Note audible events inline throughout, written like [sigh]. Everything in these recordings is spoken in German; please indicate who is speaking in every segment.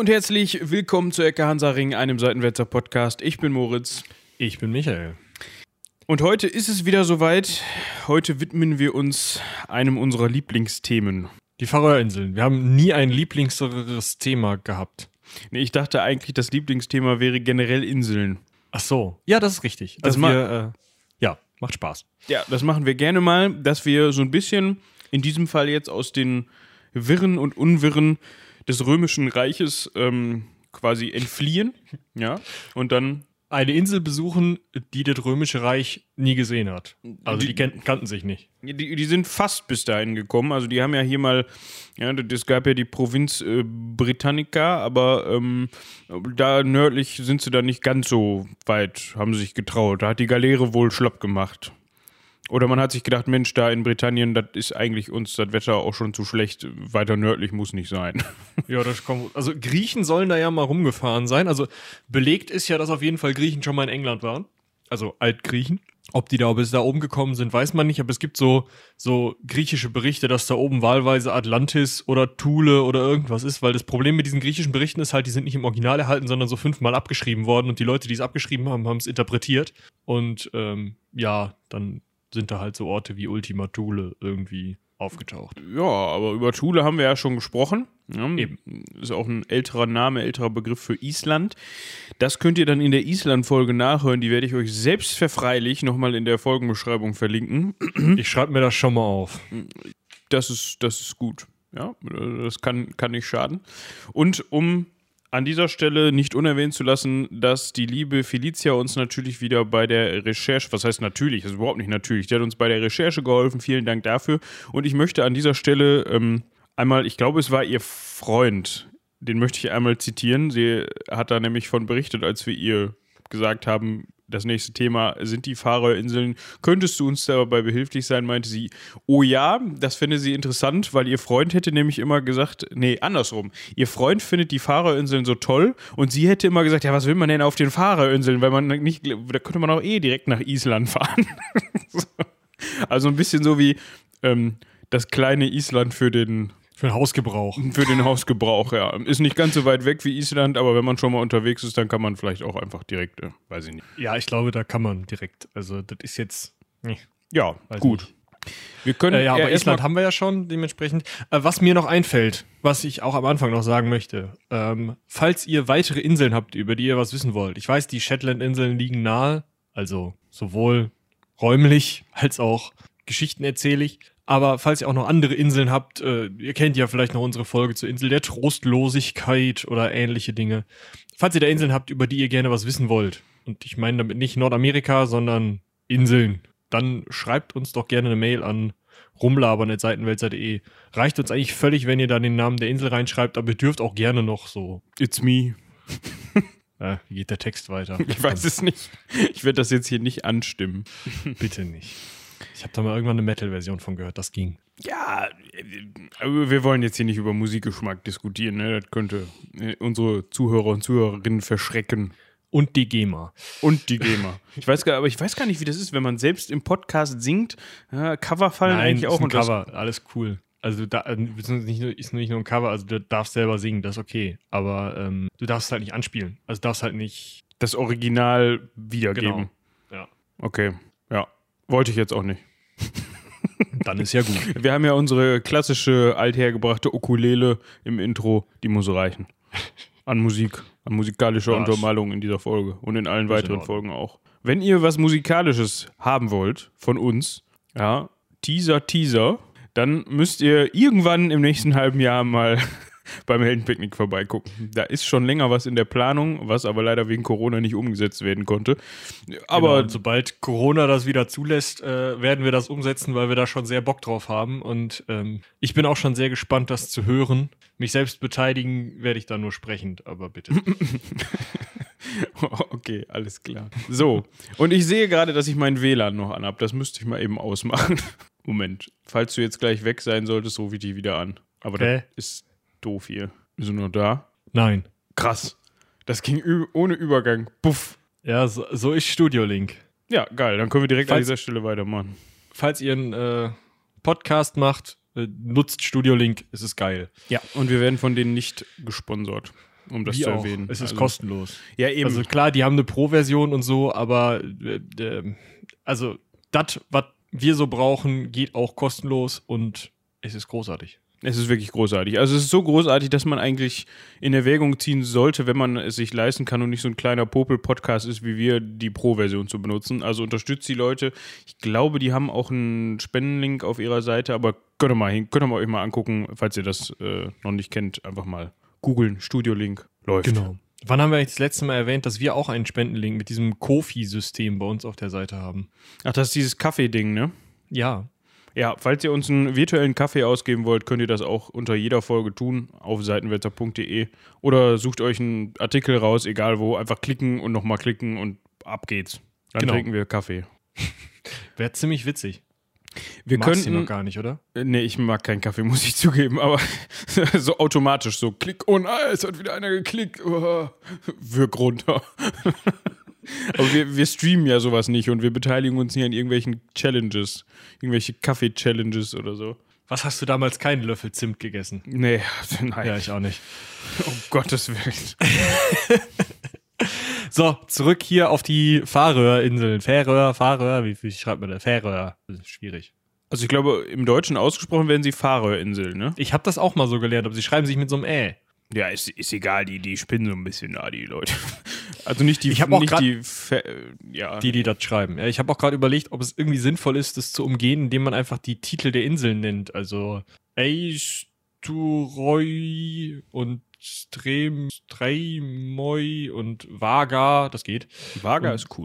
Speaker 1: und herzlich willkommen zu Ecke Hansaring, einem Seitenwälzer Podcast. Ich bin Moritz.
Speaker 2: Ich bin Michael.
Speaker 1: Und heute ist es wieder soweit. Heute widmen wir uns einem unserer Lieblingsthemen.
Speaker 2: Die Färöerinseln. Wir haben nie ein lieblingseres Thema gehabt.
Speaker 1: Nee, ich dachte eigentlich, das Lieblingsthema wäre generell Inseln.
Speaker 2: Ach so. Ja, das ist richtig.
Speaker 1: Das
Speaker 2: Also wir, äh, ja, macht Spaß.
Speaker 1: Ja, das machen wir gerne mal, dass wir so ein bisschen, in diesem Fall jetzt aus den Wirren und Unwirren des Römischen Reiches ähm, quasi entfliehen. Ja, und dann
Speaker 2: Eine Insel besuchen, die das Römische Reich nie gesehen hat. Also die,
Speaker 1: Die-
Speaker 2: kannten sich nicht.
Speaker 1: Die, die sind fast bis dahin gekommen. Also die haben ja hier mal, ja, es gab ja die Provinz äh, Britannica, aber ähm, da nördlich sind sie da nicht ganz so weit, haben sie sich getraut. Da hat die Galeere wohl schlapp gemacht. Oder man hat sich gedacht, Mensch, da in Britannien, das ist eigentlich uns das Wetter auch schon zu schlecht. Weiter nördlich muss nicht sein. [laughs]
Speaker 2: Ja, das kommt. Also Griechen sollen da ja mal rumgefahren sein. Also belegt ist ja, dass auf jeden Fall Griechen schon mal in England waren. Also Altgriechen. Ob die da bis da oben gekommen sind, weiß man nicht. Aber es gibt so, so griechische Berichte, dass da oben wahlweise Atlantis oder Thule oder irgendwas ist. Weil das Problem mit diesen griechischen Berichten ist halt, die sind nicht im Original erhalten, sondern so fünfmal abgeschrieben worden. Und die Leute, die es abgeschrieben haben, haben es interpretiert. Und ähm, ja, dann sind da halt so Orte wie Ultima Thule irgendwie aufgetaucht.
Speaker 1: Ja, aber über Thule haben wir ja schon gesprochen. Ja,
Speaker 2: Eben.
Speaker 1: Ist auch ein älterer Name, älterer Begriff für Island. Das könnt ihr dann in der Island-Folge nachhören. Die werde ich euch selbstverfreilich nochmal in der Folgenbeschreibung verlinken.
Speaker 2: Ich schreibe mir das schon mal auf.
Speaker 1: Das ist, das ist gut. Ja, das kann, kann nicht schaden. Und um an dieser Stelle nicht unerwähnt zu lassen, dass die liebe Felicia uns natürlich wieder bei der Recherche, was heißt natürlich, das ist überhaupt nicht natürlich, die hat uns bei der Recherche geholfen, vielen Dank dafür. Und ich möchte an dieser Stelle ähm, einmal, ich glaube, es war ihr Freund, den möchte ich einmal zitieren. Sie hat da nämlich von berichtet, als wir ihr gesagt haben, das nächste Thema sind die Färöerinseln. Könntest du uns dabei behilflich sein? Meinte sie, oh ja, das fände sie interessant, weil ihr Freund hätte nämlich immer gesagt, nee, andersrum. Ihr Freund findet die Färöerinseln so toll und sie hätte immer gesagt, ja, was will man denn auf den Färöerinseln? Weil man nicht, da könnte man auch eh direkt nach Island fahren. [laughs] So. also ein bisschen so wie ähm, das kleine Island für den
Speaker 2: Für den Hausgebrauch.
Speaker 1: für den Hausgebrauch, ja. Ist nicht ganz so weit weg wie Island, aber wenn man schon mal unterwegs ist, dann kann man vielleicht auch einfach direkt, äh, weiß ich nicht.
Speaker 2: Ja, ich glaube, da kann man direkt. Also, das ist jetzt. Nee,
Speaker 1: Ja, gut.
Speaker 2: nicht.
Speaker 1: Wir können
Speaker 2: Äh, ja, aber Island haben wir ja schon, dementsprechend. Äh, was mir noch einfällt, was ich auch am Anfang noch sagen möchte, ähm, falls ihr weitere Inseln habt, über die ihr was wissen wollt. Ich weiß, die Shetland-Inseln liegen nahe, also sowohl räumlich als auch geschichtenerzählig. Aber falls ihr auch noch andere Inseln habt, äh, ihr kennt ja vielleicht noch unsere Folge zur Insel der Trostlosigkeit oder ähnliche Dinge. Falls ihr da Inseln habt, über die ihr gerne was wissen wollt, und ich meine damit nicht Nordamerika, sondern Inseln, dann schreibt uns doch gerne eine Mail an rumlabern.seitenwälzer.de. Reicht uns eigentlich völlig, wenn ihr da den Namen der Insel reinschreibt, aber ihr dürft auch gerne noch so.
Speaker 1: It's me. [laughs]
Speaker 2: Äh, wie geht der Text weiter?
Speaker 1: Ich weiß es nicht. Ich werde das jetzt hier nicht anstimmen.
Speaker 2: Bitte nicht. Ich habe da mal irgendwann eine Metal-Version von gehört, das ging.
Speaker 1: Ja, äh, aber wir wollen jetzt hier nicht über Musikgeschmack diskutieren. Ne? Das könnte äh, unsere Zuhörer und Zuhörerinnen verschrecken.
Speaker 2: Und die GEMA.
Speaker 1: Und die GEMA. Ich weiß gar, aber ich weiß gar nicht, wie das ist, wenn man selbst im Podcast singt. Ja, Cover fallen eigentlich auch
Speaker 2: ist ein Cover, alles cool. Also da äh, beziehungsweise nicht nur, ist nicht nur ein Cover, also du darfst selber singen, das ist okay. Aber ähm, du darfst halt nicht anspielen. Also du darfst halt nicht.
Speaker 1: das Original wiedergeben.
Speaker 2: Genau. Ja.
Speaker 1: Okay. Wollte ich jetzt auch nicht. [laughs]
Speaker 2: Dann ist ja gut.
Speaker 1: Wir haben ja unsere klassische althergebrachte Ukulele im Intro, die muss reichen. An Musik, an musikalischer
Speaker 2: Ja,
Speaker 1: Untermalung in dieser Folge und in allen weiteren. Folgen auch. Wenn ihr was Musikalisches haben wollt von uns, ja, Teaser, Teaser, dann müsst ihr irgendwann im nächsten halben Jahr mal beim Heldenpicknick vorbeigucken. Da ist schon länger was in der Planung, was aber leider wegen Corona nicht umgesetzt werden konnte. Aber
Speaker 2: genau, sobald Corona das wieder zulässt, äh, werden wir das umsetzen, weil wir da schon sehr Bock drauf haben. Und ähm, ich bin auch schon sehr gespannt, das zu hören. Mich selbst beteiligen werde ich da nur sprechend, aber bitte. [laughs]
Speaker 1: Okay, alles klar. So, und ich sehe gerade, dass ich meinen WLAN noch anhab. Das müsste ich mal eben ausmachen. [laughs] Moment. Falls du jetzt gleich weg sein solltest, rufe ich dich wieder an. Aber
Speaker 2: Hä?
Speaker 1: das ist doof hier. Du noch da?
Speaker 2: Nein.
Speaker 1: Krass. Das ging ohne Übergang. Puff.
Speaker 2: Ja, so, so ist Studio Link.
Speaker 1: Ja, geil. Dann können wir direkt an
Speaker 2: Falls-
Speaker 1: dieser Stelle weitermachen.
Speaker 2: Falls ihr einen äh, Podcast macht, äh, nutzt Studio Link, es ist geil.
Speaker 1: Ja, und wir werden von denen nicht gesponsert. um das
Speaker 2: Wie
Speaker 1: zu
Speaker 2: auch.
Speaker 1: erwähnen.
Speaker 2: Es ist
Speaker 1: also,
Speaker 2: kostenlos.
Speaker 1: Ja, eben.
Speaker 2: Also klar, die haben eine Pro-Version und so, aber äh, äh, also das, was wir so brauchen, geht auch kostenlos und es ist großartig.
Speaker 1: Es ist wirklich großartig. Also es ist so großartig, dass man eigentlich in Erwägung ziehen sollte, wenn man es sich leisten kann und nicht so ein kleiner Popel-Podcast ist, wie wir, die Pro-Version zu benutzen. Also unterstützt die Leute. Ich glaube, die haben auch einen Spendenlink auf ihrer Seite, aber könnt ihr mal, hin, könnt ihr mal euch mal angucken, falls ihr das äh, noch nicht kennt, einfach mal googeln. Studio-Link läuft.
Speaker 2: Genau. Wann haben wir eigentlich das letzte Mal erwähnt, dass wir auch einen Spendenlink mit diesem Kofi-System bei uns auf der Seite haben?
Speaker 1: Ach, das ist dieses Kaffee-Ding, ne?
Speaker 2: Ja.
Speaker 1: Ja, falls ihr uns einen virtuellen Kaffee ausgeben wollt, könnt ihr das auch unter jeder Folge tun auf seitenwetter.de oder sucht euch einen Artikel raus, egal wo, einfach klicken und nochmal klicken und ab geht's. Dann
Speaker 2: Genau.
Speaker 1: trinken wir Kaffee. [laughs]
Speaker 2: Wäre ziemlich witzig.
Speaker 1: Wir
Speaker 2: Magst
Speaker 1: könnten.
Speaker 2: noch gar nicht, oder?
Speaker 1: Äh, Nee, ich mag keinen Kaffee, [laughs] muss ich zugeben, aber [laughs] so automatisch, so klick, oh nein, es hat wieder einer geklickt, oh, wirk runter. Aber wir, wir streamen ja sowas nicht und wir beteiligen uns nicht an irgendwelchen Challenges, irgendwelche Kaffee-Challenges oder so.
Speaker 2: Was hast du damals keinen Löffel Zimt gegessen?
Speaker 1: Nee, [laughs] nein,
Speaker 2: Ja, ich auch nicht.
Speaker 1: um Gottes Willen. [laughs]
Speaker 2: So, zurück hier auf die Färöerinseln. Färöer, Färöer, wie, wie schreibt man da? Färöer. Das ist schwierig.
Speaker 1: Also ich glaube, im Deutschen ausgesprochen werden sie Färöerinseln, ne?
Speaker 2: Ich habe das auch mal so gelernt, aber sie schreiben sich mit so einem Ä.
Speaker 1: Ja, ist, ist egal, die, die spinnen so ein bisschen da, die Leute. [laughs] Also nicht die,
Speaker 2: Ich auch
Speaker 1: nicht
Speaker 2: grad-
Speaker 1: die, äh, ja.
Speaker 2: Die, die das schreiben. Ja, ich habe auch gerade überlegt, ob es irgendwie sinnvoll ist, das zu umgehen, indem man einfach die Titel der Inseln nennt. Also Eisturoi und Strem, Streimoy und Vaga, das geht.
Speaker 1: Vaga
Speaker 2: und
Speaker 1: ist cool.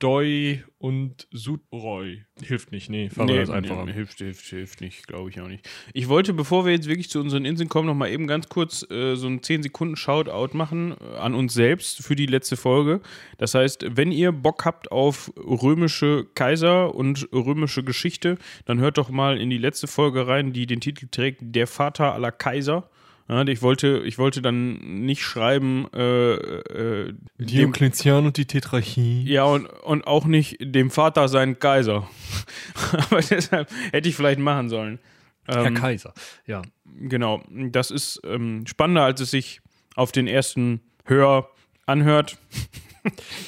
Speaker 2: Sandoi und Sudroy. Hilft nicht, nee, Färöer ist einfacher.
Speaker 1: nee, hilft, hilft, hilft nicht, glaube ich auch nicht. Ich wollte, bevor wir jetzt wirklich zu unseren Inseln kommen, noch mal eben ganz kurz äh, so einen 10 Sekunden Shoutout machen äh, an uns selbst für die letzte Folge. Das heißt, wenn ihr Bock habt auf römische Kaiser und römische Geschichte, dann hört doch mal in die letzte Folge rein, die den Titel trägt Der Vater aller Kaiser. Ja, ich, wollte, ich wollte dann nicht schreiben, äh, äh,
Speaker 2: Diokletian und die Tetrarchie.
Speaker 1: ja, und, und auch nicht dem Vater sein Kaiser. [laughs] Aber deshalb hätte ich vielleicht machen sollen.
Speaker 2: Herr
Speaker 1: Ähm,
Speaker 2: Kaiser. Ja.
Speaker 1: genau, das ist ähm, spannender, als es sich auf den ersten Hör anhört.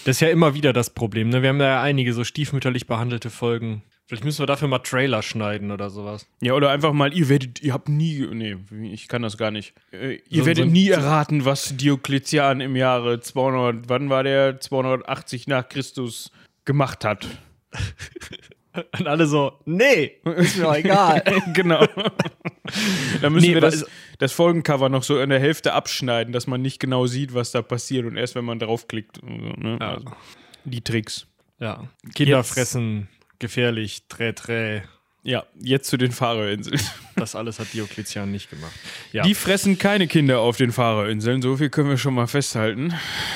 Speaker 2: Das ist ja immer wieder das Problem. Ne? Wir haben da ja einige so stiefmütterlich behandelte Folgen. Vielleicht müssen wir dafür mal Trailer schneiden oder sowas.
Speaker 1: Ja, oder einfach mal, ihr werdet, ihr habt nie, nee, ich kann das gar nicht. Äh, ihr
Speaker 2: So-
Speaker 1: werdet
Speaker 2: so-
Speaker 1: nie erraten, was Diokletian im Jahre 200, wann war der, 280 nach Christus gemacht hat. [laughs]
Speaker 2: Und alle so, nee, ist mir egal. [laughs]
Speaker 1: genau. da müssen
Speaker 2: Nee,
Speaker 1: wir das, das Folgencover noch so in der Hälfte abschneiden, dass man nicht genau sieht, was da passiert und erst wenn man draufklickt. So, ne?
Speaker 2: Ja.
Speaker 1: also, die Tricks.
Speaker 2: ja. Kinder
Speaker 1: Jetzt-
Speaker 2: fressen, gefährlich, trä, trä.
Speaker 1: Ja, jetzt zu den Fahrerinseln. [laughs]
Speaker 2: Das alles hat Diokletian nicht gemacht. Ja.
Speaker 1: Die fressen keine Kinder auf den Fahrerinseln, so viel können wir schon mal festhalten.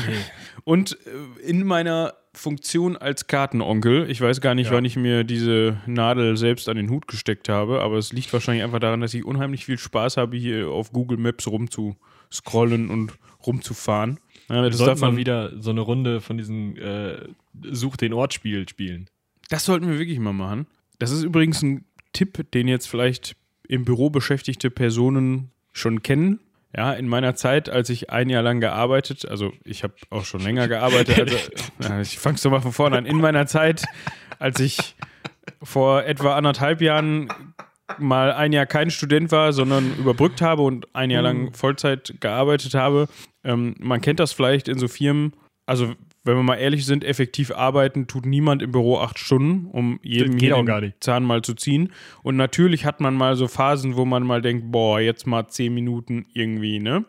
Speaker 2: Nee.
Speaker 1: Und äh, in meiner Funktion als Kartenonkel, ich weiß gar nicht,
Speaker 2: Ja.
Speaker 1: wann ich mir diese Nadel selbst an den Hut gesteckt habe, aber es liegt wahrscheinlich einfach daran, dass ich unheimlich viel Spaß habe, hier auf Google Maps rumzuscrollen und rumzufahren. Ja,
Speaker 2: Wir
Speaker 1: das, darf man,
Speaker 2: mal wieder so eine Runde von diesem äh, Such den Ort Spiel spielen.
Speaker 1: Das sollten wir wirklich mal machen. Das ist übrigens ein Tipp, den jetzt vielleicht im Büro beschäftigte Personen schon kennen. Ja, in meiner Zeit, als ich ein Jahr lang gearbeitet, also ich habe auch schon länger gearbeitet, also, [laughs] ich fang's doch mal von vorne an. In meiner Zeit, als ich vor etwa anderthalb Jahren mal ein Jahr kein Student war, sondern überbrückt habe und ein Jahr lang Vollzeit gearbeitet habe. Ähm, man kennt das vielleicht in so Firmen. Also, wenn wir mal ehrlich sind, effektiv arbeiten tut niemand im Büro acht Stunden, um jedem
Speaker 2: geht
Speaker 1: hier
Speaker 2: auch
Speaker 1: den
Speaker 2: gar nicht.
Speaker 1: Zahn mal zu ziehen. Und natürlich hat man mal so Phasen, wo man mal denkt, boah, jetzt mal zehn Minuten irgendwie, ne?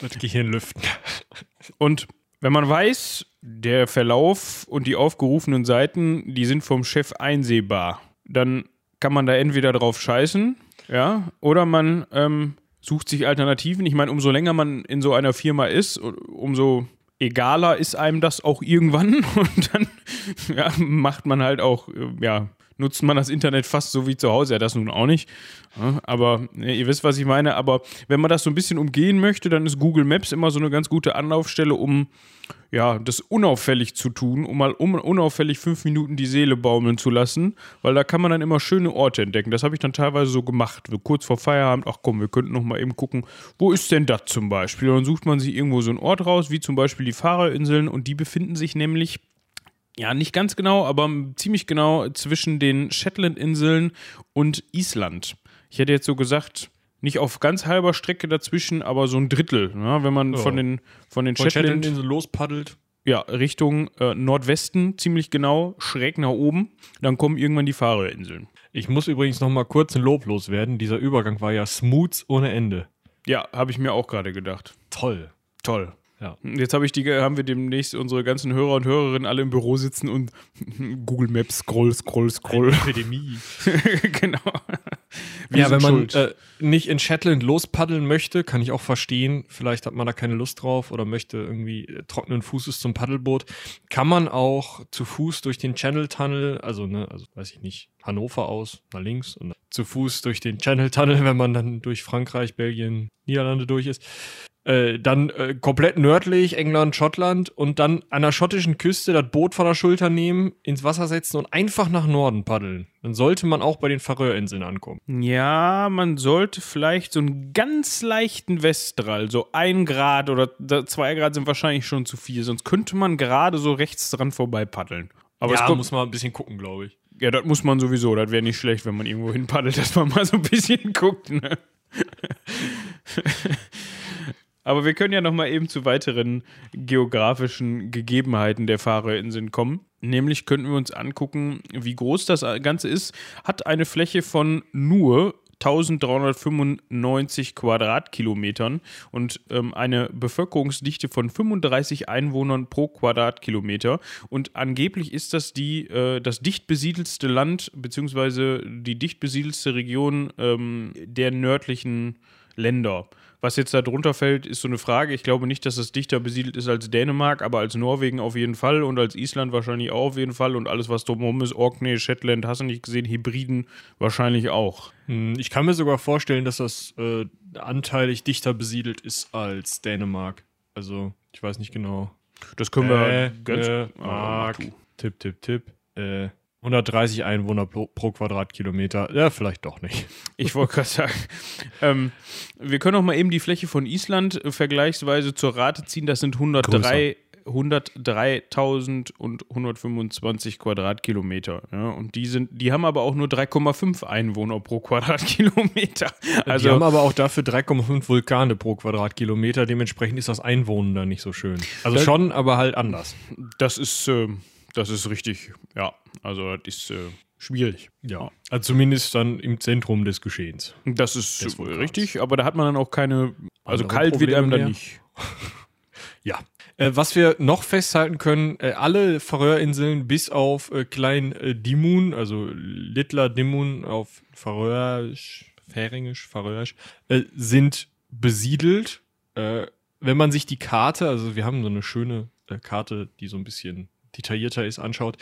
Speaker 2: Das Gehirn lüften. [laughs]
Speaker 1: Und wenn man weiß, der Verlauf und die aufgerufenen Seiten, die sind vom Chef einsehbar, dann kann man da entweder drauf scheißen, ja, oder man ähm, sucht sich Alternativen. Ich meine, umso länger man in so einer Firma ist, umso egaler ist einem das auch irgendwann. [laughs] Und dann ja, macht man halt auch äh, ja, nutzt man das Internet fast so wie zu Hause. Ja, das nun auch nicht. Aber ja, ihr wisst, was ich meine. Aber wenn man das so ein bisschen umgehen möchte, dann ist Google Maps immer so eine ganz gute Anlaufstelle, um ja, das unauffällig zu tun, um mal unauffällig fünf Minuten die Seele baumeln zu lassen, weil da kann man dann immer schöne Orte entdecken. Das habe ich dann teilweise so gemacht. Kurz vor Feierabend, ach komm, wir könnten noch mal eben gucken, wo ist denn das zum Beispiel? Und dann sucht man sich irgendwo so einen Ort raus, wie zum Beispiel die Fahrerinseln, und die befinden sich nämlich ja, nicht ganz genau, aber ziemlich genau zwischen den Shetland-Inseln und Island. Ich hätte jetzt so gesagt, nicht auf ganz halber Strecke dazwischen, aber so ein Drittel. Ne? Wenn man
Speaker 2: Ja.
Speaker 1: von den, von den
Speaker 2: Von
Speaker 1: Shetland,
Speaker 2: Shetland-Insel lospaddelt.
Speaker 1: ja, Richtung äh, Nordwesten, ziemlich genau, schräg nach oben, dann kommen irgendwann die Färöerinseln.
Speaker 2: Ich muss übrigens noch mal kurz ein Lob loswerden. Dieser Übergang war ja smooth ohne Ende.
Speaker 1: Ja, habe ich mir auch gerade gedacht.
Speaker 2: Toll.
Speaker 1: Toll.
Speaker 2: Ja.
Speaker 1: Jetzt habe ich die, haben wir demnächst unsere ganzen Hörer und Hörerinnen alle im Büro sitzen und [laughs] Google Maps scroll, scroll, scroll.
Speaker 2: Epidemie. [laughs]
Speaker 1: genau. Wir
Speaker 2: ja, wenn man äh, nicht in Shetland lospaddeln möchte, kann ich auch verstehen. Vielleicht hat man da keine Lust drauf oder möchte irgendwie äh, trockenen Fußes zum Paddelboot. Kann man auch zu Fuß durch den Channel Tunnel, also ne, also weiß ich nicht, Hannover aus nach links und zu Fuß durch den Channel Tunnel, wenn man dann durch Frankreich, Belgien, Niederlande durch ist. Äh, dann äh, komplett nördlich, England, Schottland und dann an der schottischen Küste das Boot von der Schulter nehmen, ins Wasser setzen und einfach nach Norden paddeln. Dann sollte man auch bei den Färöerinseln ankommen.
Speaker 1: Ja, man sollte vielleicht so einen ganz leichten Westdrall, so ein Grad oder zwei Grad sind wahrscheinlich schon zu viel, sonst könnte man gerade so rechts dran vorbei paddeln. Aber es
Speaker 2: ja,
Speaker 1: kommt,
Speaker 2: muss man ein bisschen gucken, glaube ich.
Speaker 1: Ja, das muss man sowieso, das wäre nicht schlecht, wenn man irgendwo hin paddelt, dass man mal so ein bisschen [laughs] guckt. Ne? [laughs] Aber wir können ja noch mal eben zu weiteren geografischen Gegebenheiten der Färöerinseln kommen. Nämlich könnten wir uns angucken, wie groß das Ganze ist. Hat eine Fläche von nur 1395 Quadratkilometern und ähm, eine Bevölkerungsdichte von 35 Einwohnern pro Quadratkilometer. Und angeblich ist das die, äh, das dicht besiedelste Land, beziehungsweise die dicht besiedelste Region ähm, der nördlichen Länder. Was jetzt da drunter fällt, ist so eine Frage. Ich glaube nicht, dass das dichter besiedelt ist als Dänemark, aber als Norwegen auf jeden Fall und als Island wahrscheinlich auch auf jeden Fall und alles, was drumherum ist, Orkney, Shetland, hast du nicht gesehen, Hybriden wahrscheinlich auch.
Speaker 2: Hm, Ich kann mir sogar vorstellen, dass das äh, anteilig dichter besiedelt ist als Dänemark. Also, ich weiß nicht genau.
Speaker 1: Das können wir
Speaker 2: Äh,
Speaker 1: ganz.
Speaker 2: äh,
Speaker 1: Ah,
Speaker 2: Mark. Tipp, tipp, tipp. Äh, 130 Einwohner pro, pro Quadratkilometer. Ja, vielleicht doch nicht.
Speaker 1: Ich wollte gerade sagen, ähm, wir können auch mal eben die Fläche von Island äh, vergleichsweise zur Rate ziehen. Das sind 103 103.000 und 125 Quadratkilometer. Ja, und die sind, die haben aber auch nur 3,5 Einwohner pro Quadratkilometer.
Speaker 2: Also, die haben aber auch dafür 3,5 Vulkane pro Quadratkilometer. Dementsprechend ist das Einwohnen da nicht so schön. Also schon, aber halt anders.
Speaker 1: das ist, äh, das ist richtig. Ja, also das ist äh, schwierig.
Speaker 2: Ja. Also zumindest dann im Zentrum des Geschehens.
Speaker 1: Das ist
Speaker 2: Des
Speaker 1: richtig, aber da hat man dann auch keine, also
Speaker 2: Andere
Speaker 1: kalt wird einem
Speaker 2: Probleme
Speaker 1: dann
Speaker 2: mehr?
Speaker 1: nicht. [laughs]
Speaker 2: Ja. Äh, was wir noch festhalten können, äh, alle Färöerinseln bis auf äh, Klein äh, Dimun, also Littler Dimun auf Färöisch, Färingisch, Färöisch, äh, sind besiedelt. Wenn man sich die Karte, also wir haben so eine schöne Karte, die so ein bisschen detaillierter ist, anschaut,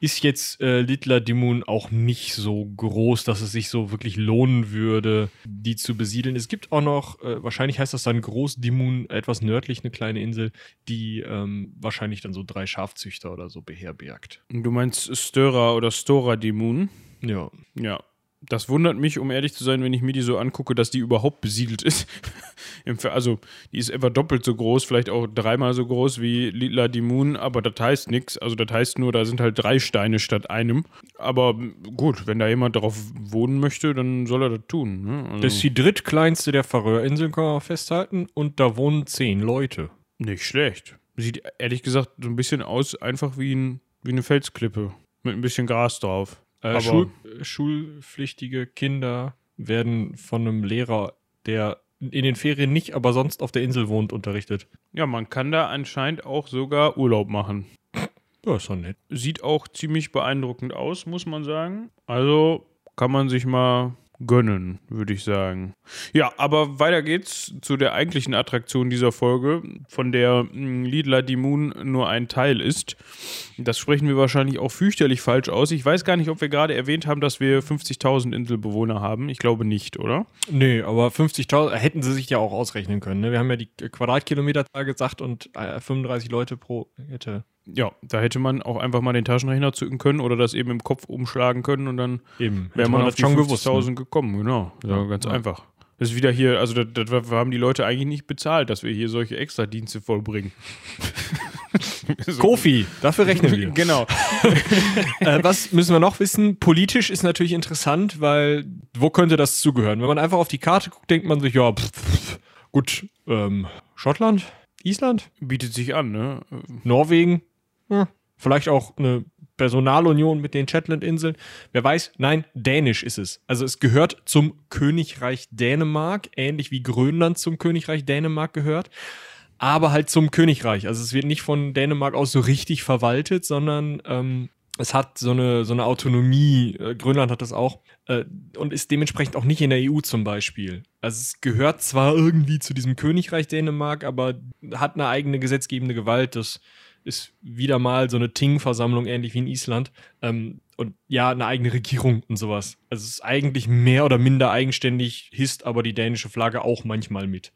Speaker 2: ist jetzt äh, Littler Dimun auch nicht so groß, dass es sich so wirklich lohnen würde, die zu besiedeln. Es gibt auch noch, äh, wahrscheinlich heißt das dann Groß Dimun, etwas nördlich eine kleine Insel, die ähm, wahrscheinlich dann so drei Schafzüchter oder so beherbergt.
Speaker 1: Du meinst Störa oder Stora Dimun?
Speaker 2: Ja.
Speaker 1: Ja. Das wundert mich, um ehrlich zu sein, wenn ich mir die so angucke, dass die überhaupt besiedelt ist. [laughs] Also, die ist etwa doppelt so groß, vielleicht auch dreimal so groß wie Lila Dimun, aber das heißt nichts. Also, das heißt nur, da sind halt drei Steine statt einem. Aber gut, wenn da jemand drauf wohnen möchte, dann soll er das tun. Ne? Also,
Speaker 2: Das ist die drittkleinste der Färöerinseln, kann man festhalten, und da wohnen zehn Leute.
Speaker 1: nicht schlecht. Sieht ehrlich gesagt so ein bisschen aus, einfach wie, ein, wie eine Felsklippe. Mit ein bisschen Gras drauf.
Speaker 2: Äh, Schul schulpflichtige Kinder werden von einem Lehrer, der in den Ferien nicht, aber sonst auf der Insel wohnt, unterrichtet.
Speaker 1: Ja, man kann da anscheinend auch sogar Urlaub machen.
Speaker 2: Ja, ist doch nett.
Speaker 1: Sieht auch ziemlich beeindruckend aus, muss man sagen. Also kann man sich mal gönnen, würde ich sagen. Ja, aber weiter geht's zu der eigentlichen Attraktion dieser Folge, von der hm, Lidla die Moon nur ein Teil ist. Das sprechen wir wahrscheinlich auch fürchterlich falsch aus. Ich weiß gar nicht, ob wir gerade erwähnt haben, dass wir 50.000 Inselbewohner haben. Ich glaube nicht, oder?
Speaker 2: Nee, aber 50.000 hätten sie sich ja auch ausrechnen können. Ne? Wir haben ja die Quadratkilometer gesagt und äh, 35 Leute pro hätte.
Speaker 1: Ja, da hätte man auch einfach mal den Taschenrechner zücken können oder das eben im Kopf umschlagen können und dann
Speaker 2: Eben.
Speaker 1: wäre man,
Speaker 2: man
Speaker 1: auf die
Speaker 2: schon gewusst,
Speaker 1: 50.000
Speaker 2: ne?
Speaker 1: gekommen. Genau, ja,
Speaker 2: Ja,
Speaker 1: ganz
Speaker 2: ja.
Speaker 1: einfach. Das ist wieder hier, also das, das haben die Leute eigentlich nicht bezahlt, dass wir hier solche Extradienste vollbringen. [laughs] So-
Speaker 2: Kofi, dafür rechnen wir. [laughs]
Speaker 1: Genau. [laughs]
Speaker 2: äh, was müssen wir noch wissen? Politisch ist natürlich interessant, weil wo könnte das zugehören? Wenn man einfach auf die Karte guckt, denkt man sich, ja, pff, pff, gut, ähm, Schottland, Island,
Speaker 1: Bietet sich an, ne?
Speaker 2: Norwegen, hm, vielleicht auch eine Personalunion mit den Shetland-Inseln. Wer weiß, nein, Dänisch ist es. Also es gehört zum Königreich Dänemark, ähnlich wie Grönland zum Königreich Dänemark gehört. Aber halt zum Königreich. Also es wird nicht von Dänemark aus so richtig verwaltet, sondern ähm, es hat so eine, so eine Autonomie. Äh, Grönland hat das auch. Äh, und ist dementsprechend auch nicht in der EU zum Beispiel. Also es gehört zwar irgendwie zu diesem Königreich Dänemark, aber hat eine eigene gesetzgebende Gewalt. Das ist wieder mal so eine Ting-Versammlung, ähnlich wie in Island. Ähm, und ja, eine eigene Regierung und sowas. Also es ist eigentlich mehr oder minder eigenständig, hisst aber die dänische Flagge auch manchmal mit.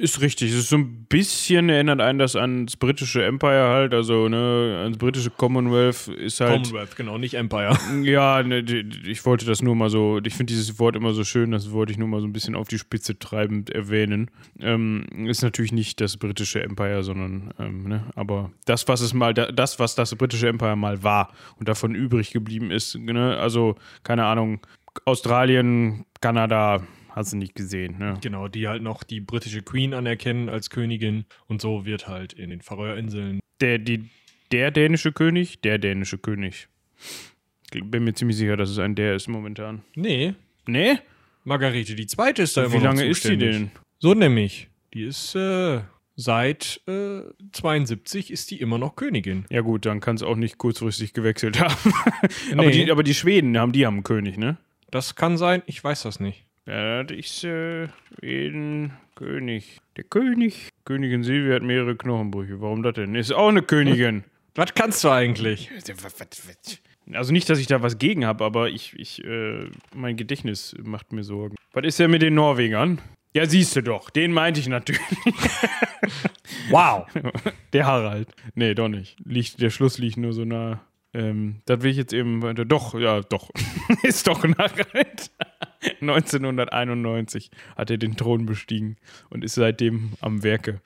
Speaker 1: Ist richtig. Es ist so ein bisschen, erinnert einen das ans britische Empire halt, also, ne, ans britische Commonwealth ist halt.
Speaker 2: Commonwealth, genau, nicht Empire. [laughs]
Speaker 1: Ja, ne, ich wollte das nur mal so, ich finde dieses Wort immer so schön, das wollte ich nur mal so ein bisschen auf die Spitze treibend erwähnen. Ähm, ist natürlich nicht das britische Empire, sondern, ähm, ne, aber das, was es mal, da- das, was das britische Empire mal war und davon übrig geblieben ist, ne, also, keine Ahnung, Australien, Kanada, hast du nicht gesehen, ne?
Speaker 2: Genau, die halt noch die britische Queen anerkennen als Königin und so wird halt in den Färöerinseln.
Speaker 1: Der, die, der dänische König, der dänische König. Ich bin mir ziemlich sicher, dass es ein der ist momentan.
Speaker 2: Nee,
Speaker 1: Nee?
Speaker 2: Margarete die Zweite ist da immer
Speaker 1: Wie lange ist die denn?
Speaker 2: So nämlich. Die ist äh, seit äh, 72 ist die immer noch Königin.
Speaker 1: Ja gut, dann kann es auch nicht kurzfristig gewechselt [laughs] haben. aber,
Speaker 2: Nee.
Speaker 1: die, aber die Schweden haben, die haben einen König, ne?
Speaker 2: Das kann sein, ich weiß das nicht.
Speaker 1: Ja, das ist äh, Schweden König. Der König. Königin Silvia hat mehrere Knochenbrüche. Warum das denn? Ist auch eine Königin. [laughs]
Speaker 2: Was kannst du eigentlich?
Speaker 1: Also nicht, dass ich da was gegen habe, aber ich, ich, äh, mein Gedächtnis macht mir Sorgen. Was ist denn mit den Norwegern? Ja, siehst du doch. Den meinte ich natürlich. [laughs]
Speaker 2: Wow.
Speaker 1: Der Harald. Nee, doch nicht. Liegt, der Schluss liegt nur so nah. Ähm, das will ich jetzt eben weiter. Doch, ja, doch. [laughs] ist doch ein Harald. 1991 hat er den Thron bestiegen und ist seitdem am Werke.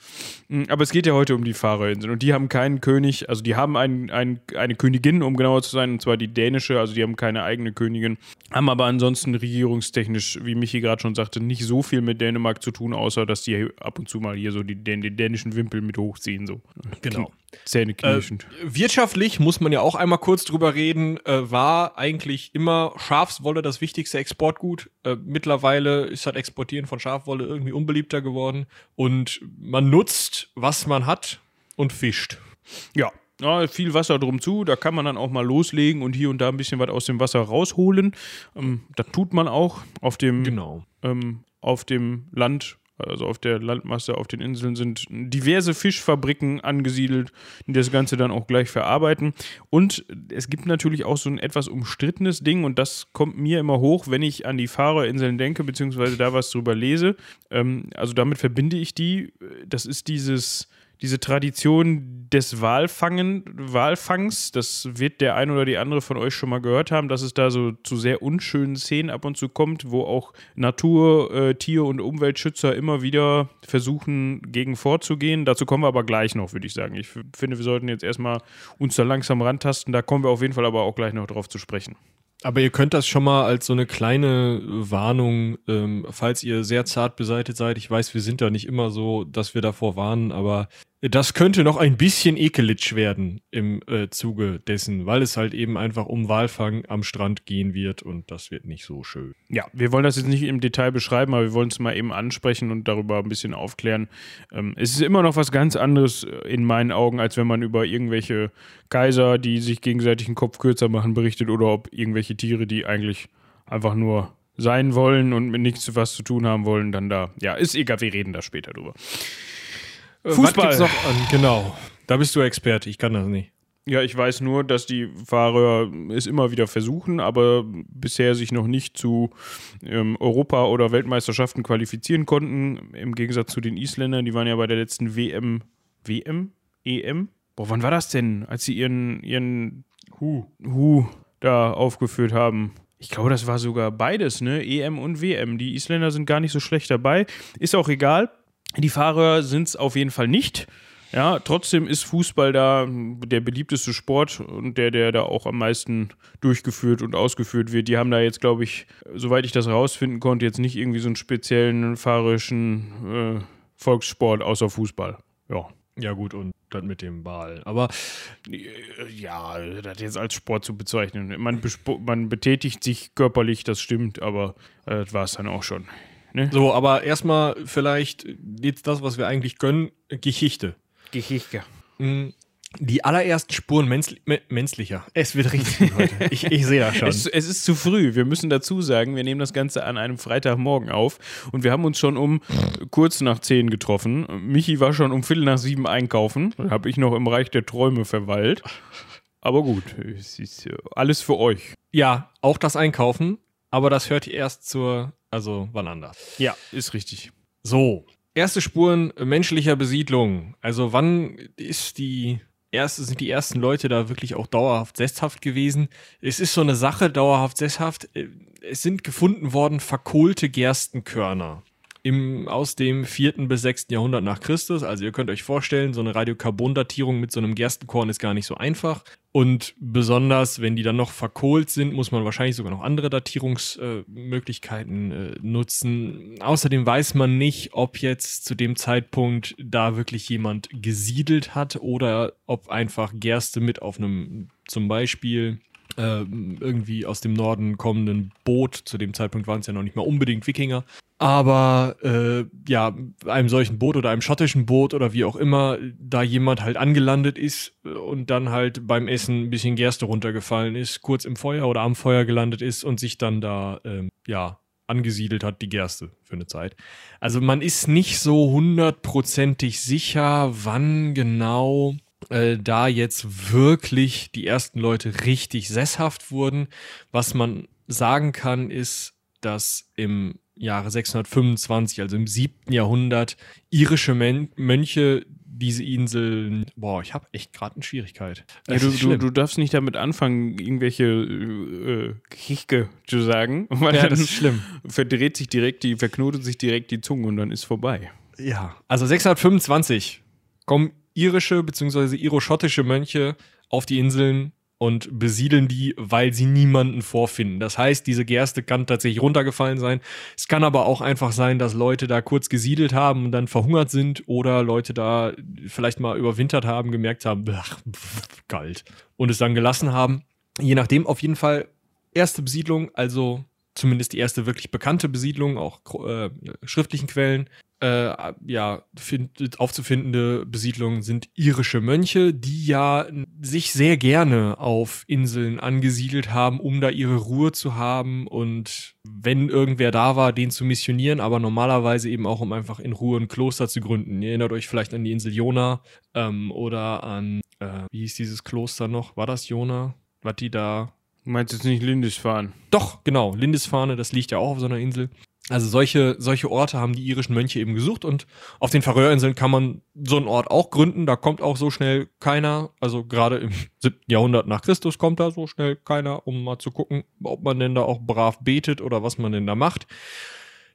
Speaker 1: Mm, Aber es geht ja heute um die Färöerinseln und die haben keinen König, also die haben einen, einen, eine Königin, um genauer zu sein, und zwar die dänische, also die haben keine eigene Königin, haben aber ansonsten regierungstechnisch, wie Michi gerade schon sagte, nicht so viel mit Dänemark zu tun, außer dass die ab und zu mal hier so die, den, den dänischen Wimpel mit hochziehen, so.
Speaker 2: Genau.
Speaker 1: Zähne
Speaker 2: Äh, wirtschaftlich muss man ja auch einmal kurz drüber reden, äh, war eigentlich immer Schafswolle das wichtigste Exportgut. Äh, mittlerweile ist das Exportieren von Schafwolle irgendwie unbeliebter geworden und man nutzt, was man hat und fischt.
Speaker 1: Ja. Ja, viel Wasser drum zu, da kann man dann auch mal loslegen und hier und da ein bisschen was aus dem Wasser rausholen. Ähm, das tut man auch auf dem
Speaker 2: Genau.
Speaker 1: ähm, auf dem Land, also auf der Landmasse, auf den Inseln sind diverse Fischfabriken angesiedelt, die das Ganze dann auch gleich verarbeiten. Und es gibt natürlich auch so ein etwas umstrittenes Ding und das kommt mir immer hoch, wenn ich an die Färöerinseln denke, beziehungsweise da was drüber lese. Ähm, also damit verbinde ich die. Das ist dieses diese Tradition des Walfangen, Walfangs, das wird der ein oder die andere von euch schon mal gehört haben, dass es da so zu sehr unschönen Szenen ab und zu kommt, wo auch Natur-, äh, Tier- und Umweltschützer immer wieder versuchen, gegen vorzugehen. Dazu kommen wir aber gleich noch, würde ich sagen. Ich finde, wir sollten jetzt erstmal uns da langsam rantasten. Da kommen wir auf jeden Fall aber auch gleich noch drauf zu sprechen.
Speaker 2: Aber ihr könnt das schon mal als so eine kleine Warnung, ähm, falls ihr sehr zart beseitigt seid. Ich weiß, wir sind da nicht immer so, dass wir davor warnen, aber das könnte noch ein bisschen ekelitsch werden im äh, Zuge dessen, weil es halt eben einfach um Walfang am Strand gehen wird und das wird nicht so schön.
Speaker 1: Ja, wir wollen das jetzt nicht im Detail beschreiben, aber wir wollen es mal eben ansprechen und darüber ein bisschen aufklären. Ähm, es ist immer noch was ganz anderes äh, in meinen Augen, als wenn man über irgendwelche Kaiser, die sich gegenseitig einen Kopf kürzer machen, berichtet oder ob irgendwelche Tiere, die eigentlich einfach nur sein wollen und mit nichts was zu tun haben wollen, dann da. Ja, ist egal, wir reden da später drüber.
Speaker 2: Fußball. noch an? Genau. Da bist du Experte, ich kann das nicht.
Speaker 1: Ja, ich weiß nur, dass die Fahrer es immer wieder versuchen, aber bisher sich noch nicht zu ähm, Europa- oder Weltmeisterschaften qualifizieren konnten. Im Gegensatz zu den Isländern, die waren ja bei der letzten WM, WM, EM. Boah, wann war das denn, als sie ihren, ihren Hu, Hu da aufgeführt haben? Ich glaube, das war sogar beides, ne? EM und WM. Die Isländer sind gar nicht so schlecht dabei. Ist auch egal. Die Fahrer sind es auf jeden Fall nicht. Ja, trotzdem ist Fußball da der beliebteste Sport und der, der da auch am meisten durchgeführt und ausgeführt wird. Die haben da jetzt, glaube ich, soweit ich das rausfinden konnte, jetzt nicht irgendwie so einen speziellen fahrerischen äh, Volkssport außer Fußball. Ja.
Speaker 2: Ja, gut, und dann mit dem Ball. Aber
Speaker 1: ja, das jetzt als Sport zu bezeichnen. Man, man betätigt sich körperlich, das stimmt, aber äh, das war es dann auch schon.
Speaker 2: Ne? So, aber erstmal vielleicht jetzt das, was wir eigentlich können, Geschichte.
Speaker 1: Geschichte.
Speaker 2: Mhm. Die allerersten Spuren menschli menschlicher. Es wird richtig heute. Ich, ich sehe das schon.
Speaker 1: Es, es, ist zu früh. Wir müssen dazu sagen, wir nehmen das Ganze an einem Freitagmorgen auf und wir haben uns schon um kurz nach zehn getroffen. Michi war schon um Viertel nach sieben einkaufen. Habe ich noch im Reich der Träume verweilt. Aber gut, es ist äh, alles für euch.
Speaker 2: Ja, auch das Einkaufen. Aber das hört ihr erst zur, also wann anders.
Speaker 1: Ja, ist richtig.
Speaker 2: So, erste Spuren menschlicher Besiedlung. Also wann ist die erste, sind die ersten Leute da wirklich auch dauerhaft sesshaft gewesen? Es ist so eine Sache, dauerhaft sesshaft. Es sind gefunden worden verkohlte Gerstenkörner im, aus dem vierten bis sechsten Jahrhundert nach Christus. Also ihr könnt euch vorstellen, so eine Radiokarbondatierung mit so einem Gerstenkorn ist gar nicht so einfach. Und besonders, wenn die dann noch verkohlt sind, muss man wahrscheinlich sogar noch andere Datierungsmöglichkeiten äh, äh, nutzen. Außerdem weiß man nicht, ob jetzt zu dem Zeitpunkt da wirklich jemand gesiedelt hat oder ob einfach Gerste mit auf einem zum Beispiel äh, irgendwie aus dem Norden kommenden Boot, zu dem Zeitpunkt waren es ja noch nicht mal unbedingt Wikinger, aber äh, ja, einem solchen Boot oder einem schottischen Boot oder wie auch immer, da jemand halt angelandet ist und dann halt beim Essen ein bisschen Gerste runtergefallen ist, kurz im Feuer oder am Feuer gelandet ist und sich dann da, ähm, ja, angesiedelt hat, die Gerste für eine Zeit. Also man ist nicht so hundertprozentig sicher, wann genau äh, da jetzt wirklich die ersten Leute richtig sesshaft wurden. Was man sagen kann, ist, dass im Jahre 625, also im siebten Jahrhundert, irische Men Mönche diese Inseln. Boah, ich habe echt gerade eine Schwierigkeit.
Speaker 1: Ja, du, du, du, darfst nicht damit anfangen, irgendwelche äh, Geschichte zu sagen. [laughs]
Speaker 2: Weil ja, das ist schlimm.
Speaker 1: Verdreht sich direkt die, verknotet sich direkt die Zunge und dann ist vorbei.
Speaker 2: Ja, also 625 kommen irische bzw. iroschottische Mönche auf die Inseln und besiedeln die, weil sie niemanden vorfinden. Das heißt, diese Gerste kann tatsächlich runtergefallen sein. Es kann aber auch einfach sein, dass Leute da kurz gesiedelt haben und dann verhungert sind oder Leute da vielleicht mal überwintert haben, gemerkt haben, ach, pff, kalt und es dann gelassen haben. Je nachdem, auf jeden Fall erste Besiedlung, also zumindest die erste wirklich bekannte Besiedlung, auch äh, schriftlichen Quellen, äh, ja, find, aufzufindende Besiedlungen sind irische Mönche, die ja sich sehr gerne auf Inseln angesiedelt haben, um da ihre Ruhe zu haben und wenn irgendwer da war, den zu missionieren, aber normalerweise eben auch, um einfach in Ruhe ein Kloster zu gründen. Ihr erinnert euch vielleicht an die Insel Jona ähm, oder an, äh, wie hieß dieses Kloster noch? War das Jona? Was die da
Speaker 1: Du meinst jetzt nicht Lindisfarne?
Speaker 2: Doch, genau. Lindisfarne, das liegt ja auch auf so einer Insel. Also solche, solche Orte haben die irischen Mönche eben gesucht und auf den Färöerinseln kann man so einen Ort auch gründen. Da kommt auch so schnell keiner. Also gerade im [laughs] 7. Jahrhundert nach Christus kommt da so schnell keiner, um mal zu gucken, ob man denn da auch brav betet oder was man denn da macht.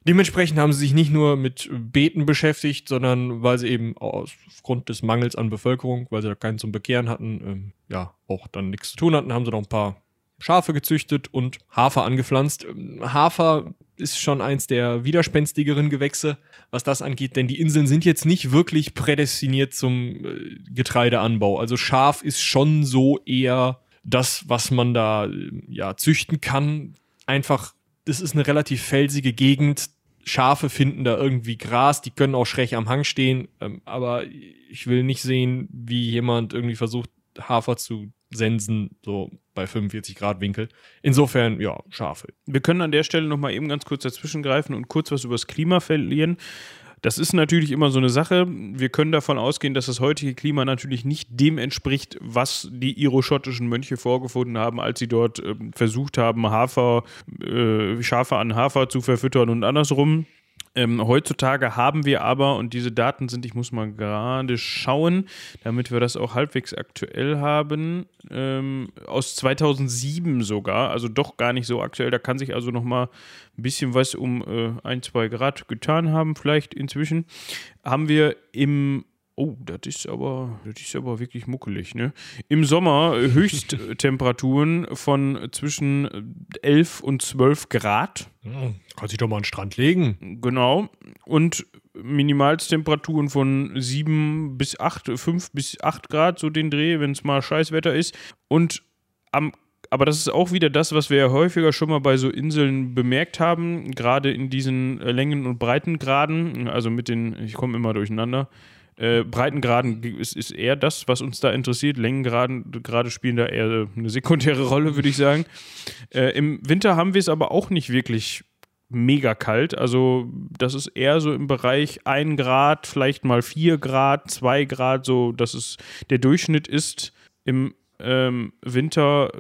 Speaker 2: Dementsprechend haben sie sich nicht nur mit Beten beschäftigt, sondern weil sie eben aufgrund des Mangels an Bevölkerung, weil sie da keinen zum Bekehren hatten, ähm, ja, auch dann nichts zu tun hatten, haben sie noch ein paar Schafe gezüchtet und Hafer angepflanzt. Ähm, Hafer ist schon eins der widerspenstigeren Gewächse, was das angeht, denn die Inseln sind jetzt nicht wirklich prädestiniert zum äh, Getreideanbau. Also Schaf ist schon so eher das, was man da ja züchten kann. Einfach, das ist eine relativ felsige Gegend. Schafe finden da irgendwie Gras, die können auch schräg am Hang stehen, ähm, aber ich will nicht sehen, wie jemand irgendwie versucht, Hafer zu sensen, so bei 45 Grad Winkel. Insofern, ja, Schafe.
Speaker 1: Wir können an der Stelle nochmal eben ganz kurz dazwischen greifen und kurz was über das Klima verlieren. Das ist natürlich immer so eine Sache. Wir können davon ausgehen, dass das heutige Klima natürlich nicht dem entspricht, was die iroschottischen Mönche vorgefunden haben, als sie dort äh, versucht haben, Hafer, äh, Schafe an Hafer zu verfüttern und andersrum. Ähm, heutzutage haben wir aber, und diese Daten sind, ich muss mal gerade schauen, damit wir das auch halbwegs aktuell haben, ähm, aus 2007 sogar, also doch gar nicht so aktuell. Da kann sich also noch mal ein bisschen was um äh, ein, zwei Grad getan haben, vielleicht inzwischen. Haben wir im Oh, das ist aber, das ist aber wirklich muckelig, ne? Im Sommer Höchsttemperaturen von zwischen 11 und 12 Grad.
Speaker 2: Hm, kann sich doch mal an den Strand legen.
Speaker 1: Genau. Und Minimalstemperaturen von 7 bis 8, 5 bis 8 Grad, so den Dreh, wenn es mal Scheißwetter ist. Und am aber das ist auch wieder das, was wir ja häufiger schon mal bei so Inseln bemerkt haben, gerade in diesen Längen- und Breitengraden, also mit den, ich komme immer durcheinander, äh, Breitengraden ist, ist eher das, was uns da interessiert. Längengraden gerade spielen da eher eine sekundäre Rolle, würde ich sagen. [laughs] Äh, Im Winter haben wir es aber auch nicht wirklich mega kalt. Also das ist eher so im Bereich 1 Grad, vielleicht mal 4 Grad, 2 Grad, so dass es der Durchschnitt ist im ähm, Winter.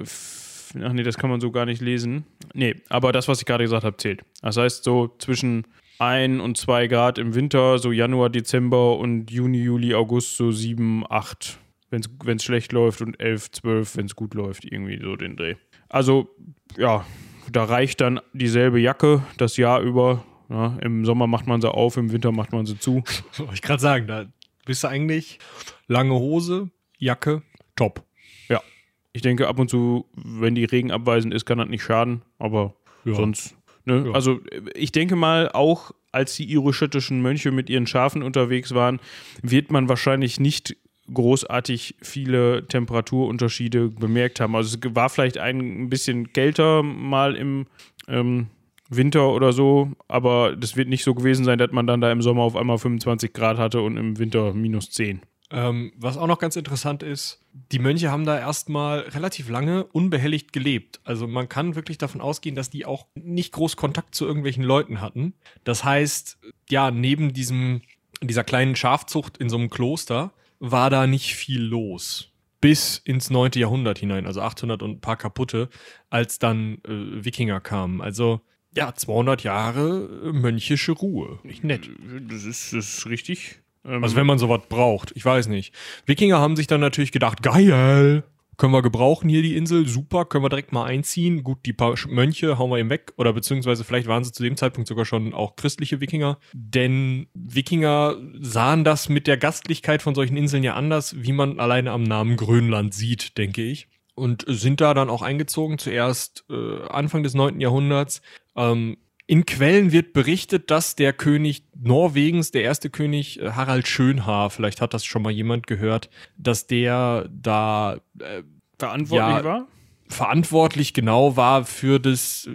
Speaker 1: Ach nee, das kann man so gar nicht lesen. Nee, aber das, was ich gerade gesagt habe, zählt. Das heißt so zwischen ein und zwei Grad im Winter, so Januar, Dezember und Juni, Juli, August so sieben, acht, wenn es schlecht läuft und elf, zwölf, wenn es gut läuft, irgendwie so den Dreh. Also, ja, da reicht dann dieselbe Jacke das Jahr über. Ja, Im Sommer macht man sie auf, im Winter macht man sie zu. [laughs]
Speaker 2: Wollte ich gerade sagen, da bist du eigentlich lange Hose, Jacke, top.
Speaker 1: Ja, ich denke ab und zu, wenn die Regen abweisend ist, kann das nicht schaden, aber ja. sonst Ne? Ja. Also ich denke mal, auch als die iroschottischen Mönche mit ihren Schafen unterwegs waren, wird man wahrscheinlich nicht großartig viele Temperaturunterschiede bemerkt haben. Also es war vielleicht ein bisschen kälter mal im ähm, Winter oder so, aber das wird nicht so gewesen sein, dass man dann da im Sommer auf einmal 25 Grad hatte und im Winter minus 10.
Speaker 2: Ähm, was auch noch ganz interessant ist, die Mönche haben da erstmal relativ lange unbehelligt gelebt. Also man kann wirklich davon ausgehen, dass die auch nicht groß Kontakt zu irgendwelchen Leuten hatten. Das heißt, ja, neben diesem, dieser kleinen Schafzucht in so einem Kloster war da nicht viel los. Bis ins 9. Jahrhundert hinein, also 800 und ein paar kaputte, als dann äh, Wikinger kamen. Also ja, 200 Jahre äh, mönchische Ruhe.
Speaker 1: Nicht nett. Das ist, das ist richtig
Speaker 2: ähm, also wenn man sowas braucht, ich weiß nicht. Wikinger haben sich dann natürlich gedacht, geil, können wir gebrauchen hier die Insel, super, können wir direkt mal einziehen. Gut, die paar Mönche hauen wir eben weg oder beziehungsweise vielleicht waren sie zu dem Zeitpunkt sogar schon auch christliche Wikinger, denn Wikinger sahen das mit der Gastlichkeit von solchen Inseln ja anders, wie man alleine am Namen Grönland sieht, denke ich. Und sind da dann auch eingezogen, zuerst äh, Anfang des 9. Jahrhunderts. Ähm, in Quellen wird berichtet, dass der König Norwegens, der erste König äh, Harald Schönhaar, vielleicht hat das schon mal jemand gehört, dass der da
Speaker 1: äh, verantwortlich ja, war?
Speaker 2: Verantwortlich genau war für das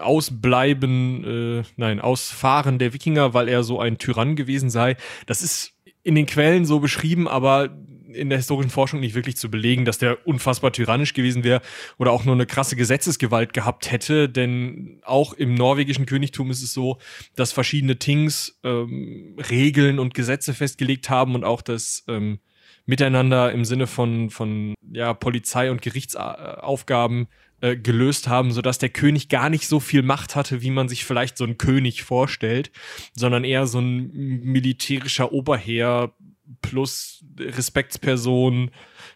Speaker 2: Ausbleiben, äh, nein, Ausfahren der Wikinger, weil er so ein Tyrann gewesen sei. Das ist in den Quellen so beschrieben, aber in der historischen Forschung nicht wirklich zu belegen, dass der unfassbar tyrannisch gewesen wäre oder auch nur eine krasse Gesetzesgewalt gehabt hätte. Denn auch im norwegischen Königtum ist es so, dass verschiedene Tings ähm, Regeln und Gesetze festgelegt haben und auch das ähm, Miteinander im Sinne von, von ja, Polizei- und Gerichtsaufgaben äh, gelöst haben, sodass der König gar nicht so viel Macht hatte, wie man sich vielleicht so ein König vorstellt, sondern eher so ein militärischer Oberherr plus Respektsperson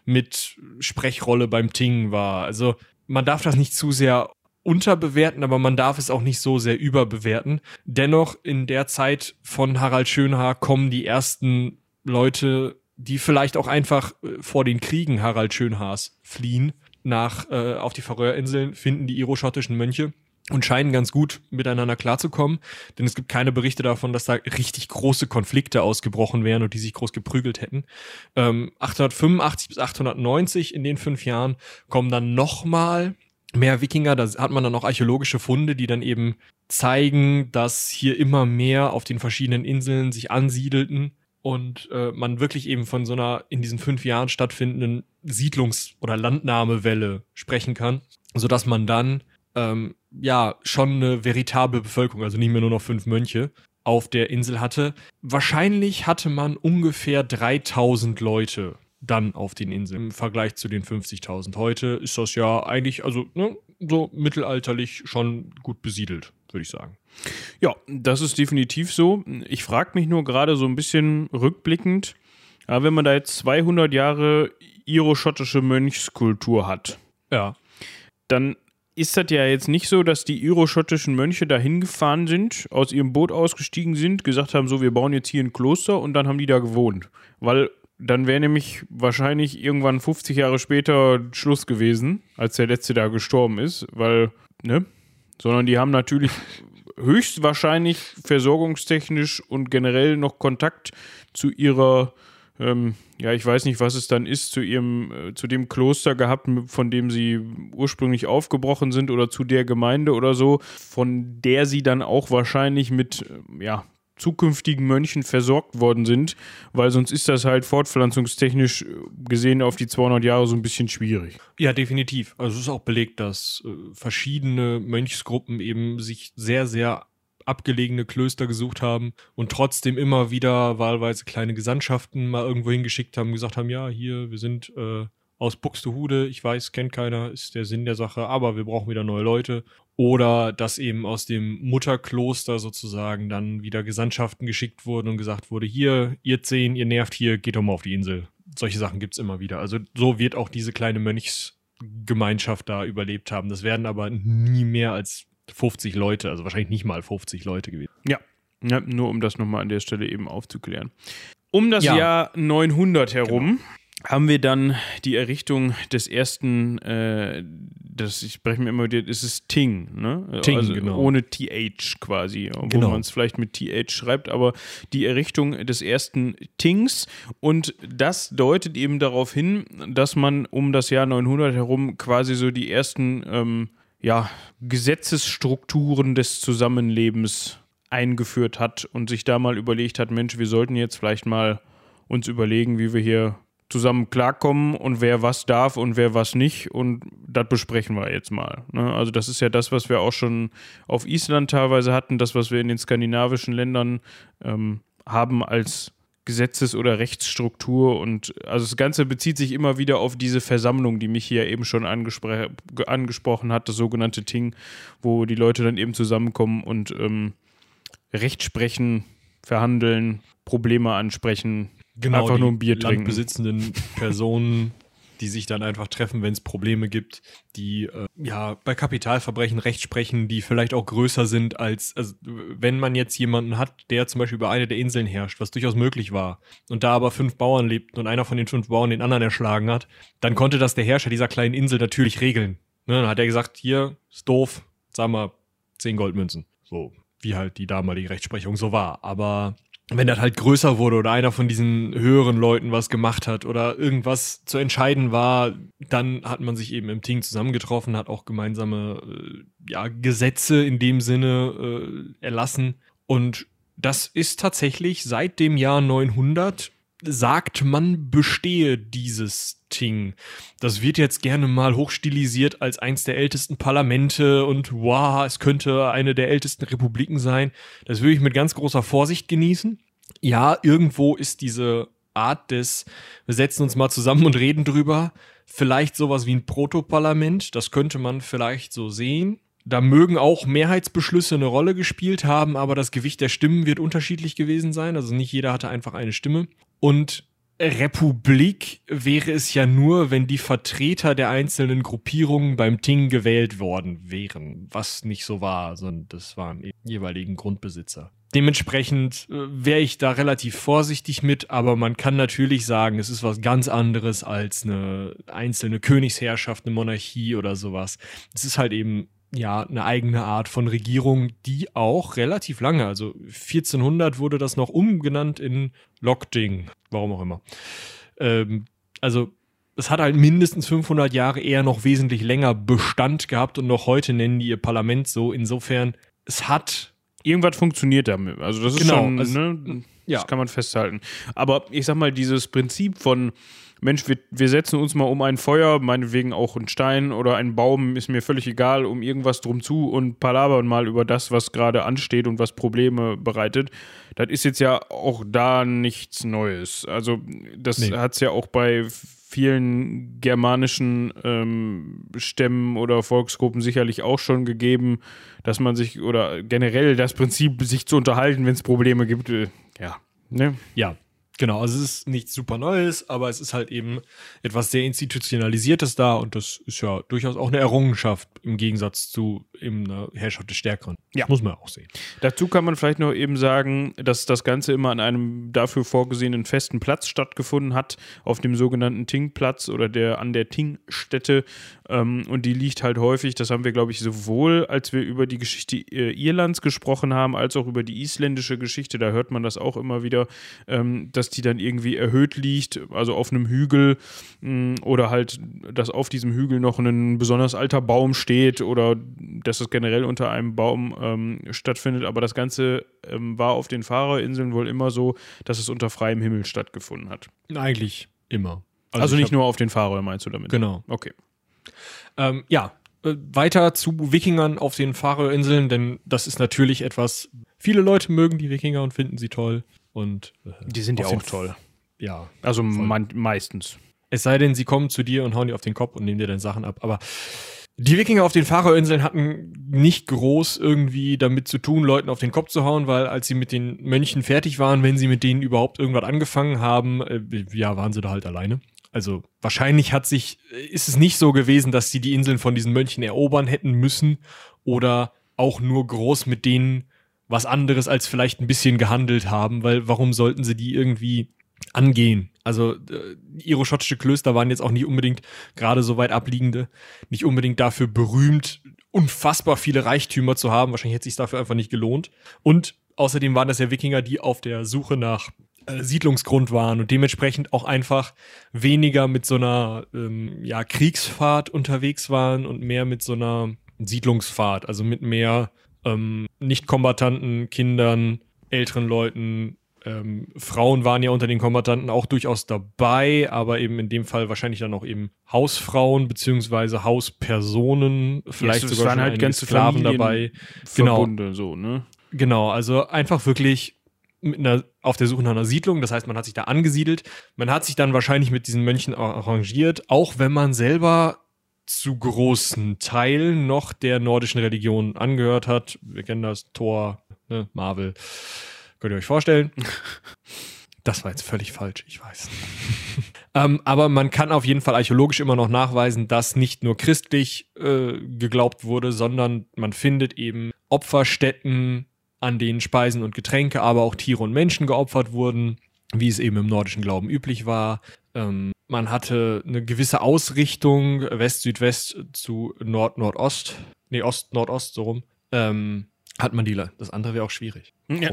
Speaker 2: mit Sprechrolle beim Ting war. Also man darf das nicht zu sehr unterbewerten, aber man darf es auch nicht so sehr überbewerten. Dennoch in der Zeit von Harald Schönhaar kommen die ersten Leute, die vielleicht auch einfach äh, vor den Kriegen Harald Schönhaars fliehen, nach äh, auf die Färöerinseln, finden die iroschottischen Mönche und scheinen ganz gut miteinander klarzukommen, denn es gibt keine Berichte davon, dass da richtig große Konflikte ausgebrochen wären und die sich groß geprügelt hätten. Ähm, 885 bis 890 in den fünf Jahren kommen dann nochmal mehr Wikinger, da hat man dann auch archäologische Funde, die dann eben zeigen, dass hier immer mehr auf den verschiedenen Inseln sich ansiedelten und äh, man wirklich eben von so einer in diesen fünf Jahren stattfindenden Siedlungs- oder Landnahmewelle sprechen kann, sodass man dann ähm, ja schon eine veritable Bevölkerung, also nicht mehr nur noch fünf Mönche, auf der Insel hatte. Wahrscheinlich hatte man ungefähr 3000 Leute dann auf den Inseln. Im Vergleich zu den 50.000 heute ist das ja eigentlich, also ne, so mittelalterlich schon gut besiedelt, würde ich sagen.
Speaker 1: Ja, das ist definitiv so. Ich frage mich nur gerade so ein bisschen rückblickend, ja, wenn man da jetzt 200 Jahre iroschottische Mönchskultur hat,
Speaker 2: Ja.
Speaker 1: dann ist das ja jetzt nicht so, dass die iroschottischen Mönche da hingefahren sind, aus ihrem Boot ausgestiegen sind, gesagt haben, so, wir bauen jetzt hier ein Kloster und dann haben die da gewohnt. Weil dann wäre nämlich wahrscheinlich irgendwann 50 Jahre später Schluss gewesen, als der letzte da gestorben ist, weil, ne? Sondern die haben natürlich [laughs] höchstwahrscheinlich versorgungstechnisch und generell noch Kontakt zu ihrer, ähm, ja, ich weiß nicht, was es dann ist, zu ihrem, äh, zu dem Kloster gehabt, von dem sie ursprünglich aufgebrochen sind oder zu der Gemeinde oder so, von der sie dann auch wahrscheinlich mit, äh, ja, zukünftigen Mönchen versorgt worden sind, weil sonst ist das halt fortpflanzungstechnisch äh, gesehen auf die 200 Jahre so ein bisschen schwierig.
Speaker 2: Ja, definitiv. Also es ist auch belegt, dass äh, verschiedene Mönchsgruppen eben sich sehr, sehr abgelegene Klöster gesucht haben und trotzdem immer wieder wahlweise kleine Gesandtschaften mal irgendwo hingeschickt haben, gesagt haben, ja, hier, wir sind äh, aus Buxtehude, ich weiß, kennt keiner, ist der Sinn der Sache, aber wir brauchen wieder neue Leute. Oder dass eben aus dem Mutterkloster sozusagen dann wieder Gesandtschaften geschickt wurden und gesagt wurde, hier, ihr zehn, ihr nervt hier, geht doch mal auf die Insel. Solche Sachen gibt's immer wieder. Also so wird auch diese kleine Mönchsgemeinschaft da überlebt haben. Das werden aber nie mehr als 50 Leute, also wahrscheinlich nicht mal 50 Leute gewesen.
Speaker 1: Ja, ja nur um das nochmal an der Stelle eben aufzuklären. Um das
Speaker 2: Ja.
Speaker 1: Jahr 900 herum haben wir dann die Errichtung des ersten, äh, das, ich spreche mir immer wieder, es ist Ting, ne?
Speaker 2: Ting,
Speaker 1: also
Speaker 2: genau.
Speaker 1: Ohne TH quasi, obwohl
Speaker 2: Genau.
Speaker 1: man es vielleicht mit TH schreibt, aber die Errichtung des ersten Tings und das deutet eben darauf hin, dass man um das Jahr 900 herum quasi so die ersten, ähm, ja, Gesetzesstrukturen des Zusammenlebens eingeführt hat und sich da mal überlegt hat, Mensch, wir sollten jetzt vielleicht mal uns überlegen, wie wir hier zusammen klarkommen und wer was darf und wer was nicht und das besprechen wir jetzt mal. Ne? Also das ist ja das, was wir auch schon auf Island teilweise hatten, das, was wir in den skandinavischen Ländern ähm, haben als Gesetzes- oder Rechtsstruktur und also das Ganze bezieht sich immer wieder auf diese Versammlung, die mich hier eben schon angespr ge- angesprochen hat, das sogenannte Ting, wo die Leute dann eben zusammenkommen und ähm, Recht sprechen, verhandeln, Probleme ansprechen, einfach
Speaker 2: Genau, die
Speaker 1: nur ein Bier trinken.
Speaker 2: landbesitzenden Personen, die sich dann einfach treffen, wenn es Probleme gibt, die äh, ja bei Kapitalverbrechen Recht sprechen, die vielleicht auch größer sind als, also wenn man jetzt jemanden hat, der zum Beispiel über eine der Inseln herrscht, was durchaus möglich war, und da aber fünf Bauern lebten und einer von den fünf Bauern den anderen erschlagen hat, dann konnte das der Herrscher dieser kleinen Insel natürlich regeln. Ne, dann hat er gesagt, hier, ist doof, sag mal, zehn Goldmünzen. So, wie halt die damalige Rechtsprechung so war. Aber wenn das halt größer wurde oder einer von diesen höheren Leuten was gemacht hat oder irgendwas zu entscheiden war, dann hat man sich eben im Team zusammengetroffen, hat auch gemeinsame äh, ja, Gesetze in dem Sinne äh, erlassen. Und das ist tatsächlich seit dem Jahr 900 sagt man, bestehe dieses Ting. Das wird jetzt gerne mal hochstilisiert als eins der ältesten Parlamente und wow, es könnte eine der ältesten Republiken sein. Das würde ich mit ganz großer Vorsicht genießen. Ja, irgendwo ist diese Art des, wir setzen uns mal zusammen und reden drüber, vielleicht sowas wie ein Protoparlament, das könnte man vielleicht so sehen. Da mögen auch Mehrheitsbeschlüsse eine Rolle gespielt haben, aber das Gewicht der Stimmen wird unterschiedlich gewesen sein. Also nicht jeder hatte einfach eine Stimme. Und Republik wäre es ja nur, wenn die Vertreter der einzelnen Gruppierungen beim Ting gewählt worden wären, was nicht so war, sondern das waren jeweiligen Grundbesitzer. Dementsprechend äh, wäre ich da relativ vorsichtig mit, aber man kann natürlich sagen, es ist was ganz anderes als eine einzelne Königsherrschaft, eine Monarchie oder sowas. Es ist halt eben ja eine eigene Art von Regierung, die auch relativ lange, also 1400 wurde das noch umgenannt in Lokding, warum auch immer. Ähm, also es hat halt mindestens 500 Jahre eher noch wesentlich länger Bestand gehabt und noch heute nennen die ihr Parlament so. Insofern, es hat
Speaker 1: Irgendwas funktioniert damit. Also das ist
Speaker 2: Genau,
Speaker 1: schon,
Speaker 2: also-
Speaker 1: ne? Das kann man festhalten. Aber ich sag mal, dieses Prinzip von Mensch, wir, wir setzen uns mal um ein Feuer, meinetwegen auch ein Stein oder ein Baum, ist mir völlig egal, um irgendwas drum zu und palabern mal über das, was gerade ansteht und was Probleme bereitet. Das ist jetzt ja auch da nichts Neues. Also, das
Speaker 2: Nee.
Speaker 1: hat es ja auch bei vielen germanischen ähm, Stämmen oder Volksgruppen sicherlich auch schon gegeben, dass man sich oder generell das Prinzip, sich zu unterhalten, wenn es Probleme gibt, äh, ja. Ne?
Speaker 2: Ja, genau. Also es ist nichts super Neues, aber es ist halt eben etwas sehr Institutionalisiertes da und das ist ja durchaus auch eine Errungenschaft im Gegensatz zu eben einer Herrschaft des Stärkeren.
Speaker 1: Ja.
Speaker 2: Das muss man auch sehen.
Speaker 1: Dazu kann man vielleicht noch eben sagen, dass das Ganze immer an einem dafür vorgesehenen festen Platz stattgefunden hat, auf dem sogenannten Tingplatz oder der an der Tingstätte. Ähm, und die liegt halt häufig, das haben wir, glaube ich, sowohl als wir über die Geschichte äh, Irlands gesprochen haben, als auch über die isländische Geschichte, da hört man das auch immer wieder, ähm, dass die dann irgendwie erhöht liegt, also auf einem Hügel mh, oder halt, dass auf diesem Hügel noch ein besonders alter Baum steht oder dass es generell unter einem Baum ähm, stattfindet. Aber das Ganze ähm, war auf den Fahrerinseln wohl immer so, dass es unter freiem Himmel stattgefunden hat.
Speaker 2: Eigentlich immer.
Speaker 1: Also,
Speaker 2: ich
Speaker 1: nicht nur auf den Fahrer, meinst du damit?
Speaker 2: Genau.
Speaker 1: Okay.
Speaker 2: Ähm, ja, äh, weiter zu Wikingern auf den Färöerinseln, denn das ist natürlich etwas, viele Leute mögen die Wikinger und finden sie toll. Und äh,
Speaker 1: Die sind ja auch toll.
Speaker 2: Ja.
Speaker 1: Also man, meistens.
Speaker 2: Es sei denn, sie kommen zu dir und hauen dir auf den Kopf und nehmen dir deine Sachen ab. Aber die Wikinger auf den Färöerinseln hatten nicht groß irgendwie damit zu tun, Leuten auf den Kopf zu hauen, weil als sie mit den Mönchen fertig waren, wenn sie mit denen überhaupt irgendwas angefangen haben, äh, ja, waren sie da halt alleine. Also wahrscheinlich hat sich, ist es nicht so gewesen, dass sie die Inseln von diesen Mönchen erobern hätten müssen oder auch nur groß mit denen was anderes als vielleicht ein bisschen gehandelt haben, weil warum sollten sie die irgendwie angehen? Also äh, ihre schottische Klöster waren jetzt auch nicht unbedingt gerade so weit abliegende, nicht unbedingt dafür berühmt, unfassbar viele Reichtümer zu haben. Wahrscheinlich hätte es sich dafür einfach nicht gelohnt. Und außerdem waren das ja Wikinger, die auf der Suche nach äh, Siedlungsgrund waren und dementsprechend auch einfach weniger mit so einer ähm, ja, Kriegsfahrt unterwegs waren und mehr mit so einer Siedlungsfahrt, also mit mehr ähm, Nicht-Kombatanten, Kindern, älteren Leuten. Ähm, Frauen waren ja unter den Kombatanten auch durchaus dabei, aber eben in dem Fall wahrscheinlich dann auch eben Hausfrauen beziehungsweise Hauspersonen, vielleicht
Speaker 1: es
Speaker 2: sogar
Speaker 1: waren
Speaker 2: schon
Speaker 1: halt ganze
Speaker 2: Sklaven
Speaker 1: Familien
Speaker 2: dabei. Genau.
Speaker 1: Verbunde, so, ne?
Speaker 2: Genau, also einfach wirklich mit einer, auf der Suche nach einer Siedlung. Das heißt, man hat sich da angesiedelt. Man hat sich dann wahrscheinlich mit diesen Mönchen arrangiert, auch wenn man selber zu großen Teilen noch der nordischen Religion angehört hat. Wir kennen das Thor, ne, Marvel. Könnt ihr euch vorstellen? [laughs] Das war jetzt völlig falsch, ich weiß. [laughs] ähm, aber man kann auf jeden Fall archäologisch immer noch nachweisen, dass nicht nur christlich äh, geglaubt wurde, sondern man findet eben Opferstätten, an denen Speisen und Getränke, aber auch Tiere und Menschen geopfert wurden, wie es eben im nordischen Glauben üblich war. Ähm, man hatte eine gewisse Ausrichtung, West-Südwest zu Nord-Nordost, nee, Ost-Nordost, so rum. Ähm, hat man die, das andere wäre auch schwierig.
Speaker 1: Ja.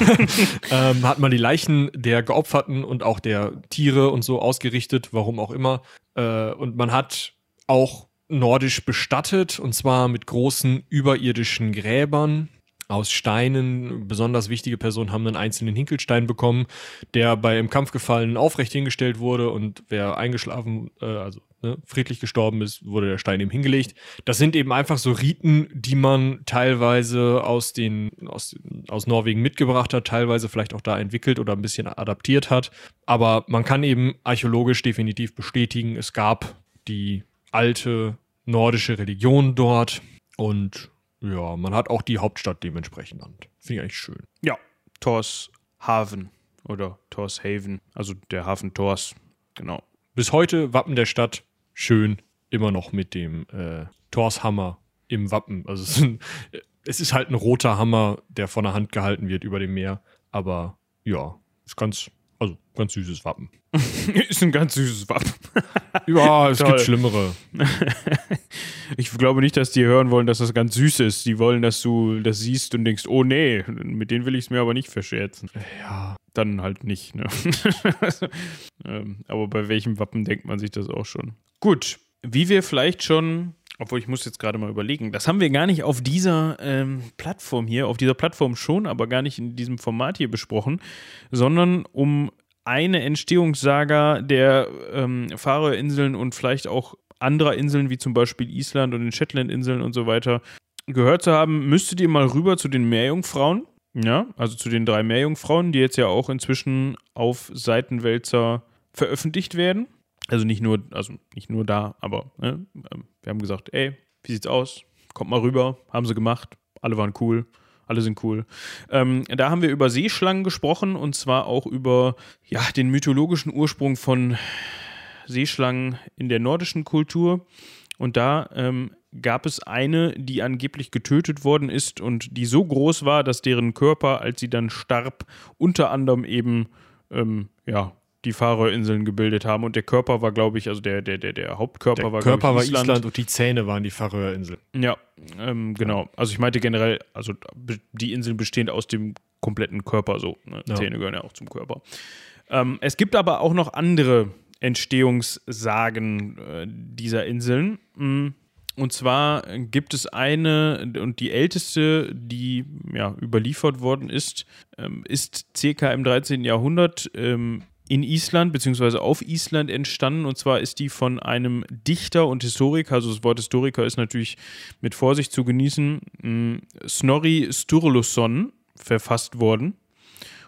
Speaker 1: [laughs]
Speaker 2: ähm, hat man die Leichen der Geopferten und auch der Tiere und so ausgerichtet, warum auch immer. Äh, und man hat auch nordisch bestattet, und zwar mit großen überirdischen Gräbern aus Steinen. Besonders wichtige Personen haben einen einzelnen Hinkelstein bekommen, der bei im Kampf gefallenen aufrecht hingestellt wurde und wer eingeschlafen, äh, also ne, friedlich gestorben ist, wurde der Stein eben hingelegt. Das sind eben einfach so Riten, die man teilweise aus den aus, aus Norwegen mitgebracht hat, teilweise vielleicht auch da entwickelt oder ein bisschen adaptiert hat. Aber man kann eben archäologisch definitiv bestätigen, es gab die alte nordische Religion dort und ja, man hat auch die Hauptstadt dementsprechend genannt. Finde ich eigentlich schön.
Speaker 1: Ja, Torshaven oder Torshaven, also der Hafen Tors, genau.
Speaker 2: Bis heute Wappen der Stadt schön, immer noch mit dem äh, Torshammer im Wappen. Also es ist, ein, [laughs] es ist halt ein roter Hammer, der von der Hand gehalten wird über dem Meer. Aber ja, ist ganz, also ganz süßes Wappen. [laughs]
Speaker 1: ist ein ganz süßes Wappen. [laughs]
Speaker 2: Ja, es
Speaker 1: Toll.
Speaker 2: gibt schlimmere. [laughs]
Speaker 1: Ich glaube nicht, dass die hören wollen, dass das ganz süß ist. Die wollen, dass du das siehst und denkst, oh nee, mit denen will ich es mir aber nicht verscherzen.
Speaker 2: Ja,
Speaker 1: Dann halt nicht. Ne? ähm, aber bei welchem Wappen denkt man sich das auch schon? Gut, wie wir vielleicht schon obwohl ich muss jetzt gerade mal überlegen, das haben wir gar nicht auf dieser ähm, Plattform hier, auf dieser Plattform schon, aber gar nicht in diesem Format hier besprochen, sondern um eine Entstehungssaga der ähm, Färöerinseln und vielleicht auch anderer Inseln, wie zum Beispiel Island und den Shetlandinseln und so weiter, gehört zu haben, müsstet ihr mal rüber zu den Meerjungfrauen. Ja, also zu den drei Meerjungfrauen, die jetzt ja auch inzwischen auf Seitenwälzer veröffentlicht werden. Also nicht nur, also nicht nur da, aber ne, ähm, wir haben gesagt, ey, wie sieht's aus? Kommt mal rüber, haben sie gemacht, alle waren cool, alle sind cool. Ähm, da haben wir über Seeschlangen gesprochen und zwar auch über ja, den mythologischen Ursprung von Seeschlangen in der nordischen Kultur. Und da ähm, gab es eine, die angeblich getötet worden ist und die so groß war, dass deren Körper, als sie dann starb, unter anderem eben ähm, ja, die Färöerinseln gebildet haben. Und der Körper war, glaube ich, also der, der, der, der Hauptkörper
Speaker 2: Der
Speaker 1: war,
Speaker 2: Körper
Speaker 1: glaub
Speaker 2: war
Speaker 1: ich,
Speaker 2: Island. und die Zähne waren die Färöerinseln.
Speaker 1: Ja, ähm, genau. Also ich meinte generell, also die Inseln bestehen aus dem kompletten Körper so. Ne?
Speaker 2: Ja.
Speaker 1: Zähne gehören ja auch zum Körper. Ähm, es gibt aber auch noch andere Entstehungssagen äh, dieser Inseln. Mm, Und zwar gibt es eine und die älteste, die ja, überliefert worden ist, ähm, ist circa im 13. Jahrhundert ähm, in Island beziehungsweise auf Island entstanden. Und zwar ist die von einem Dichter und Historiker, also das Wort Historiker ist natürlich mit Vorsicht zu genießen, mh, Snorri Sturluson verfasst worden.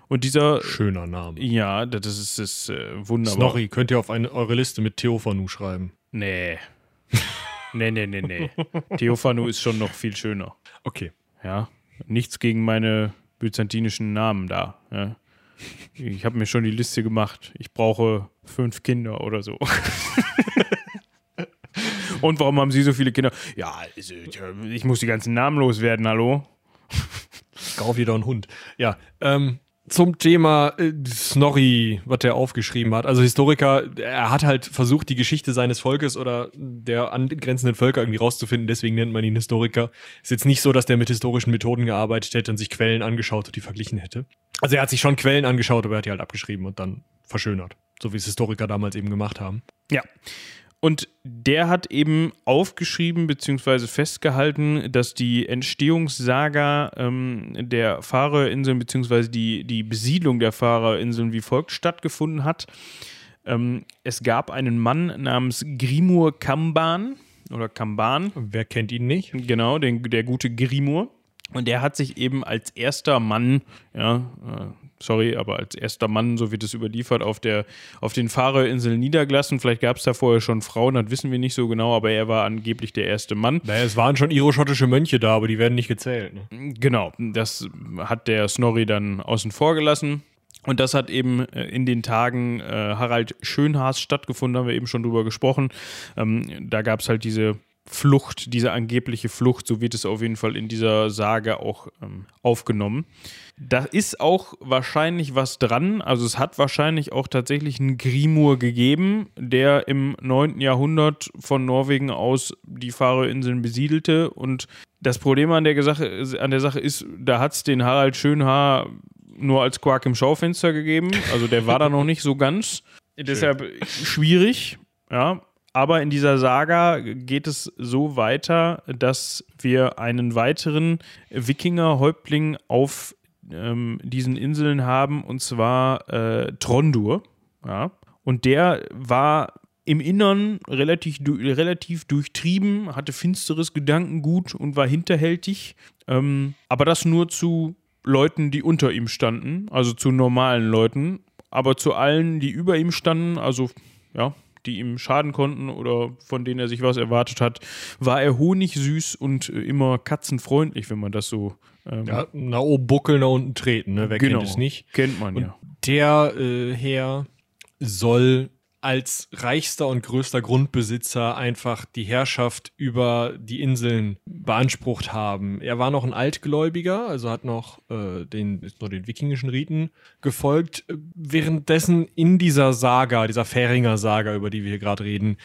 Speaker 1: Und dieser,
Speaker 2: Schöner Name.
Speaker 1: ja, das ist, das ist äh, wunderbar.
Speaker 2: Snorri könnt ihr auf eine, eure Liste mit Theophanu schreiben.
Speaker 1: Nee. [laughs] nee, nee, nee, nee. Theophanu ist schon noch viel schöner.
Speaker 2: Okay.
Speaker 1: Ja. Nichts gegen meine byzantinischen Namen da. Ja. Ich habe mir schon die Liste gemacht. Ich brauche fünf Kinder oder so. [laughs] Und warum haben Sie so viele Kinder? Ja, also, ich muss die ganzen Namen loswerden, hallo?
Speaker 2: Kauf dir doch einen Hund. Ja, ähm, zum Thema äh, Snorri, was der aufgeschrieben hat. Also Historiker, er hat halt versucht, die Geschichte seines Volkes oder der angrenzenden Völker irgendwie rauszufinden, deswegen nennt man ihn Historiker. Ist jetzt nicht so, dass der mit historischen Methoden gearbeitet hätte und sich Quellen angeschaut und die verglichen hätte. Also er hat sich schon Quellen angeschaut, aber er hat die halt abgeschrieben und dann verschönert. So wie es Historiker damals eben gemacht haben.
Speaker 1: Ja. Und der hat eben aufgeschrieben bzw. festgehalten, dass die Entstehungssaga ähm, der Färöerinseln bzw. Die, die Besiedlung der Färöerinseln wie folgt stattgefunden hat. Ähm, es gab einen Mann namens Grimur Kamban oder Kamban,
Speaker 2: Wer kennt ihn nicht?
Speaker 1: genau, den, der gute Grimur. Und der hat sich eben als erster Mann, ja, äh, sorry, aber als erster Mann, so wird es überliefert, auf, der, auf den Färöerinseln niedergelassen. Vielleicht gab es da vorher schon Frauen, das wissen wir nicht so genau, aber er war angeblich der erste Mann.
Speaker 2: Naja, es waren schon iroschottische Mönche da, aber die werden nicht gezählt. Ne?
Speaker 1: Genau, das hat der Snorri dann außen vor gelassen. Und das hat eben äh, in den Tagen äh, Harald Schönhaas stattgefunden, haben wir eben schon drüber gesprochen. Ähm, da gab es halt diese Flucht, diese angebliche Flucht, so wird es auf jeden Fall in dieser Sage auch ähm, aufgenommen. Da ist auch wahrscheinlich was dran. Also es hat wahrscheinlich auch tatsächlich einen Grimur gegeben, der im 9. Jahrhundert von Norwegen aus die Färöinseln besiedelte. Und das Problem an der Sache, an der Sache ist, da hat es den Harald Schönhaar nur als Quark im Schaufenster gegeben. Also der war da noch nicht so ganz. Deshalb schwierig, ja. Aber in dieser Saga geht es so weiter, dass wir einen weiteren Wikinger-Häuptling auf ähm, diesen Inseln haben, und zwar äh, Trondur. Ja. Und der war im Innern relativ, du relativ durchtrieben, hatte finsteres Gedankengut und war hinterhältig. Ähm, aber das nur zu Leuten, die unter ihm standen, also zu normalen Leuten. Aber zu allen, die über ihm standen, also ja, die ihm schaden konnten oder von denen er sich was erwartet hat, war er honigsüß und äh, immer katzenfreundlich, wenn man das so. Ähm,
Speaker 2: Ja, nach oben buckeln, nach unten treten, ne? Wer
Speaker 1: genau.
Speaker 2: kennt es nicht?
Speaker 1: Kennt man
Speaker 2: Und
Speaker 1: ja.
Speaker 2: der äh, Herr soll als reichster und größter Grundbesitzer einfach die Herrschaft über die Inseln beansprucht haben. Er war noch ein Altgläubiger, also hat noch äh, den, ist noch den wikingischen Riten gefolgt. Währenddessen in dieser Saga, dieser Färinger Saga, über die wir hier gerade reden,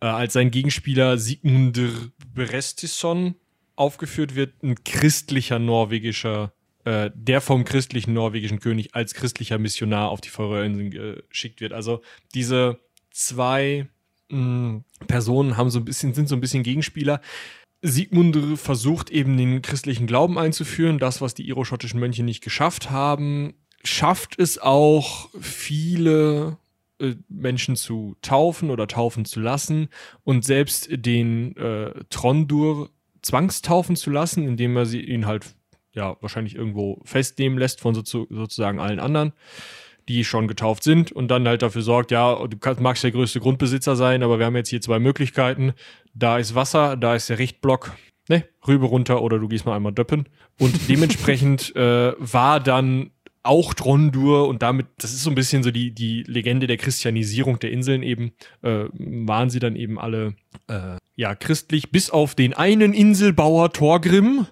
Speaker 2: äh, als sein Gegenspieler Sigmundur Berestisson aufgeführt wird, ein christlicher norwegischer äh, der vom christlichen norwegischen König als christlicher Missionar auf die Färöerinseln geschickt wird. Also diese zwei mh, Personen haben so ein bisschen, sind so ein bisschen Gegenspieler. Sigmund versucht eben den christlichen Glauben einzuführen, das, was die iroschottischen Mönche nicht geschafft haben, schafft es auch, viele äh, Menschen zu taufen oder taufen zu lassen und selbst den äh, Trondur zwangstaufen zu lassen, indem er sie ihn halt ja wahrscheinlich irgendwo festnehmen lässt von so, sozusagen allen anderen, die schon getauft sind und dann halt dafür sorgt, ja, du kannst, magst der größte Grundbesitzer sein, aber wir haben jetzt hier zwei Möglichkeiten. Da ist Wasser, da ist der Richtblock. Ne, rüber runter oder du gehst mal einmal döppen. Und [laughs] dementsprechend äh, war dann auch Trondur und damit, das ist so ein bisschen so die, die Legende der Christianisierung der Inseln eben, äh, waren sie dann eben alle äh, ja christlich, bis auf den einen Inselbauer Thorgrim.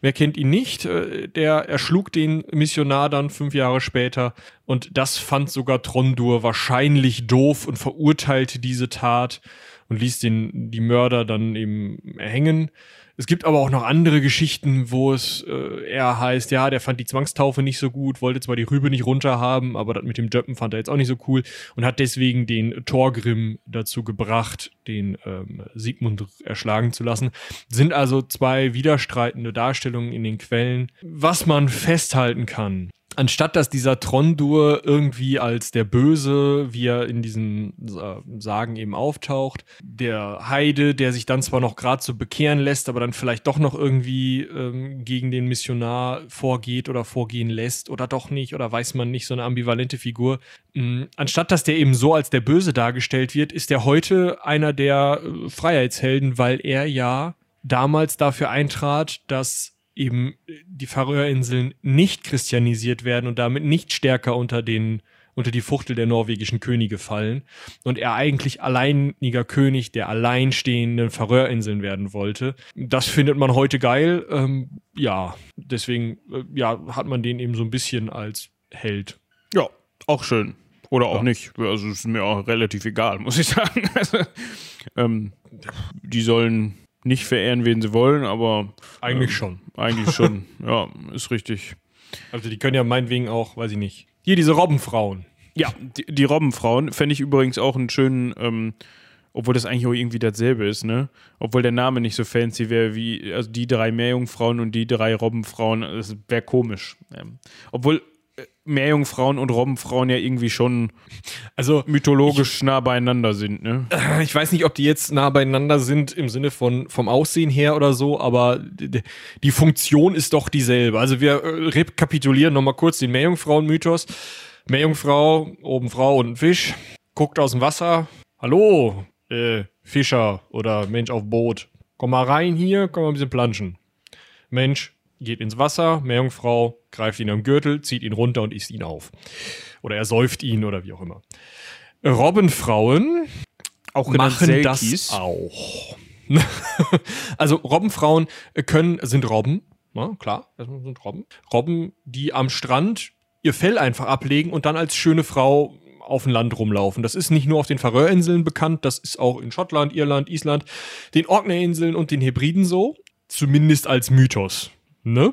Speaker 2: Wer kennt ihn nicht? Äh, der erschlug den Missionar dann fünf Jahre später und das fand sogar Trondur wahrscheinlich doof und verurteilte diese Tat und ließ den, die Mörder dann eben hängen. Es gibt aber auch noch andere Geschichten, wo es äh, eher heißt, ja, der fand die Zwangstaufe nicht so gut, wollte zwar die Rübe nicht runterhaben, aber das mit dem Jöppen fand er jetzt auch nicht so cool und hat deswegen den Torgrim dazu gebracht, den ähm, Sigmund erschlagen zu lassen. Sind also zwei widerstreitende Darstellungen in den Quellen. Was man festhalten kann, anstatt dass dieser Trondur irgendwie als der Böse, wie er in diesen äh, Sagen eben auftaucht, der Heide, der sich dann zwar noch gerade so bekehren lässt, aber dann vielleicht doch noch irgendwie ähm, gegen den Missionar vorgeht oder vorgehen lässt oder doch nicht oder weiß man nicht, so eine ambivalente Figur. Ähm, anstatt dass der eben so als der Böse dargestellt wird, ist er heute einer der äh, Freiheitshelden, weil er ja damals dafür eintrat, dass eben die Färöerinseln nicht christianisiert werden und damit nicht stärker unter den unter die Fuchtel der norwegischen Könige fallen und er eigentlich alleiniger König der alleinstehenden Färöerinseln werden wollte. Das findet man heute geil. Ähm, ja, deswegen äh, ja, hat man den eben so ein bisschen als Held.
Speaker 1: Ja, auch schön. Oder auch ja. nicht. Also ist mir auch relativ egal, muss ich sagen. [laughs] Also, ähm, die sollen nicht verehren, wen sie wollen, aber.
Speaker 2: Eigentlich ähm, schon.
Speaker 1: Eigentlich schon, [laughs] ja, ist richtig.
Speaker 2: Also die können ja meinetwegen auch, weiß ich nicht. Hier diese Robbenfrauen.
Speaker 1: Ja, die, die Robbenfrauen fände ich übrigens auch einen schönen, ähm, obwohl das eigentlich auch irgendwie dasselbe ist, ne? Obwohl der Name nicht so fancy wäre wie, also die drei Meerjungfrauen und die drei Robbenfrauen, das wäre komisch. Ähm, obwohl Meerjungfrauen und Robbenfrauen ja irgendwie schon also mythologisch ich, nah beieinander sind, ne?
Speaker 2: Ich weiß nicht, ob die jetzt nah beieinander sind im Sinne von vom Aussehen her oder so, aber die Funktion ist doch dieselbe. Also wir äh, rekapitulieren nochmal kurz den Meerjungfrauen-Mythos. Meerjungfrau, oben Frau und ein Fisch, guckt aus dem Wasser. Hallo, äh, Fischer oder Mensch auf Boot. Komm mal rein hier, komm mal ein bisschen planschen. Mensch, geht ins Wasser, Meerjungfrau greift ihn am Gürtel, zieht ihn runter und isst ihn auf. Oder er säuft ihn oder wie auch immer. Robbenfrauen auch machen Selkies. das auch. [laughs] also Robbenfrauen können, sind Robben, na, klar, das sind Robben. Robben, die am Strand ihr Fell einfach ablegen und dann als schöne Frau auf dem Land rumlaufen. Das ist nicht nur auf den Färöerinseln bekannt, das ist auch in Schottland, Irland, Island, den Orkneyinseln und den Hebriden so. Zumindest als Mythos. Ne?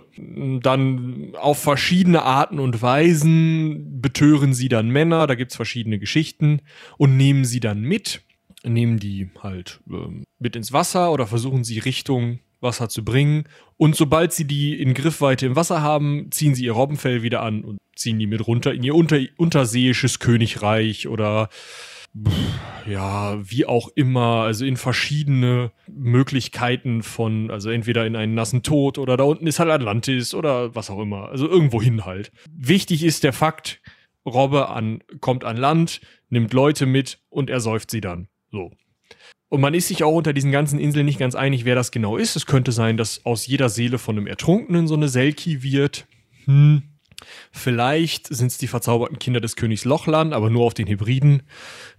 Speaker 2: Dann auf verschiedene Arten und Weisen betören sie dann Männer, da gibt es verschiedene Geschichten und nehmen sie dann mit, nehmen die halt ähm, mit ins Wasser oder versuchen sie Richtung Wasser zu bringen. Und sobald sie die in Griffweite im Wasser haben, ziehen sie ihr Robbenfell wieder an und ziehen die mit runter in ihr unter unterseeisches Königreich oder ja, wie auch immer, also in verschiedene Möglichkeiten von, also entweder in einen nassen Tod oder da unten ist halt Atlantis oder was auch immer, also irgendwo hin halt. Wichtig ist der Fakt, Robbe an, kommt an Land, nimmt Leute mit und ersäuft sie dann. So. Und man ist sich auch unter diesen ganzen Inseln nicht ganz einig, wer das genau ist. Es könnte sein, dass aus jeder Seele von einem Ertrunkenen so eine Selki wird. Hm, Vielleicht sind es die verzauberten Kinder des Königs Lochlan, aber nur auf den Hybriden.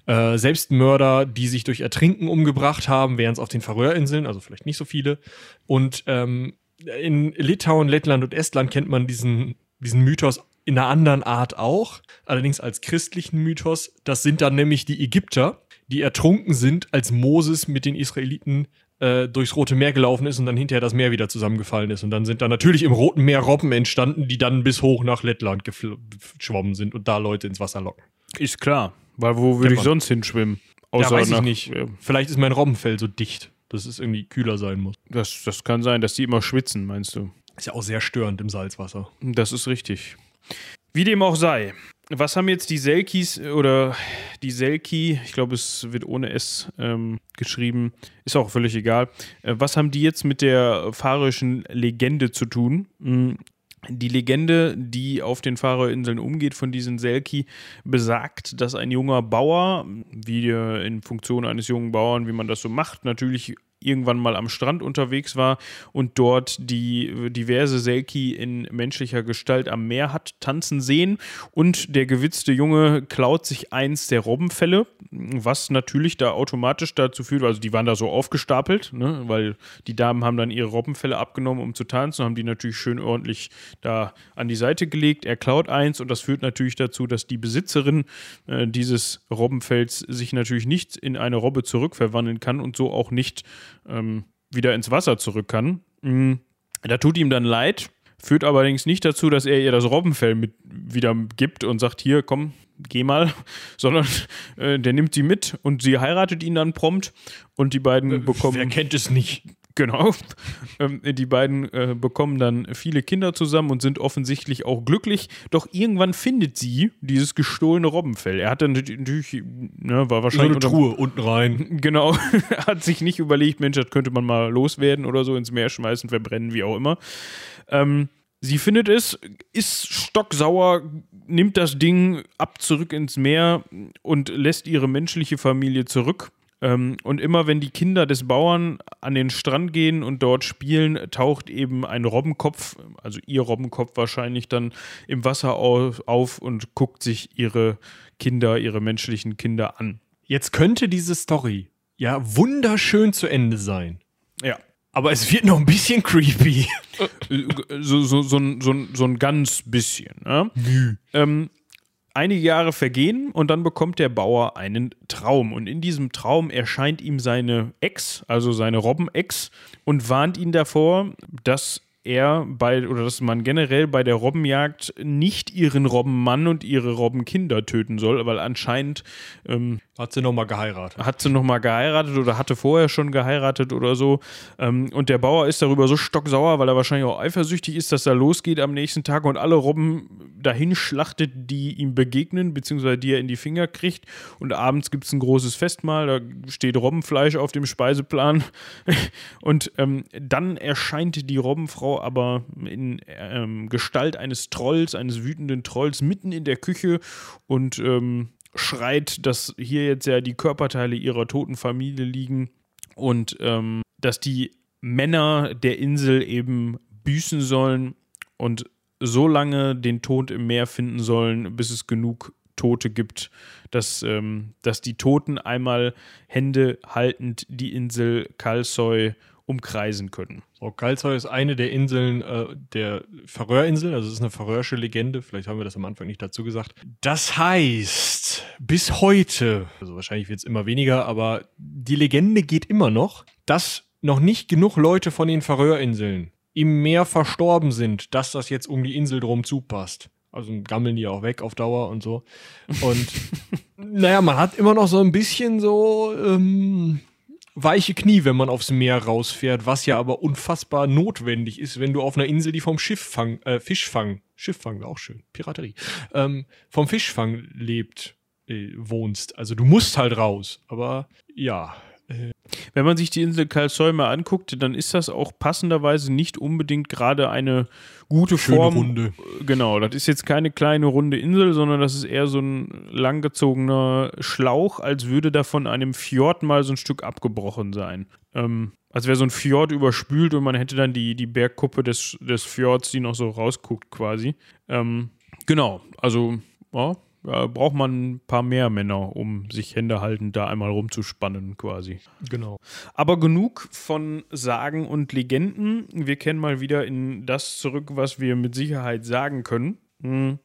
Speaker 2: Äh, Selbstmörder, die sich durch Ertrinken umgebracht haben, wären es auf den Färöerinseln, also vielleicht nicht so viele. Und ähm, in Litauen, Lettland und Estland kennt man diesen, diesen Mythos in einer anderen Art auch, allerdings als christlichen Mythos. Das sind dann nämlich die Ägypter, die ertrunken sind, als Moses mit den Israeliten äh, durchs Rote Meer gelaufen ist und dann hinterher das Meer wieder zusammengefallen ist. Und dann sind da natürlich im Roten Meer Robben entstanden, die dann bis hoch nach Lettland geschwommen sind und da Leute ins Wasser locken.
Speaker 1: Ist klar, weil wo würde ich sonst hinschwimmen?
Speaker 2: ja, weiß ich nicht. Vielleicht ist mein Robbenfell so dicht, dass es irgendwie kühler sein muss.
Speaker 1: Das, das kann sein, dass die immer schwitzen, meinst du?
Speaker 2: Ist ja auch sehr störend im Salzwasser.
Speaker 1: Das ist richtig. Wie dem auch sei. Was haben jetzt die Selkis oder die Selki, ich glaube, es wird ohne S ähm, geschrieben, ist auch völlig egal. Äh, was haben die jetzt mit der fahrerischen Legende zu tun? Hm, die Legende, die auf den Fahrerinseln umgeht von diesen Selki, besagt, dass ein junger Bauer, wie in Funktion eines jungen Bauern, wie man das so macht, natürlich irgendwann mal am Strand unterwegs war und dort die diverse Selki in menschlicher Gestalt am Meer hat tanzen sehen und der gewitzte Junge klaut sich eins der Robbenfälle, was natürlich da automatisch dazu führt, also die waren da so aufgestapelt, ne, weil die Damen haben dann ihre Robbenfälle abgenommen, um zu tanzen, haben die natürlich schön ordentlich da an die Seite gelegt. Er klaut eins und das führt natürlich dazu, dass die Besitzerin äh, dieses Robbenfells sich natürlich nicht in eine Robbe zurückverwandeln kann und so auch nicht ähm, wieder ins Wasser zurück kann. Mhm. Da tut ihm dann leid, führt allerdings nicht dazu, dass er ihr das Robbenfell mit wieder gibt und sagt, hier, komm, geh mal, [laughs] sondern äh, der nimmt sie mit und sie heiratet ihn dann prompt und die beiden äh, bekommen.
Speaker 2: Wer kennt es nicht? [laughs]
Speaker 1: Genau. Ähm, die beiden äh, bekommen dann viele Kinder zusammen und sind offensichtlich auch glücklich. Doch irgendwann findet sie dieses gestohlene Robbenfell. Er hat dann natürlich, ne, war wahrscheinlich.
Speaker 2: So eine Truhe unten rein. [laughs]
Speaker 1: Genau. [laughs] hat sich nicht überlegt, Mensch, das könnte man mal loswerden oder so ins Meer schmeißen, verbrennen, wie auch immer. Ähm, sie findet es, ist stocksauer, nimmt das Ding ab zurück ins Meer und lässt ihre menschliche Familie zurück und immer wenn die Kinder des Bauern an den Strand gehen und dort spielen, taucht eben ein Robbenkopf, also ihr Robbenkopf wahrscheinlich dann im Wasser auf, und guckt sich ihre Kinder, ihre menschlichen Kinder an.
Speaker 2: Jetzt könnte diese Story ja wunderschön zu Ende sein.
Speaker 1: Ja.
Speaker 2: Aber es wird noch ein bisschen creepy.
Speaker 1: so, so, so, so, so ein ganz bisschen. Ne? Ähm, Einige Jahre vergehen und dann bekommt der Bauer einen Traum. Und in diesem Traum erscheint ihm seine Ex, also seine Robben-Ex, und warnt ihn davor, dass er bei, oder dass man generell bei der Robbenjagd nicht ihren Robbenmann und ihre Robbenkinder töten soll, weil anscheinend ähm,
Speaker 2: hat sie nochmal geheiratet.
Speaker 1: Hat sie nochmal geheiratet oder hatte vorher schon geheiratet oder so. Ähm, und der Bauer ist darüber so stocksauer, weil er wahrscheinlich auch eifersüchtig ist, dass er losgeht am nächsten Tag und alle Robben dahin schlachtet, die ihm begegnen, beziehungsweise die er in die Finger kriegt. Und abends gibt es ein großes Festmahl, da steht Robbenfleisch auf dem Speiseplan. [laughs] und ähm, dann erscheint die Robbenfrau aber in ähm, Gestalt eines Trolls, eines wütenden Trolls, mitten in der Küche und ähm, schreit, dass hier jetzt ja die Körperteile ihrer toten Familie liegen und ähm, dass die Männer der Insel eben büßen sollen und so lange den Tod im Meer finden sollen, bis es genug Tote gibt, dass, ähm, dass die Toten einmal Hände haltend die Insel Kalsoy umkreisen können.
Speaker 2: So, Kalsoy ist eine der Inseln äh, der Färöerinseln, also es ist eine färöische Legende, vielleicht haben wir das am Anfang nicht dazu gesagt. Das heißt, bis heute, also wahrscheinlich wird es immer weniger, aber die Legende geht immer noch, dass noch nicht genug Leute von den Färöerinseln im Meer verstorben sind, dass das jetzt um die Insel drum zupasst. Also gammeln die auch weg auf Dauer und so. Und [laughs] naja, man hat immer noch so ein bisschen so ähm, weiche Knie, wenn man aufs Meer rausfährt, was ja aber unfassbar notwendig ist, wenn du auf einer Insel, die vom Schifffang, äh, Fischfang, Schifffang wäre auch schön, Piraterie, ähm, vom Fischfang lebt, äh, wohnst. Also du musst halt raus. Aber ja,
Speaker 1: wenn man sich die Insel Kalsoy mal anguckt, dann ist das auch passenderweise nicht unbedingt gerade eine gute Schöne Form.
Speaker 2: Runde.
Speaker 1: Genau, das ist jetzt keine kleine runde Insel, sondern das ist eher so ein langgezogener Schlauch, als würde da von einem Fjord mal so ein Stück abgebrochen sein. Ähm, als wäre so ein Fjord überspült und man hätte dann die, die Bergkuppe des, des Fjords, die noch so rausguckt quasi. Ähm, genau, also ja, ja, braucht man ein paar mehr Männer, um sich Hände haltend da einmal rumzuspannen, quasi.
Speaker 2: Genau.
Speaker 1: Aber genug von Sagen und Legenden. Wir kennen mal wieder in das zurück, was wir mit Sicherheit sagen können. Hm.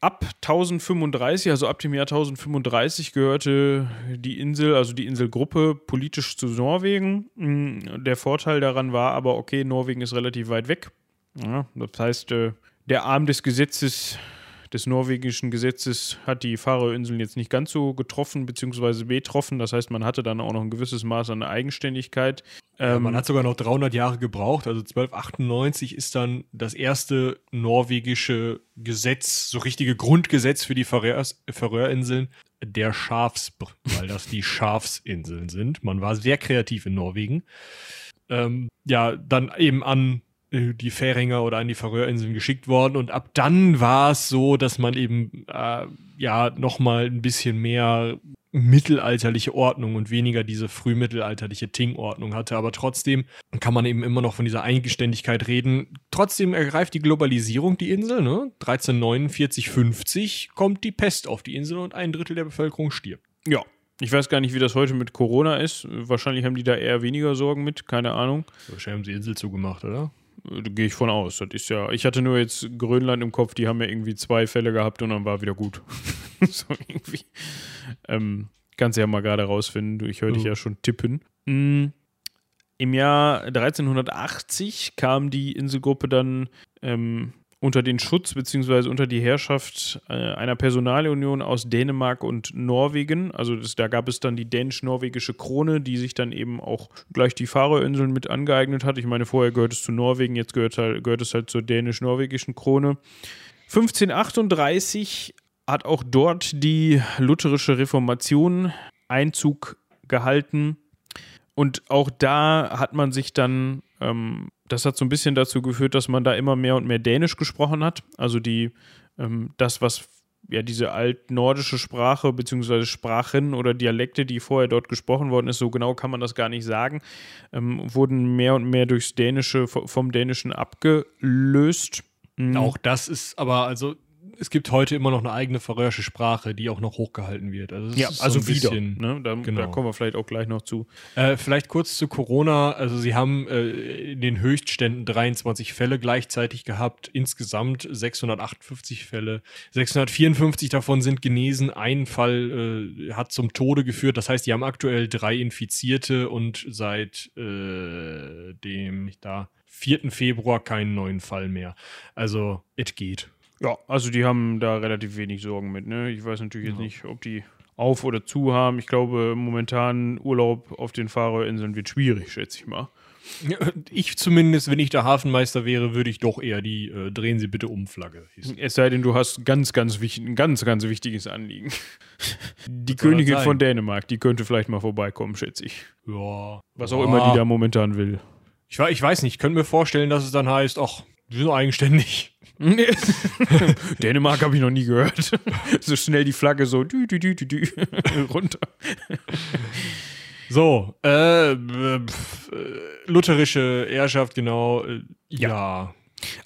Speaker 1: Ab 1035, also ab dem Jahr 1035, gehörte die Insel, also die Inselgruppe, politisch zu Norwegen. Hm. Der Vorteil daran war aber, okay, Norwegen ist relativ weit weg. Ja, das heißt, äh, der Arm des Gesetzes des norwegischen Gesetzes hat die Färöerinseln jetzt nicht ganz so getroffen bzw. betroffen. Das heißt, man hatte dann auch noch ein gewisses Maß an Eigenständigkeit.
Speaker 2: Ja, man hat sogar noch 300 Jahre gebraucht. Also 1298 ist dann das erste norwegische Gesetz, so richtige Grundgesetz für die Färöerinseln, der Schafsbr, weil das die Schafsinseln sind. Man war sehr kreativ in Norwegen. Ähm, ja, dann eben an die Färinger oder an die Färöerinseln geschickt worden und ab dann war es so, dass man eben äh, ja nochmal ein bisschen mehr mittelalterliche Ordnung und weniger diese frühmittelalterliche Ting-Ordnung hatte. Aber trotzdem kann man eben immer noch von dieser Eigenständigkeit reden. Trotzdem ergreift die Globalisierung die Insel. Ne? 1349, 50 kommt die Pest auf die Insel und ein Drittel der Bevölkerung stirbt.
Speaker 1: Ja. Ich weiß gar nicht, wie das heute mit Corona ist. Wahrscheinlich haben die da eher weniger Sorgen mit, keine Ahnung.
Speaker 2: Wahrscheinlich haben sie die Insel zugemacht, oder?
Speaker 1: Da gehe ich von aus. Das ist ja, ich hatte nur jetzt Grönland im Kopf, die haben ja irgendwie zwei Fälle gehabt und dann war wieder gut. [laughs] so irgendwie. Ähm, kannst du ja mal gerade rausfinden. Ich höre dich ja schon tippen. Mhm. Im Jahr 1380 kam die Inselgruppe dann ähm, unter den Schutz bzw. unter die Herrschaft äh, einer Personalunion aus Dänemark und Norwegen. Also das, da gab es dann die dänisch-norwegische Krone, die sich dann eben auch gleich die Färöerinseln mit angeeignet hat. Ich meine, vorher gehört es zu Norwegen, jetzt gehört, halt, gehört es halt zur dänisch-norwegischen Krone. 1538 hat auch dort die lutherische Reformation Einzug gehalten. Und auch da hat man sich dann, ähm, das hat so ein bisschen dazu geführt, dass man da immer mehr und mehr Dänisch gesprochen hat. Also die, ähm, das, was ja diese altnordische Sprache beziehungsweise Sprachen oder Dialekte, die vorher dort gesprochen worden ist, so genau kann man das gar nicht sagen, ähm, wurden mehr und mehr durchs Dänische, vom Dänischen abgelöst.
Speaker 2: Mhm. Auch das ist aber, also es gibt heute immer noch eine eigene färöische Sprache, die auch noch hochgehalten wird.
Speaker 1: Also ja, also so wieder. Bisschen, ne? da, genau. da, kommen wir vielleicht auch gleich noch zu.
Speaker 2: Äh, vielleicht kurz zu Corona. Also sie haben äh, in den Höchstständen 23 Fälle gleichzeitig gehabt. Insgesamt 658 Fälle. 654 davon sind genesen. Ein Fall äh, hat zum Tode geführt. Das heißt, die haben aktuell drei Infizierte und seit äh, dem da 4. Februar keinen neuen Fall mehr. Also, es geht.
Speaker 1: Ja, also die haben da relativ wenig Sorgen mit. Ne? Ich weiß natürlich jetzt nicht, ob die auf oder zu haben. Ich glaube, momentan Urlaub auf den Färöerinseln wird schwierig, schätze ich mal. [laughs]
Speaker 2: Ich zumindest, wenn ich der Hafenmeister wäre, würde ich doch eher die äh, Drehen Sie bitte um Flagge.
Speaker 1: Es sei denn, du hast ganz, ganz wichtig, ein ganz, ganz wichtiges Anliegen. [laughs] Die Was Königin von Dänemark, die könnte vielleicht mal vorbeikommen, schätze ich.
Speaker 2: Ja.
Speaker 1: Was auch ja. immer die da momentan will.
Speaker 2: Ich, ich weiß nicht, ich könnte mir vorstellen, dass es dann heißt, ach, wir sind eigenständig. [laughs]
Speaker 1: Dänemark habe ich noch nie gehört. so schnell die Flagge so dü, dü, dü, dü, dü, [laughs] runter.
Speaker 2: So, äh, äh, lutherische Herrschaft, genau. Äh, ja. ja.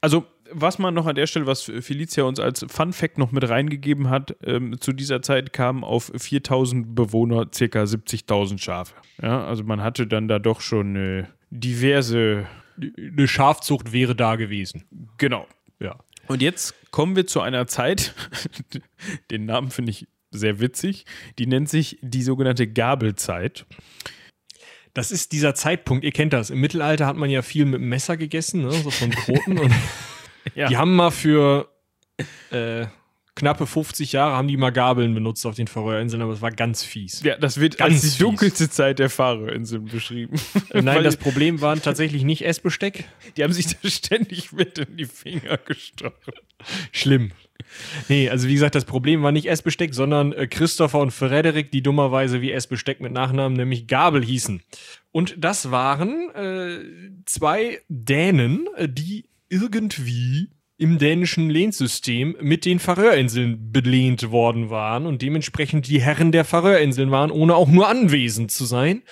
Speaker 1: Also, was man noch an der Stelle, was Felicia uns als Fun Fact noch mit reingegeben hat, ähm, zu dieser Zeit kamen auf 4000 Bewohner ca. 70.000 Schafe. Ja, also man hatte dann da doch schon äh, diverse.
Speaker 2: Eine Schafzucht wäre da gewesen.
Speaker 1: Genau. Ja. Und jetzt kommen wir zu einer Zeit, [laughs] den Namen finde ich sehr witzig, die nennt sich die sogenannte Gabelzeit.
Speaker 2: Das ist dieser Zeitpunkt, ihr kennt das. Im Mittelalter hat man ja viel mit dem Messer gegessen, ne? so von Broten. und [laughs] ja. Die haben mal für äh, knappe 50 Jahre haben die mal Gabeln benutzt auf den Färöerinseln, aber es war ganz fies.
Speaker 1: Ja, das wird ganz als die dunkelste Zeit der Färöerinseln beschrieben. [laughs]
Speaker 2: Nein, das Problem waren tatsächlich nicht Essbesteck.
Speaker 1: Die haben sich da ständig mit in die Finger gestochen.
Speaker 2: Schlimm. Nee, also wie gesagt, das Problem war nicht Essbesteck, sondern äh, Christopher und Frederik, die dummerweise wie Essbesteck mit Nachnamen, nämlich Gabel hießen. Und das waren äh, zwei Dänen, äh, die irgendwie im dänischen Lehnsystem mit den Färöerinseln belehnt worden waren und dementsprechend die Herren der Färöerinseln waren, ohne auch nur anwesend zu sein.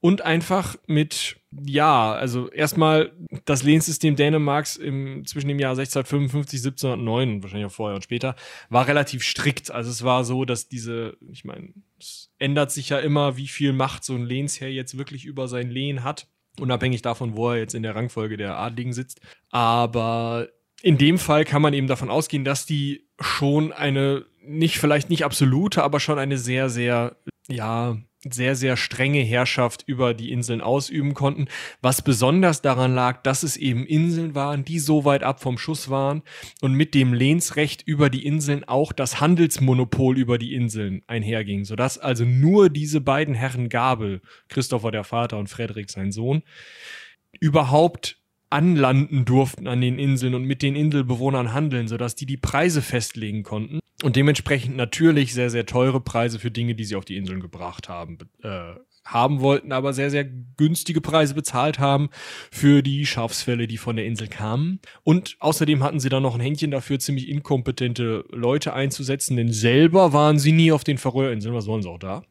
Speaker 2: Und einfach mit, ja, also erstmal das Lehnsystem Dänemarks im, zwischen dem Jahr 1655, 1709 und wahrscheinlich auch vorher und später war relativ strikt. Also es war so, dass diese, ich meine, es ändert sich ja immer, wie viel Macht so ein Lehnsherr jetzt wirklich über sein Lehen hat unabhängig davon, wo er jetzt in der Rangfolge der Adligen sitzt. Aber in dem Fall kann man eben davon ausgehen, dass die schon eine, nicht vielleicht nicht absolute, aber schon eine sehr, sehr, ja, sehr, sehr strenge Herrschaft über die Inseln ausüben konnten. Was besonders daran lag, dass es eben Inseln waren, die so weit ab vom Schuss waren und mit dem Lehnsrecht über die Inseln auch das Handelsmonopol über die Inseln einherging, sodass also nur diese beiden Herren Gabel, Christopher der Vater und Frederik sein Sohn, überhaupt anlanden durften an den Inseln und mit den Inselbewohnern handeln, sodass die die Preise festlegen konnten und dementsprechend natürlich sehr, sehr teure Preise für Dinge, die sie auf die Inseln gebracht haben, äh, haben wollten, aber sehr, sehr günstige Preise bezahlt haben für die Schafsfälle, die von der Insel kamen. Und außerdem hatten sie dann noch ein Händchen dafür, ziemlich inkompetente Leute einzusetzen, denn selber waren sie nie auf den Färöerinseln, was wollen sie auch da?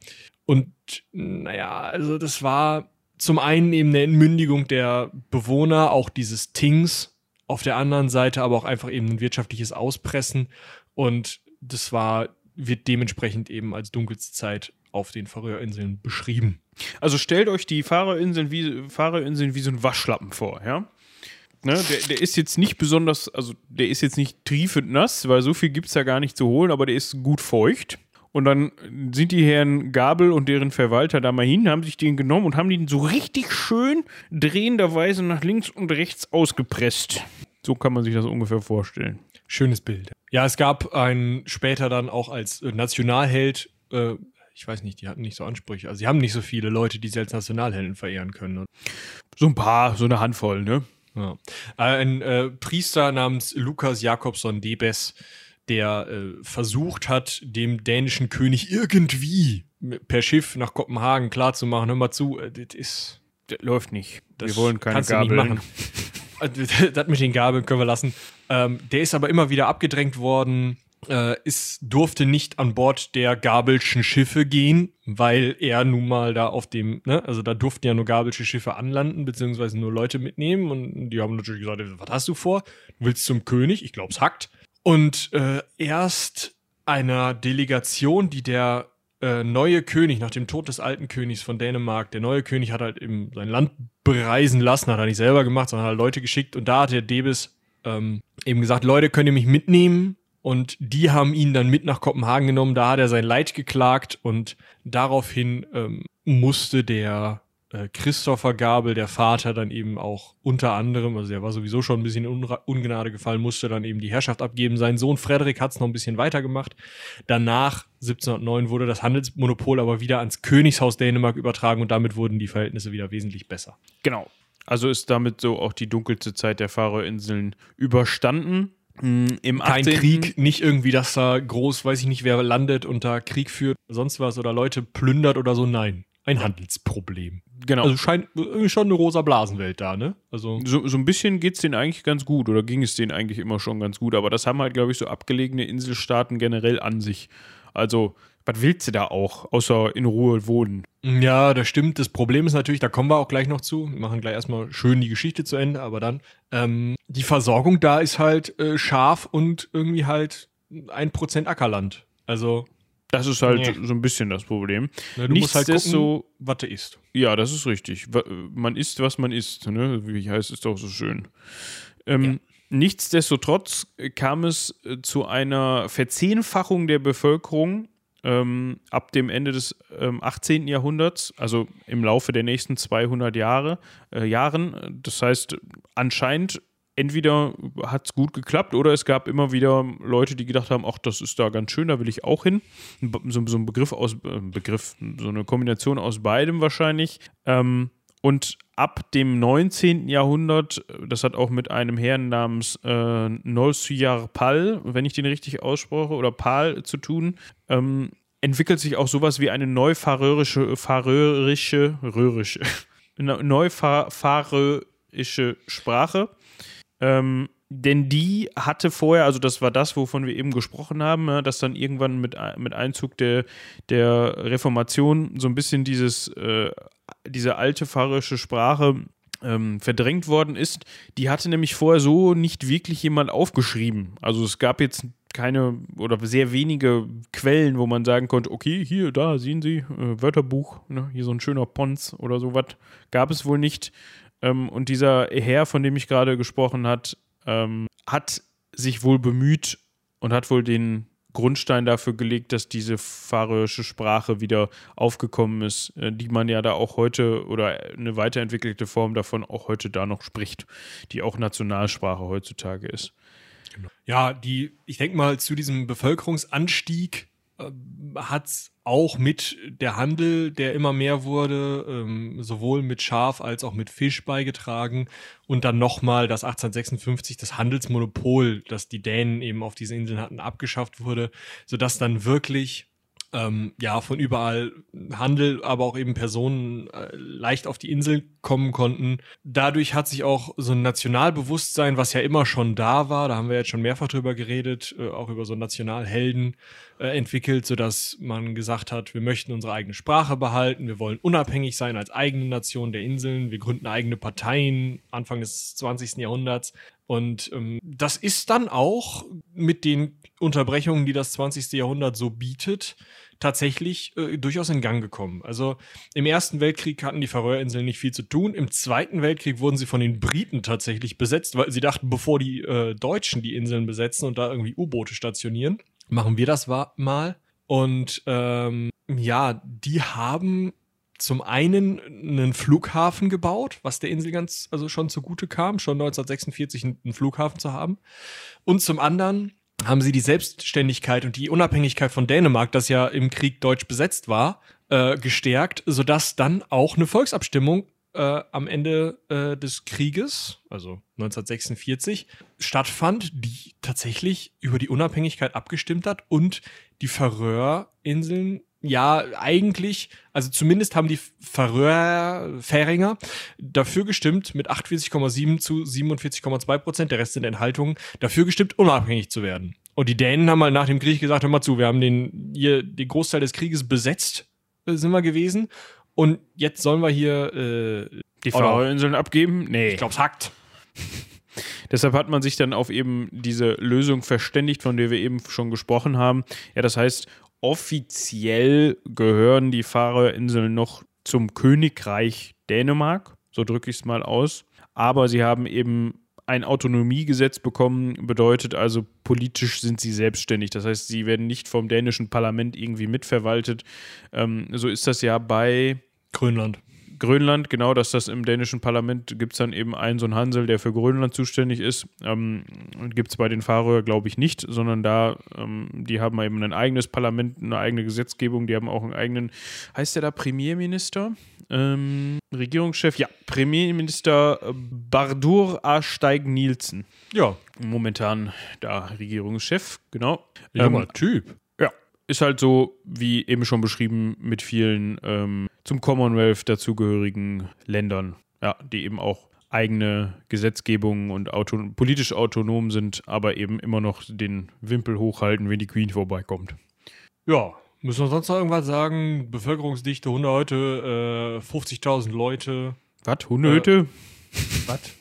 Speaker 2: Und naja, also das war zum einen eben eine Entmündigung der Bewohner, auch dieses Tings, auf der anderen Seite aber auch einfach eben ein wirtschaftliches Auspressen und das war, wird dementsprechend eben als dunkelste Zeit auf den Färöerinseln beschrieben.
Speaker 1: Also stellt euch die Fahrerinseln wie, Fahrerinseln wie so ein Waschlappen vor, ja? Ne, der, der, ist jetzt nicht besonders, also der ist jetzt nicht triefend nass, weil so viel gibt es da gar nicht zu holen, aber der ist gut feucht. Und dann sind die Herren Gabel und deren Verwalter da mal hin, haben sich den genommen und haben den so richtig schön drehenderweise nach links und rechts ausgepresst. So kann man sich das ungefähr vorstellen.
Speaker 2: Schönes Bild. Ja, es gab einen später dann auch als Nationalheld, äh, ich weiß nicht, die hatten nicht so Ansprüche. Also sie haben nicht so viele Leute, die sie als Nationalhelden verehren können.
Speaker 1: So ein paar, so eine Handvoll, ne?
Speaker 2: Ja. Ein äh, Priester namens Lukas Jakobson Debes, der äh, versucht hat, dem dänischen König irgendwie per Schiff nach Kopenhagen klarzumachen, hör mal zu, äh, das ist.
Speaker 1: Das läuft nicht.
Speaker 2: Das Wir wollen keine kannst Gabeln. Du nicht machen. [laughs] das mit den Gabeln können wir lassen. Ähm, der ist aber immer wieder abgedrängt worden. Äh, ist, durfte nicht an Bord der Gabelschen Schiffe gehen, weil er nun mal da auf dem, ne, also da durften ja nur Gabelsche Schiffe anlanden, beziehungsweise nur Leute mitnehmen und die haben natürlich gesagt, was hast du vor? Du willst zum König? Ich glaub's hackt. Und äh, erst einer Delegation, die der äh, neue König, nach dem Tod des alten Königs von Dänemark, der neue König hat halt eben sein Land bereisen lassen, hat er nicht selber gemacht, sondern hat Leute geschickt und da hat der Debis ähm, eben gesagt, Leute, könnt ihr mich mitnehmen? Und die haben ihn dann mit nach Kopenhagen genommen, da hat er sein Leid geklagt und daraufhin ähm, musste der Christopher Gabel, der Vater, dann eben auch unter anderem, also er war sowieso schon ein bisschen in Ungnade gefallen, musste dann eben die Herrschaft abgeben. Sein Sohn Frederik hat es noch ein bisschen weitergemacht. Danach, 1709, wurde das Handelsmonopol aber wieder ans Königshaus Dänemark übertragen und damit wurden die Verhältnisse wieder wesentlich besser.
Speaker 1: Genau. Also ist damit so auch die dunkelste Zeit der Färöerinseln überstanden.
Speaker 2: Hm, Im Kein 18. Krieg, nicht irgendwie, dass da groß, weiß ich nicht, wer landet und da Krieg führt, sonst was oder Leute plündert oder so. Nein, ein Handelsproblem.
Speaker 1: Genau.
Speaker 2: Also scheint irgendwie schon eine rosa Blasenwelt da, ne?
Speaker 1: Also so, so ein bisschen geht es denen eigentlich ganz gut oder ging es denen eigentlich immer schon ganz gut, aber das haben halt, glaube ich, so abgelegene Inselstaaten generell an sich. Also was willst du da auch, außer in Ruhe wohnen?
Speaker 2: Ja, das stimmt. Das Problem ist natürlich, da kommen wir auch gleich noch zu. Wir machen gleich erstmal schön die Geschichte zu Ende, aber dann ähm, die Versorgung da ist halt äh, scharf und irgendwie halt ein Prozent Ackerland. Also
Speaker 1: das ist halt nee. so ein bisschen das Problem.
Speaker 2: Na, du musst halt gucken, so, was du isst.
Speaker 1: Ja, das ist richtig. Man isst, was man isst. Ne? Wie heißt es doch so schön. Ähm, ja. Nichtsdestotrotz kam es äh, zu einer Verzehnfachung der Bevölkerung ähm, ab dem Ende des ähm, 18. Jahrhunderts, also im Laufe der nächsten 200 Jahre, äh, Jahren. Das heißt, anscheinend entweder hat es gut geklappt oder es gab immer wieder Leute, die gedacht haben, ach, das ist da ganz schön, da will ich auch hin. So, so ein Begriff aus, äh, Begriff, so eine Kombination aus beidem wahrscheinlich. Ähm, und ab dem 19. Jahrhundert, das hat auch mit einem Herrn namens äh, Nolsuyar Pal, wenn ich den richtig ausspreche, oder Pal zu tun, ähm, entwickelt sich auch sowas wie eine neufäröische, färöische, röhrische, [laughs] neufäröische Sprache. Ähm, denn die hatte vorher, also das war das, wovon wir eben gesprochen haben, ja, dass dann irgendwann mit, mit Einzug der, der Reformation so ein bisschen dieses, äh, diese alte pfarrerische Sprache ähm, verdrängt worden ist. Die hatte nämlich vorher so nicht wirklich jemand aufgeschrieben. Also es gab jetzt keine oder sehr wenige Quellen, wo man sagen konnte, okay, hier, da sehen Sie, äh, Wörterbuch, ne, hier so ein schöner Pons oder sowas, gab es wohl nicht. Ähm, und dieser Herr, von dem ich gerade gesprochen hat, ähm, hat sich wohl bemüht und hat wohl den Grundstein dafür gelegt, dass diese färöische Sprache wieder aufgekommen ist, äh, die man ja da auch heute oder eine weiterentwickelte Form davon auch heute da noch spricht, die auch Nationalsprache heutzutage ist.
Speaker 2: Ja, die, ich denke mal, zu diesem Bevölkerungsanstieg äh, hat auch mit der Handel, der immer mehr wurde, ähm, sowohl mit Schaf als auch mit Fisch beigetragen. Und dann nochmal das 1856, das Handelsmonopol, das die Dänen eben auf diesen Inseln hatten, abgeschafft wurde, sodass dann wirklich ähm, ja, von überall Handel, aber auch eben Personen äh, leicht auf die Insel kommen konnten. Dadurch hat sich auch so ein Nationalbewusstsein, was ja immer schon da war, da haben wir jetzt schon mehrfach drüber geredet, äh, auch über so Nationalhelden äh, entwickelt, sodass man gesagt hat, wir möchten unsere eigene Sprache behalten, wir wollen unabhängig sein als eigene Nation der Inseln, wir gründen eigene Parteien Anfang des 20. Jahrhunderts. Und ähm, das ist dann auch mit den Unterbrechungen, die das 20. Jahrhundert so bietet, tatsächlich äh, durchaus in Gang gekommen. Also im Ersten Weltkrieg hatten die Färöerinseln nicht viel zu tun. Im Zweiten Weltkrieg wurden sie von den Briten tatsächlich besetzt, weil sie dachten, bevor die äh, Deutschen die Inseln besetzen und da irgendwie U-Boote stationieren, machen wir das mal. Und ähm, ja, die haben zum einen einen Flughafen gebaut, was der Insel ganz, also schon zugute kam, schon 1946 einen Flughafen zu haben. Und zum anderen haben sie die Selbstständigkeit und die Unabhängigkeit von Dänemark, das ja im Krieg deutsch besetzt war, äh, gestärkt, sodass dann auch eine Volksabstimmung äh, am Ende äh, des Krieges, also 1946, stattfand, die tatsächlich über die Unabhängigkeit abgestimmt hat und die Färöerinseln ja, eigentlich, also zumindest haben die Färöer, Färinger dafür gestimmt, mit 48,7 zu 47,2 Prozent, der Rest sind Enthaltungen, dafür gestimmt, unabhängig zu werden. Und die Dänen haben mal nach dem Krieg gesagt, hör mal zu, wir haben den, hier, den Großteil des Krieges besetzt, äh, sind wir gewesen. Und jetzt sollen wir hier äh,
Speaker 1: die Färöerinseln abgeben?
Speaker 2: Nee. Ich glaub's hackt. [laughs]
Speaker 1: Deshalb hat man sich dann auf eben diese Lösung verständigt, von der wir eben schon gesprochen haben. Ja, das heißt, offiziell gehören die Färöerinseln noch zum Königreich Dänemark, so drücke ich es mal aus. Aber sie haben eben ein Autonomiegesetz bekommen, bedeutet also, politisch sind sie selbstständig. Das heißt, sie werden nicht vom dänischen Parlament irgendwie mitverwaltet. Ähm, so ist das ja bei
Speaker 2: Grönland.
Speaker 1: Grönland, genau, dass das im dänischen Parlament gibt es dann eben einen so einen Hansel, der für Grönland zuständig ist. Ähm, gibt es bei den Färöer, glaube ich, nicht, sondern da, ähm, die haben eben ein eigenes Parlament, eine eigene Gesetzgebung, die haben auch einen eigenen, heißt der da Premierminister? Ähm, Regierungschef, ja, Premierminister Bardur A. Steig-Nielsen.
Speaker 2: Ja.
Speaker 1: Momentan da Regierungschef, genau.
Speaker 2: Junger ähm, Typ
Speaker 1: ist halt so, wie eben schon beschrieben, mit vielen ähm, zum Commonwealth dazugehörigen Ländern, ja, die eben auch eigene Gesetzgebungen und auto politisch autonom sind, aber eben immer noch den Wimpel hochhalten, wenn die Queen vorbeikommt.
Speaker 2: Ja, müssen wir sonst noch irgendwas sagen? Bevölkerungsdichte Hunde heute, äh, 50.000 Leute.
Speaker 1: Was? Hundehütte?
Speaker 2: Äh, Was?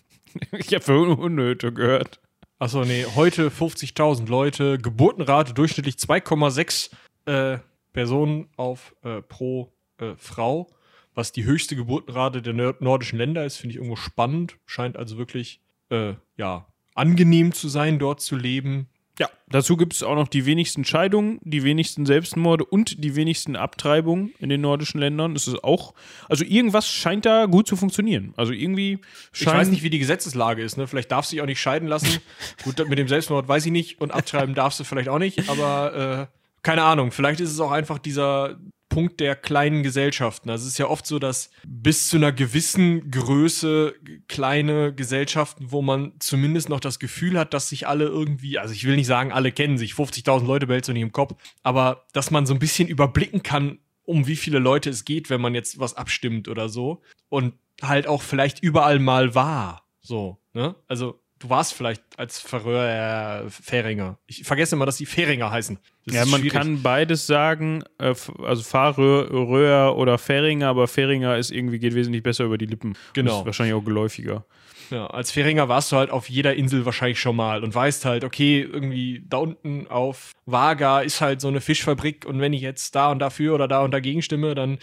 Speaker 2: [laughs]
Speaker 1: ich habe für Hundehütte gehört.
Speaker 2: Achso, nee, heute 50.000 Leute, Geburtenrate durchschnittlich 2,6 äh, Personen auf äh, pro äh, Frau, was die höchste Geburtenrate der nordischen Länder ist, finde ich irgendwo spannend. Scheint also wirklich, äh, ja, angenehm zu sein, dort zu leben.
Speaker 1: Ja, dazu gibt es auch noch die wenigsten Scheidungen, die wenigsten Selbstmorde und die wenigsten Abtreibungen in den nordischen Ländern. Das ist auch, also irgendwas scheint da gut zu funktionieren. Also irgendwie
Speaker 2: Ich weiß nicht, wie die Gesetzeslage ist, ne? Vielleicht darfst du dich auch nicht scheiden lassen. [laughs] gut, mit dem Selbstmord weiß ich nicht und abtreiben darfst du vielleicht auch nicht, aber äh, keine Ahnung, vielleicht ist es auch einfach dieser Punkt der kleinen Gesellschaften. Also es ist ja oft so, dass bis zu einer gewissen Größe kleine Gesellschaften, wo man zumindest noch das Gefühl hat, dass sich alle irgendwie, also ich will nicht sagen, alle kennen sich, 50.000 Leute behältst du nicht im Kopf, aber dass man so ein bisschen überblicken kann, um wie viele Leute es geht, wenn man jetzt was abstimmt oder so. Und halt auch vielleicht überall mal war. So, ne? Also du warst vielleicht als Färöer äh, Färinger. Ich vergesse immer, dass die Färinger heißen.
Speaker 1: Das ja, man schwierig. kann beides sagen, äh, also Färöer oder Färinger, aber Färinger ist irgendwie geht wesentlich besser über die Lippen.
Speaker 2: Genau. Ist
Speaker 1: wahrscheinlich auch geläufiger.
Speaker 2: Ja, als Färinger warst du halt auf jeder Insel wahrscheinlich schon mal und weißt halt, okay, irgendwie da unten auf Vaga ist halt so eine Fischfabrik und wenn ich jetzt da und dafür oder da und dagegen stimme, dann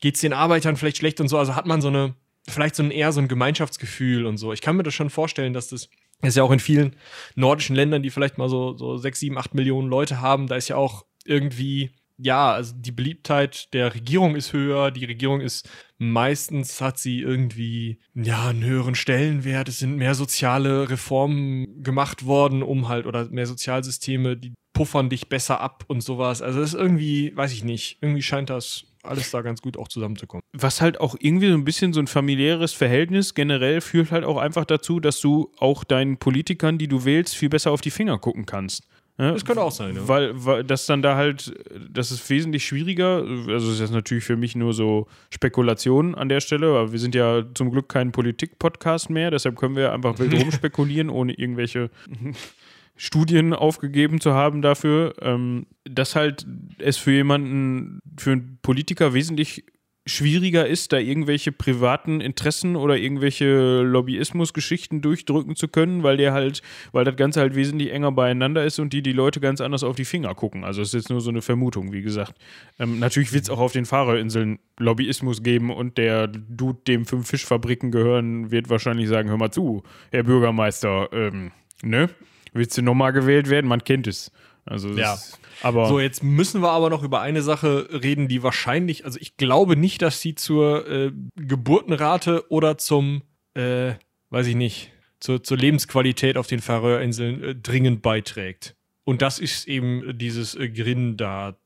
Speaker 2: geht es den Arbeitern vielleicht schlecht und so. Also hat man so eine vielleicht so ein eher so ein Gemeinschaftsgefühl und so. Ich kann mir das schon vorstellen, dass das ist ja auch in vielen nordischen Ländern, die vielleicht mal so, so sechs, sieben, acht Millionen Leute haben, da ist ja auch irgendwie, ja, also die Beliebtheit der Regierung ist höher, die Regierung ist meistens hat sie irgendwie, ja, einen höheren Stellenwert, es sind mehr soziale Reformen gemacht worden, um halt, oder mehr Sozialsysteme, die puffern dich besser ab und sowas. Also das ist irgendwie, weiß ich nicht, irgendwie scheint das alles da ganz gut auch zusammenzukommen.
Speaker 1: Was halt auch irgendwie so ein bisschen so ein familiäres Verhältnis generell führt halt auch einfach dazu, dass du auch deinen Politikern, die du wählst, viel besser auf die Finger gucken kannst.
Speaker 2: Ja, das könnte auch sein, ja.
Speaker 1: Weil, weil das dann da halt, das ist wesentlich schwieriger. Also, das ist natürlich für mich nur so Spekulation an der Stelle, aber wir sind ja zum Glück kein Politik-Podcast mehr, deshalb können wir einfach wild [laughs] rumspekulieren, ohne irgendwelche [laughs] Studien aufgegeben zu haben dafür, ähm, dass halt es für jemanden, für einen Politiker wesentlich schwieriger ist, da irgendwelche privaten Interessen oder irgendwelche Lobbyismusgeschichten durchdrücken zu können, weil der halt, weil das Ganze halt wesentlich enger beieinander ist und die die Leute ganz anders auf die Finger gucken. Also es ist jetzt nur so eine Vermutung, wie gesagt. Ähm, natürlich wird es auch auf den Fahrerinseln Lobbyismus geben und der Dude, dem fünf Fischfabriken gehören, wird wahrscheinlich sagen, hör mal zu, Herr Bürgermeister, ähm, ne? Willst du nochmal gewählt werden? Man kennt es. Also
Speaker 2: ja. Ist, aber so, jetzt müssen wir aber noch über eine Sache reden, die wahrscheinlich, also ich glaube nicht, dass sie zur äh, Geburtenrate oder zum, äh, weiß ich nicht, zur, zur Lebensqualität auf den Färöerinseln äh, dringend beiträgt. Und das ist eben dieses äh, Grindadrap.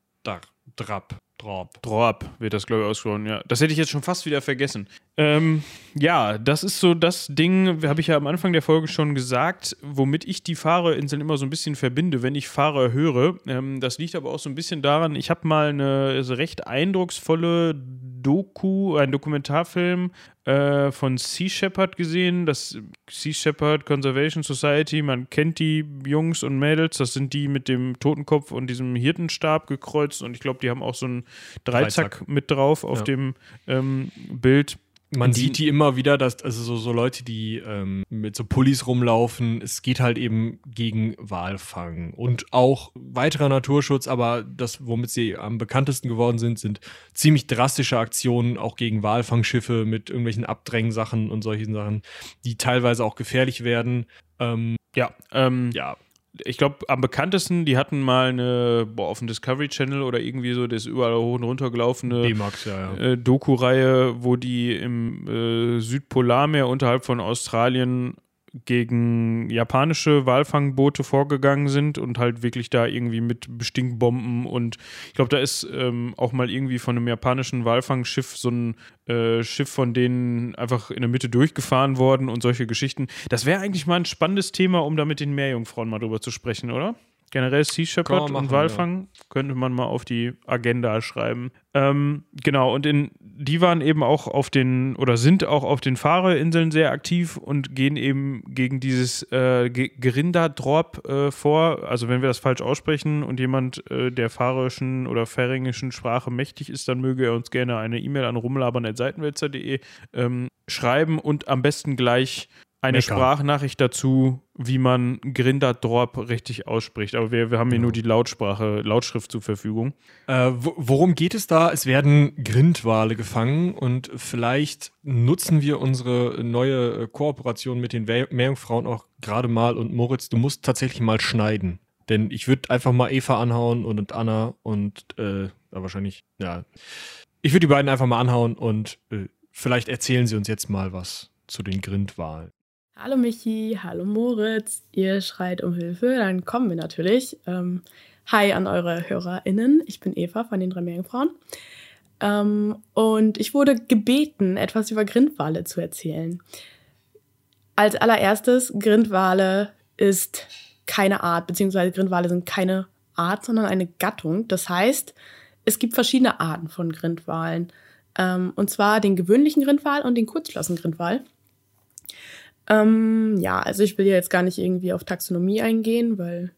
Speaker 1: Drop. Drop wird das, glaube ich, ausgesprochen, ja. Das hätte ich jetzt schon fast wieder vergessen. Ähm, ja, das ist so das Ding, habe ich ja am Anfang der Folge schon gesagt, womit ich die Fahrerinseln immer so ein bisschen verbinde, wenn ich Fahrer höre. Ähm, das liegt aber auch so ein bisschen daran, ich habe mal eine recht eindrucksvolle Doku, ein Dokumentarfilm äh, von Sea Shepherd gesehen. Das Sea Shepherd Conservation Society, man kennt die Jungs und Mädels, das sind die mit dem Totenkopf und diesem Hirtenstab gekreuzt und ich glaube, die haben auch so einen Dreizack, Dreizack. mit drauf auf ja. dem ähm, Bild.
Speaker 2: Man die, sieht die immer wieder, dass, also so, so Leute, die ähm, mit so Pullis rumlaufen, es geht halt eben gegen Walfang und auch weiterer Naturschutz, aber das, womit sie am bekanntesten geworden sind, sind ziemlich drastische Aktionen auch gegen Walfangschiffe mit irgendwelchen Abdrängsachen und solchen Sachen, die teilweise auch gefährlich werden.
Speaker 1: Ähm, ja, ähm, ja, ich glaube, am bekanntesten, die hatten mal eine, boah, auf dem Discovery Channel oder irgendwie so, das überall hoch und runter gelaufene
Speaker 2: ja, ja.
Speaker 1: äh, Doku-Reihe, wo die im äh, Südpolarmeer unterhalb von Australien gegen japanische Walfangboote vorgegangen sind und halt wirklich da irgendwie mit Bestinkbomben und ich glaube, da ist ähm, auch mal irgendwie von einem japanischen Walfangschiff so ein äh, Schiff von denen einfach in der Mitte durchgefahren worden und solche Geschichten. Das wäre eigentlich mal ein spannendes Thema, um da mit den Meerjungfrauen mal drüber zu sprechen, oder? Generell Sea Shepherd und Walfang ja. könnte man mal auf die Agenda schreiben. Ähm, genau, und in, die waren eben auch auf den oder sind auch auf den Fahrerinseln sehr aktiv und gehen eben gegen dieses äh, Gerindadrop äh, vor. Also wenn wir das falsch aussprechen und jemand äh, der fahrerischen oder färingischen Sprache mächtig ist, dann möge er uns gerne eine E-Mail an rumlabern.seitenwälzer.de ähm, schreiben und am besten gleich eine Mecker. Sprachnachricht dazu, wie man Grindadrop richtig ausspricht. Aber wir, wir haben hier genau. nur die Lautsprache, Lautschrift zur Verfügung.
Speaker 2: Äh, worum geht es da? Es werden Grindwale gefangen und vielleicht nutzen wir unsere neue Kooperation mit den Meerjungfrauen auch gerade mal. Und Moritz, du musst tatsächlich mal schneiden. Denn ich würde einfach mal Eva anhauen und Anna und äh, wahrscheinlich, ja. Ich würde die beiden einfach mal anhauen und äh, vielleicht erzählen sie uns jetzt mal was zu den Grindwalen.
Speaker 3: Hallo Michi, hallo Moritz, ihr schreit um Hilfe, dann kommen wir natürlich. Ähm, hi an eure HörerInnen, ich bin Eva von den drei Meerjungfrauen. Ähm, und ich wurde gebeten, etwas über Grindwale zu erzählen. Als allererstes, Grindwale ist keine Art, beziehungsweise Grindwale sind keine Art, sondern eine Gattung. Das heißt, es gibt verschiedene Arten von Grindwalen. Ähm, und zwar den gewöhnlichen Grindwal und den Kurzflossengrindwal. Ähm, ja, also ich will ja jetzt gar nicht irgendwie auf Taxonomie eingehen, weil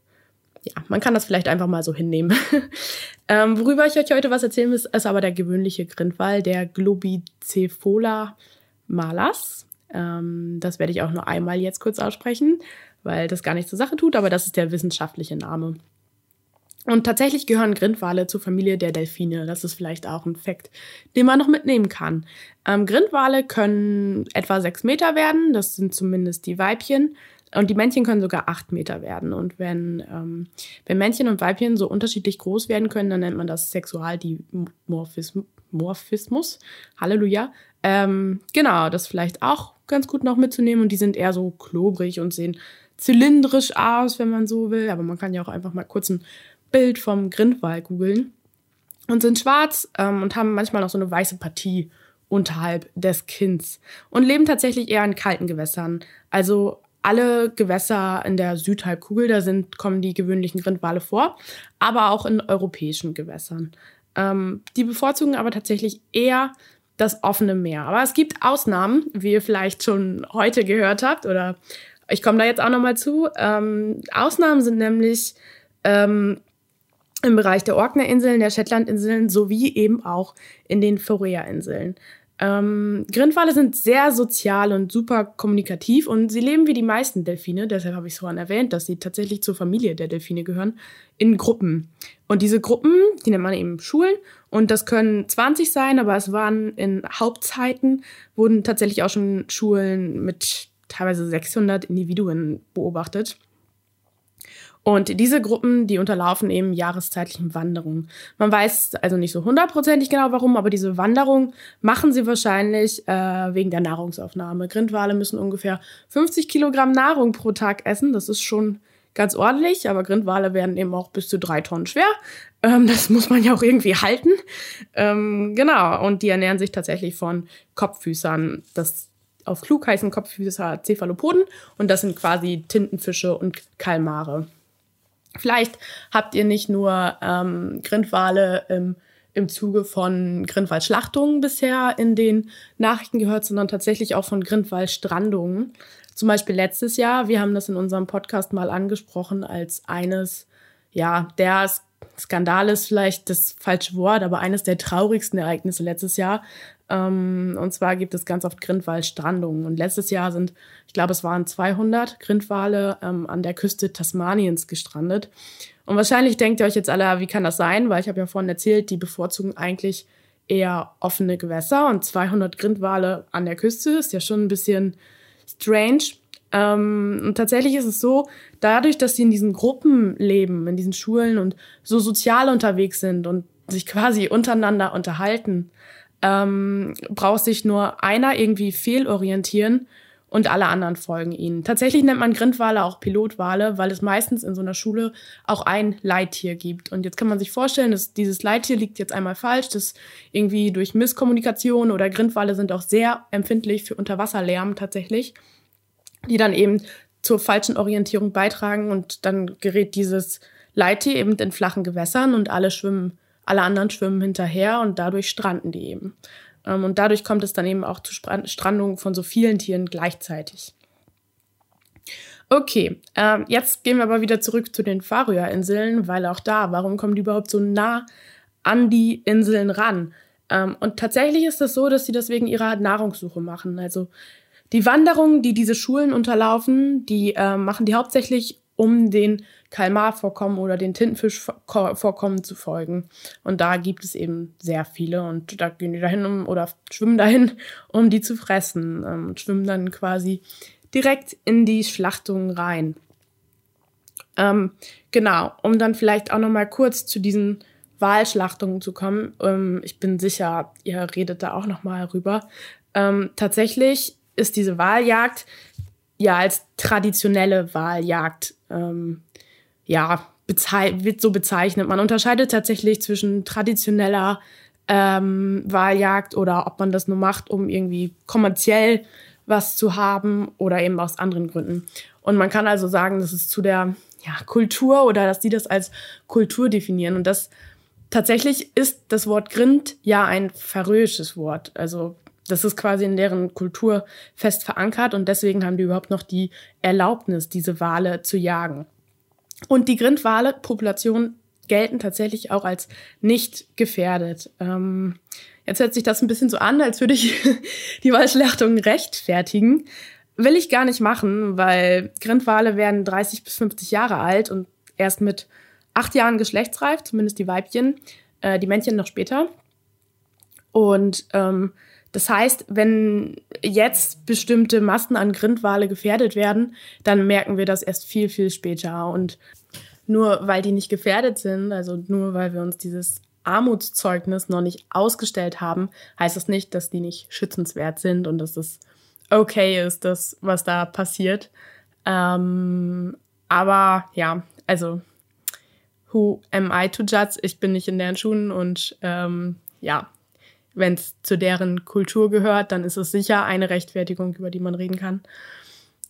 Speaker 3: ja, man kann das vielleicht einfach mal so hinnehmen. [laughs] ähm, worüber ich euch heute was erzählen will, ist aber der gewöhnliche Grindwall, der Globicephola malas. Ähm, das werde ich auch nur einmal jetzt kurz aussprechen, weil das gar nichts zur Sache tut, aber das ist der wissenschaftliche Name. Und tatsächlich gehören Grindwale zur Familie der Delfine. Das ist vielleicht auch ein Fakt, den man noch mitnehmen kann. Ähm, Grindwale können etwa sechs Meter werden. Das sind zumindest die Weibchen. Und die Männchen können sogar acht Meter werden. Und wenn, ähm, wenn Männchen und Weibchen so unterschiedlich groß werden können, dann nennt man das Sexualdimorphismus. Halleluja. Ähm, genau, das vielleicht auch ganz gut noch mitzunehmen. Und die sind eher so klobrig und sehen zylindrisch aus, wenn man so will. Aber man kann ja auch einfach mal kurz ein Bild vom Grindwall googeln. Und sind schwarz ähm, und haben manchmal noch so eine weiße Partie unterhalb des Kinns und leben tatsächlich eher in kalten Gewässern. Also alle Gewässer in der Südhalbkugel, da sind, kommen die gewöhnlichen Grindwale vor, aber auch in europäischen Gewässern. Ähm, die bevorzugen aber tatsächlich eher das offene Meer. Aber es gibt Ausnahmen, wie ihr vielleicht schon heute gehört habt, oder ich komme da jetzt auch nochmal zu. Ähm, Ausnahmen sind nämlich ähm, im Bereich der Orkneyinseln, der Shetlandinseln sowie eben auch in den Färöerinseln. Ähm, Grindwale sind sehr sozial und super kommunikativ und sie leben wie die meisten Delfine, deshalb habe ich es vorhin erwähnt, dass sie tatsächlich zur Familie der Delfine gehören, in Gruppen. Und diese Gruppen, die nennt man eben Schulen und das können 20 sein, aber es waren in Hauptzeiten, wurden tatsächlich auch schon Schulen mit teilweise 600 Individuen beobachtet. Und diese Gruppen, die unterlaufen eben jahreszeitlichen Wanderungen. Man weiß also nicht so hundertprozentig genau warum, aber diese Wanderung machen sie wahrscheinlich äh, wegen der Nahrungsaufnahme. Grindwale müssen ungefähr 50 Kilogramm Nahrung pro Tag essen. Das ist schon ganz ordentlich, aber Grindwale werden eben auch bis zu drei Tonnen schwer. Ähm, das [laughs] muss man ja auch irgendwie halten. Ähm, genau, und die ernähren sich tatsächlich von Kopffüßern. Das auf klug heißen Kopffüßer Cephalopoden und das sind quasi Tintenfische und Kalmare. Vielleicht habt ihr nicht nur ähm, Grindwale im, im Zuge von Grindwaldschlachtungen bisher in den Nachrichten gehört, sondern tatsächlich auch von Grindwaldstrandungen. Zum Beispiel letztes Jahr, wir haben das in unserem Podcast mal angesprochen als eines, ja, der Skandal ist vielleicht das falsche Wort, aber eines der traurigsten Ereignisse letztes Jahr. Ähm, und zwar gibt es ganz oft Grindwalstrandungen. Und letztes Jahr sind, glaube, es waren 200 Grindwale ähm, an der Küste Tasmaniens gestrandet. Und wahrscheinlich denkt ihr euch jetzt alle, wie kann das sein? Weil ich habe ja vorhin erzählt, die bevorzugen eigentlich eher offene Gewässer und 200 Grindwale an der Küste ist ja schon ein bisschen strange. Ähm, und tatsächlich ist es so, dadurch, dass sie in diesen Gruppen leben, in diesen Schulen und so sozial unterwegs sind und sich quasi untereinander unterhalten, ähm, braucht sich nur einer irgendwie fehlorientieren und alle anderen folgen ihnen. Tatsächlich nennt man Grindwale auch Pilotwale, weil es meistens in so einer Schule auch ein Leittier gibt. Und jetzt kann man sich vorstellen, dass dieses Leittier liegt jetzt einmal falsch, das irgendwie durch Misskommunikation oder Grindwale sind auch sehr empfindlich für Unterwasserlärm tatsächlich, die dann eben zur falschen Orientierung beitragen und dann gerät dieses Leittier eben in flachen Gewässern und alle schwimmen alle anderen schwimmen hinterher und dadurch stranden die eben. Ähm, und dadurch kommt es dann eben auch zu Strandungen von so vielen Tieren gleichzeitig. Okay, ähm, jetzt gehen wir aber wieder zurück zu den Färöerinseln, weil auch da, warum kommen die überhaupt so nah an die Inseln ran? Ähm, und tatsächlich ist es das so, dass sie das wegen ihrer Nahrungssuche machen. Also die Wanderungen, die diese Schulen unterlaufen, die äh, machen die hauptsächlich, um den Kalmarvorkommen oder den Tintenfischvorkommen zu folgen. Und da gibt es eben sehr viele und da gehen die dahin um, oder schwimmen dahin, um die zu fressen ähm, und schwimmen dann quasi direkt in die Schlachtung rein. Ähm, genau, um dann vielleicht auch noch mal kurz zu diesen Wahlschlachtungen zu kommen. Ähm, ich bin sicher, ihr redet da auch noch mal rüber. Ähm, tatsächlich ist diese Wahljagd ja als traditionelle Wahljagd ähm, ja, wird so bezeichnet. Man unterscheidet tatsächlich zwischen traditioneller ähm, Wahljagd oder ob man das nur macht, um irgendwie kommerziell was zu haben oder eben aus anderen Gründen. Und man kann also sagen, dass es zu der ja, Kultur oder dass die das als Kultur definieren. Und das tatsächlich ist das Wort Grind ja ein färöisches Wort. Also das ist quasi in deren Kultur fest verankert und deswegen haben die überhaupt noch die Erlaubnis, diese Wale zu jagen. Und die Grindwale-Population gelten tatsächlich auch als nicht gefährdet. Ähm, jetzt hört sich das ein bisschen so an, als würde ich [laughs] die Wahlschlachtung rechtfertigen. Will ich gar nicht machen, weil Grindwale werden 30 bis 50 Jahre alt und erst mit acht Jahren geschlechtsreif, zumindest die Weibchen, äh, die Männchen noch später. Und ähm, Das heißt, wenn jetzt bestimmte Massen an Grindwale gefährdet werden, dann merken wir das erst viel, viel später. Und nur weil die nicht gefährdet sind, also nur weil wir uns dieses Armutszeugnis noch nicht ausgestellt haben, heißt das nicht, dass die nicht schützenswert sind und dass es okay ist, das, was da passiert. Ähm, aber ja, also who am I to judge? Ich bin nicht in deren Schuhen und ähm, ja, wenn es zu deren Kultur gehört, dann ist es sicher eine Rechtfertigung, über die man reden kann.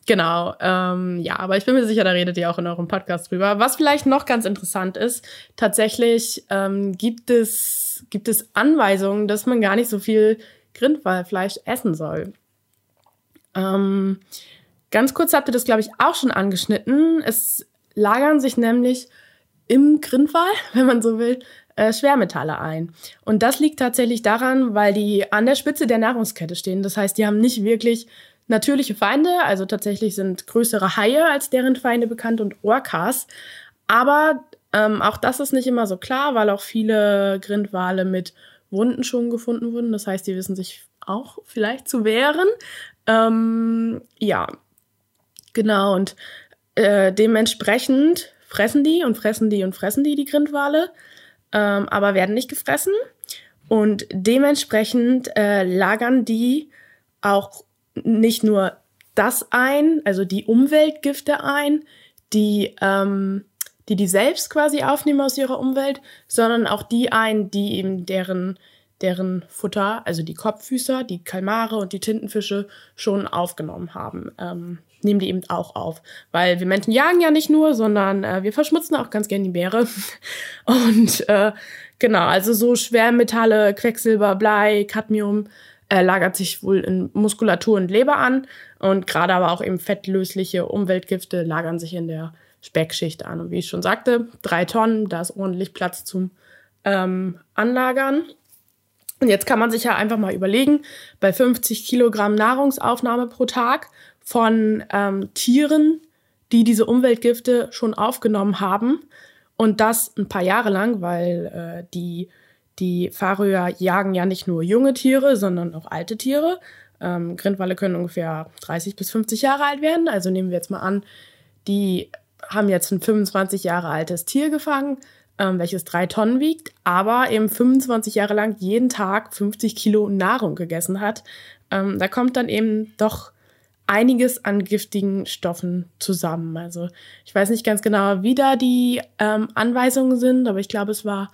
Speaker 3: Genau, ähm, ja, aber ich bin mir sicher, da redet ihr auch in eurem Podcast drüber. Was vielleicht noch ganz interessant ist, tatsächlich ähm, gibt es gibt es Anweisungen, dass man gar nicht so viel Grindwallfleisch essen soll. Ähm, ganz kurz habt ihr das, glaube ich, auch schon angeschnitten. Es lagern sich nämlich im Grindwall, [laughs] wenn man so will, äh, Schwermetalle ein. Und das liegt tatsächlich daran, weil die an der Spitze der Nahrungskette stehen. Das heißt, die haben nicht wirklich natürliche Feinde, also tatsächlich sind größere Haie als deren Feinde bekannt und Orcas. Aber ähm, auch das ist nicht immer so klar, weil auch viele Grindwale mit Wunden schon gefunden wurden. Das heißt, die wissen sich auch vielleicht zu wehren. Ähm, ja, genau. Und äh, dementsprechend fressen die und fressen die und fressen die die Grindwale, ähm, aber werden nicht gefressen. Und dementsprechend äh, lagern die auch nicht nur das ein, also die Umweltgifte ein, die, ähm, die die selbst quasi aufnehmen aus ihrer Umwelt, sondern auch die ein, die eben deren, deren Futter, also die Kopffüßer, die Kalmare und die Tintenfische schon aufgenommen haben. Ähm, nehmen die eben auch auf. Weil wir Menschen jagen ja nicht nur, sondern äh, wir verschmutzen auch ganz gerne die Meere. [laughs] Und äh, genau, also so Schwermetalle, Quecksilber, Blei, Cadmium, äh, lagert sich wohl in Muskulatur und Leber an. Und gerade aber auch eben fettlösliche Umweltgifte lagern sich in der Speckschicht an. Und wie ich schon sagte, drei Tonnen, da ist ordentlich Platz zum ähm, Anlagern. Und jetzt kann man sich ja einfach mal überlegen, bei 50 Kilogramm Nahrungsaufnahme pro Tag von ähm, Tieren, die diese Umweltgifte schon aufgenommen haben und das ein paar Jahre lang, weil äh, die die Färöer jagen ja nicht nur junge Tiere, sondern auch alte Tiere. Ähm, Grindwalle können ungefähr 30 bis 50 Jahre alt werden. Also nehmen wir jetzt mal an, die haben jetzt ein 25 Jahre altes Tier gefangen, ähm, welches drei Tonnen wiegt, aber eben 25 Jahre lang jeden Tag 50 Kilo Nahrung gegessen hat. Ähm, da kommt dann eben doch einiges an giftigen Stoffen zusammen. Also ich weiß nicht ganz genau, wie da die ähm, Anweisungen sind, aber ich glaube, es war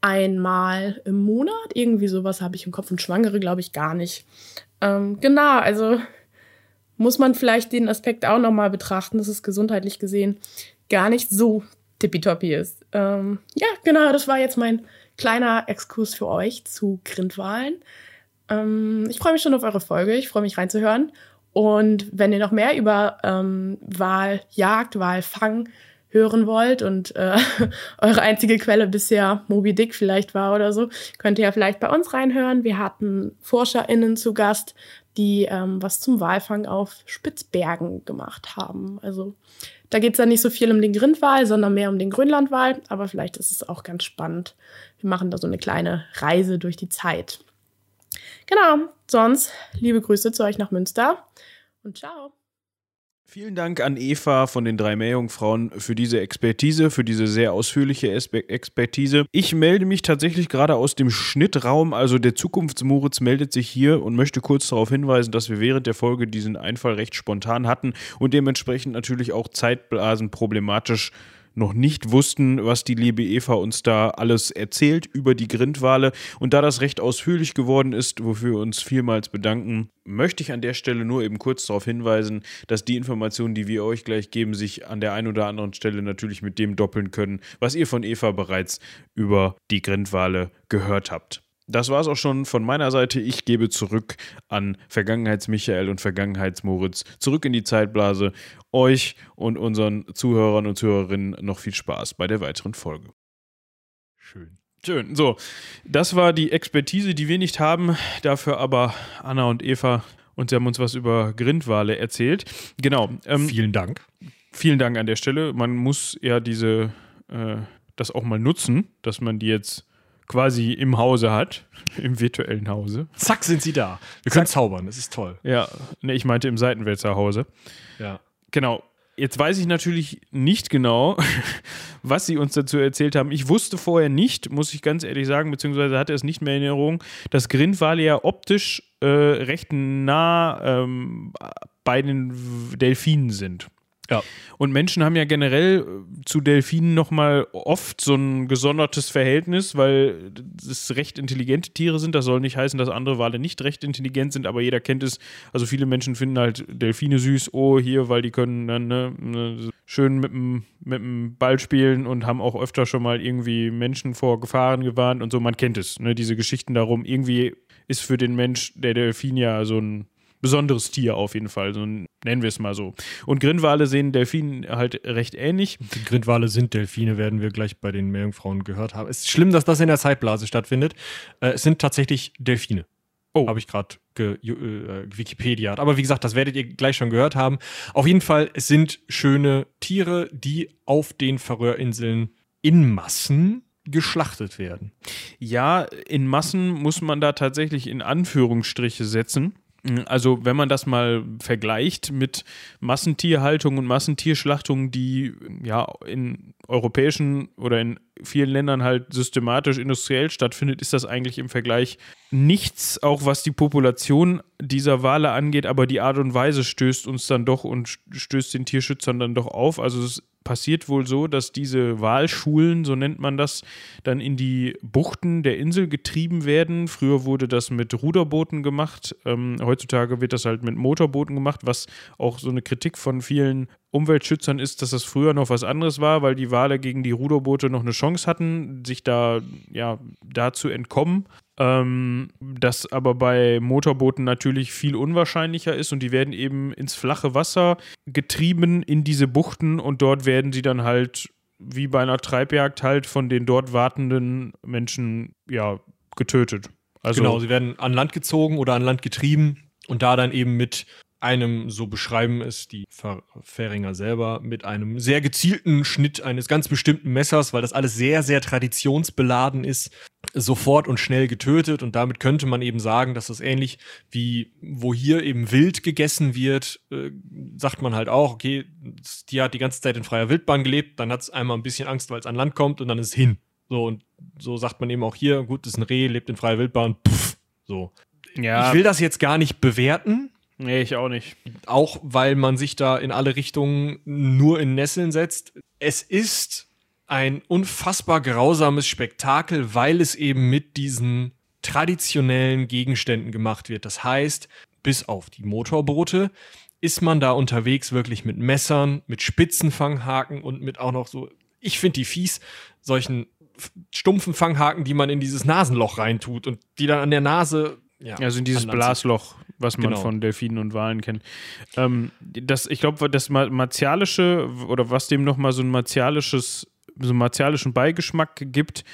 Speaker 3: einmal im Monat. Irgendwie sowas habe ich im Kopf und Schwangere glaube ich gar nicht. Ähm, genau, also muss man vielleicht den Aspekt auch nochmal betrachten, dass es gesundheitlich gesehen gar nicht so tippitoppi ist. Ähm, ja, genau, das war jetzt mein kleiner Exkurs für euch zu Grindwahlen. Ähm, ich freue mich schon auf eure Folge, ich freue mich reinzuhören. Und wenn ihr noch mehr über ähm, Wahljagd, Wahlfang hören wollt und äh, [laughs] eure einzige Quelle bisher Moby Dick vielleicht war oder so, könnt ihr ja vielleicht bei uns reinhören. Wir hatten ForscherInnen zu Gast, die ähm, was zum Walfang auf Spitzbergen gemacht haben. Also da geht es dann nicht so viel um den Grindwal, sondern mehr um den Grönlandwal. Aber vielleicht ist es auch ganz spannend. Wir machen da so eine kleine Reise durch die Zeit. Genau, sonst liebe Grüße zu euch nach Münster und ciao.
Speaker 1: Vielen Dank an Eva von den drei Meerjungfrauen für diese Expertise, für diese sehr ausführliche Expertise. Ich melde mich tatsächlich gerade aus dem Schnittraum, also der Zukunftsmoritz meldet sich hier und möchte kurz darauf hinweisen, dass wir während der Folge diesen Einfall recht spontan hatten und dementsprechend natürlich auch Zeitblasen problematisch noch nicht wussten, was die liebe Eva uns da alles erzählt über die Grindwale. Und da das recht ausführlich geworden ist, wofür wir uns vielmals bedanken, möchte ich an der Stelle nur eben kurz darauf hinweisen, dass die Informationen, die wir euch gleich geben, sich an der einen oder anderen Stelle natürlich mit dem doppeln können, was ihr von Eva bereits über die Grindwale gehört habt. Das war es auch schon von meiner Seite. Ich gebe zurück an Vergangenheits-Michael und Vergangenheits-Moritz, zurück in die Zeitblase. Euch und unseren Zuhörern und Zuhörerinnen noch viel Spaß bei der weiteren Folge. Schön. Schön. So, das war die Expertise, die wir nicht haben, dafür aber Anna und Eva und sie haben uns was über Grindwale erzählt. Genau.
Speaker 2: Ähm, vielen Dank.
Speaker 1: Vielen Dank an der Stelle. Man muss ja diese, äh, das auch mal nutzen, dass man die jetzt quasi im Hause hat, [laughs] im virtuellen Hause.
Speaker 2: Zack, sind sie da. Wir können zaubern, das ist toll.
Speaker 1: Ja, ne, ich meinte im Seitenwälzer Hause.
Speaker 2: Ja.
Speaker 1: Genau. Jetzt weiß ich natürlich nicht genau, [laughs] was sie uns dazu erzählt haben. Ich wusste vorher nicht, muss ich ganz ehrlich sagen, beziehungsweise hatte es nicht mehr in Erinnerung, dass Grindwale ja optisch äh, recht nah ähm, bei den Delfinen sind.
Speaker 2: Ja.
Speaker 1: Und Menschen haben ja generell äh, zu Delfinen nochmal oft so ein gesondertes Verhältnis, weil es recht intelligente Tiere sind. Das soll nicht heißen, dass andere Wale nicht recht intelligent sind, aber jeder kennt es. Also viele Menschen finden halt Delfine süß, oh, hier, weil die können dann ne, ne, schön mit dem, mit dem Ball spielen und haben auch öfter schon mal irgendwie Menschen vor Gefahren gewarnt und so. Man kennt es, ne, diese Geschichten darum. Irgendwie ist für den Mensch der Delfin ja so ein besonderes Tier auf jeden Fall, so nennen wir es mal so. Und Grindwale sehen Delfinen halt recht ähnlich.
Speaker 2: Die Grindwale sind Delfine, werden wir gleich bei den Meerjungfrauen gehört haben. Es ist schlimm, dass das in der Zeitblase stattfindet. Äh, es sind tatsächlich Delfine.
Speaker 1: Oh.
Speaker 2: Habe ich gerade äh, Wikipedia. Aber wie gesagt, das werdet ihr gleich schon gehört haben. Auf jeden Fall, es sind schöne Tiere, die auf den Färöerinseln in Massen geschlachtet werden.
Speaker 1: Ja, in Massen muss man da tatsächlich in Anführungsstriche setzen. Also, wenn man das mal vergleicht mit Massentierhaltung und Massentierschlachtung, die ja in europäischen oder in vielen Ländern halt systematisch industriell stattfindet, ist das eigentlich im Vergleich nichts, auch was die Population dieser Wale angeht, aber die Art und Weise stößt uns dann doch und stößt den Tierschützern dann doch auf. Also es passiert wohl so, dass diese Walschulen, so nennt man das, dann in die Buchten der Insel getrieben werden. Früher wurde das mit Ruderbooten gemacht. Ähm, heutzutage wird das halt mit Motorbooten gemacht, was auch so eine Kritik von vielen Umweltschützern ist, dass das früher noch was anderes war, weil die Wale gegen die Ruderboote noch eine Chance hatten, sich da ja da zu entkommen. Ähm, das aber bei Motorbooten natürlich viel unwahrscheinlicher ist und die werden eben ins flache Wasser getrieben in diese Buchten und dort werden sie dann halt wie bei einer Treibjagd halt von den dort wartenden Menschen ja getötet.
Speaker 2: Also genau, sie werden an Land gezogen oder an Land getrieben und da dann eben mit einem, so beschreiben es die Fähringer selber, mit einem sehr gezielten Schnitt eines ganz bestimmten Messers, weil das alles sehr, sehr traditionsbeladen ist, sofort und schnell getötet. Und damit könnte man eben sagen, dass das ähnlich wie wo hier eben wild gegessen wird, äh, sagt man halt auch, okay, die hat die ganze Zeit in freier Wildbahn gelebt, dann hat es einmal ein bisschen Angst, weil es an Land kommt und dann ist es hin. So, und so sagt man eben auch hier, gut, das ist ein Reh, lebt in freier Wildbahn, pff, so. Ja. Ich will das jetzt gar nicht bewerten,
Speaker 1: Nee, ich auch nicht.
Speaker 2: Auch weil man sich da in alle Richtungen nur in Nesseln setzt. Es ist ein unfassbar grausames Spektakel, weil es eben mit diesen traditionellen Gegenständen gemacht wird. Das heißt, bis auf die Motorboote ist man da unterwegs wirklich mit Messern, mit Spitzenfanghaken und mit auch noch so, ich finde die fies, solchen stumpfen Fanghaken, die man in dieses Nasenloch reintut und die dann an der Nase
Speaker 1: ja, also in dieses Blasloch, was man genau. von Delfinen und Walen kennt. Ähm, das, ich glaube, das martialische oder was dem nochmal so ein martialisches, so einen martialischen Beigeschmack gibt,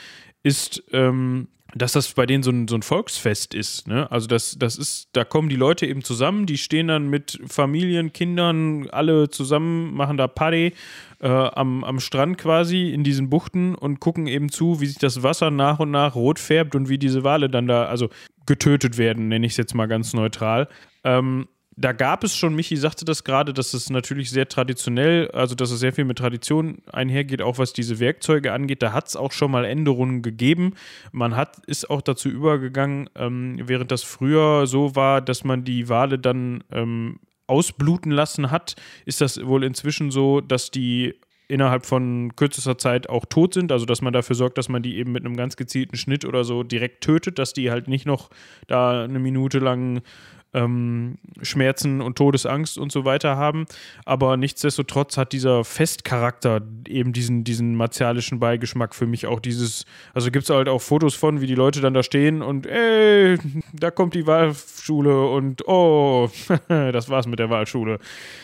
Speaker 1: ist, ähm, dass das bei denen so ein, so ein Volksfest ist. Ne? Also das, das ist, da kommen die Leute eben zusammen, die stehen dann mit Familien, Kindern, alle zusammen, machen da Party äh, am, am Strand quasi in diesen Buchten und gucken eben zu, wie sich das Wasser nach und nach rot färbt und wie diese Wale dann da, also getötet werden, nenne ich es jetzt mal ganz neutral. Ähm, da gab es schon, Michi sagte das gerade, dass es natürlich sehr traditionell, also dass es sehr viel mit Tradition einhergeht, auch was diese Werkzeuge angeht. Da hat es auch schon mal Änderungen gegeben. Man hat, ist auch dazu übergegangen, ähm, während das früher so war, dass man die Wale dann ähm, ausbluten lassen hat, ist das wohl inzwischen so, dass die innerhalb von kürzester Zeit auch tot sind, also dass man dafür sorgt, dass man die eben mit einem ganz gezielten Schnitt oder so direkt tötet, dass die halt nicht noch da eine Minute lang ähm, Schmerzen und Todesangst und so weiter haben. Aber nichtsdestotrotz hat dieser Festcharakter eben diesen, diesen martialischen Beigeschmack für mich auch dieses, also gibt es halt auch Fotos von, wie die Leute dann da stehen und ey, da kommt die Wahlschule und oh, [laughs] das war's mit der Wahlschule.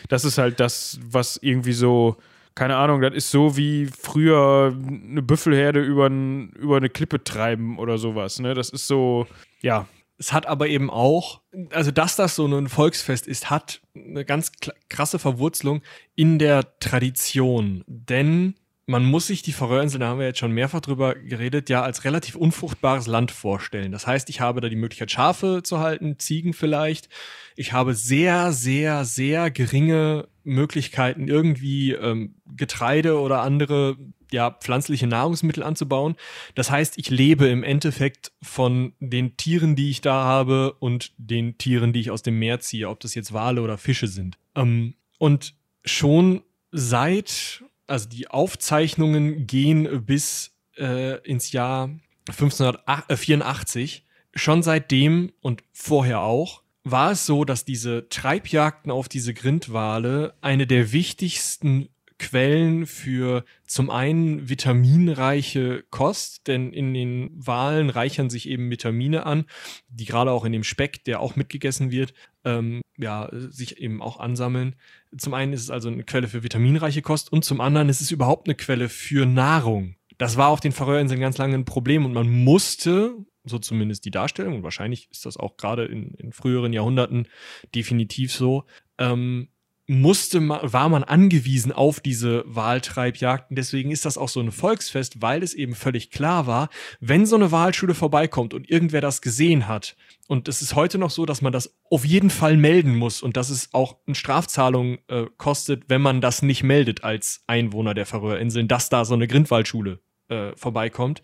Speaker 1: Das ist halt das, was irgendwie so keine Ahnung, das ist so wie früher eine Büffelherde über, über eine Klippe treiben oder sowas. Ne? Das ist so, ja,
Speaker 2: es hat aber eben auch, also dass das so ein Volksfest ist, hat eine ganz krasse Verwurzelung in der Tradition. Denn man muss sich die Färöerinseln, da haben wir jetzt schon mehrfach drüber geredet, ja als relativ unfruchtbares Land vorstellen. Das heißt, ich habe da die Möglichkeit, Schafe zu halten, Ziegen vielleicht. Ich habe sehr, sehr, sehr geringe Möglichkeiten, irgendwie ähm, Getreide oder andere ja, pflanzliche Nahrungsmittel anzubauen. Das heißt, ich lebe im Endeffekt von den Tieren, die ich da habe und den Tieren, die ich aus dem Meer ziehe, ob das jetzt Wale oder Fische sind. Ähm, und schon seit also die Aufzeichnungen gehen bis äh, ins Jahr 1584. Schon seitdem und vorher auch war es so, dass diese Treibjagden auf diese Grindwale eine der wichtigsten Quellen für zum einen vitaminreiche Kost, denn in den Walen reichern sich eben Vitamine an, die gerade auch in dem Speck, der auch mitgegessen wird, ähm, ja, sich eben auch ansammeln. Zum einen ist es also eine Quelle für vitaminreiche Kost und zum anderen ist es überhaupt eine Quelle für Nahrung. Das war auf den Färöerinseln ganz lange ein Problem und man musste, so zumindest die Darstellung, und wahrscheinlich ist das auch gerade in, in früheren Jahrhunderten definitiv so, ähm, musste man, war man angewiesen auf diese Wahltreibjagden. Deswegen ist das auch so ein Volksfest, weil es eben völlig klar war, wenn so eine Wahlschule vorbeikommt und irgendwer das gesehen hat. Und es ist heute noch so, dass man das auf jeden Fall melden muss und dass es auch eine Strafzahlung äh, kostet, wenn man das nicht meldet als Einwohner der Färöerinseln, dass da so eine Grindwaldschule äh, vorbeikommt.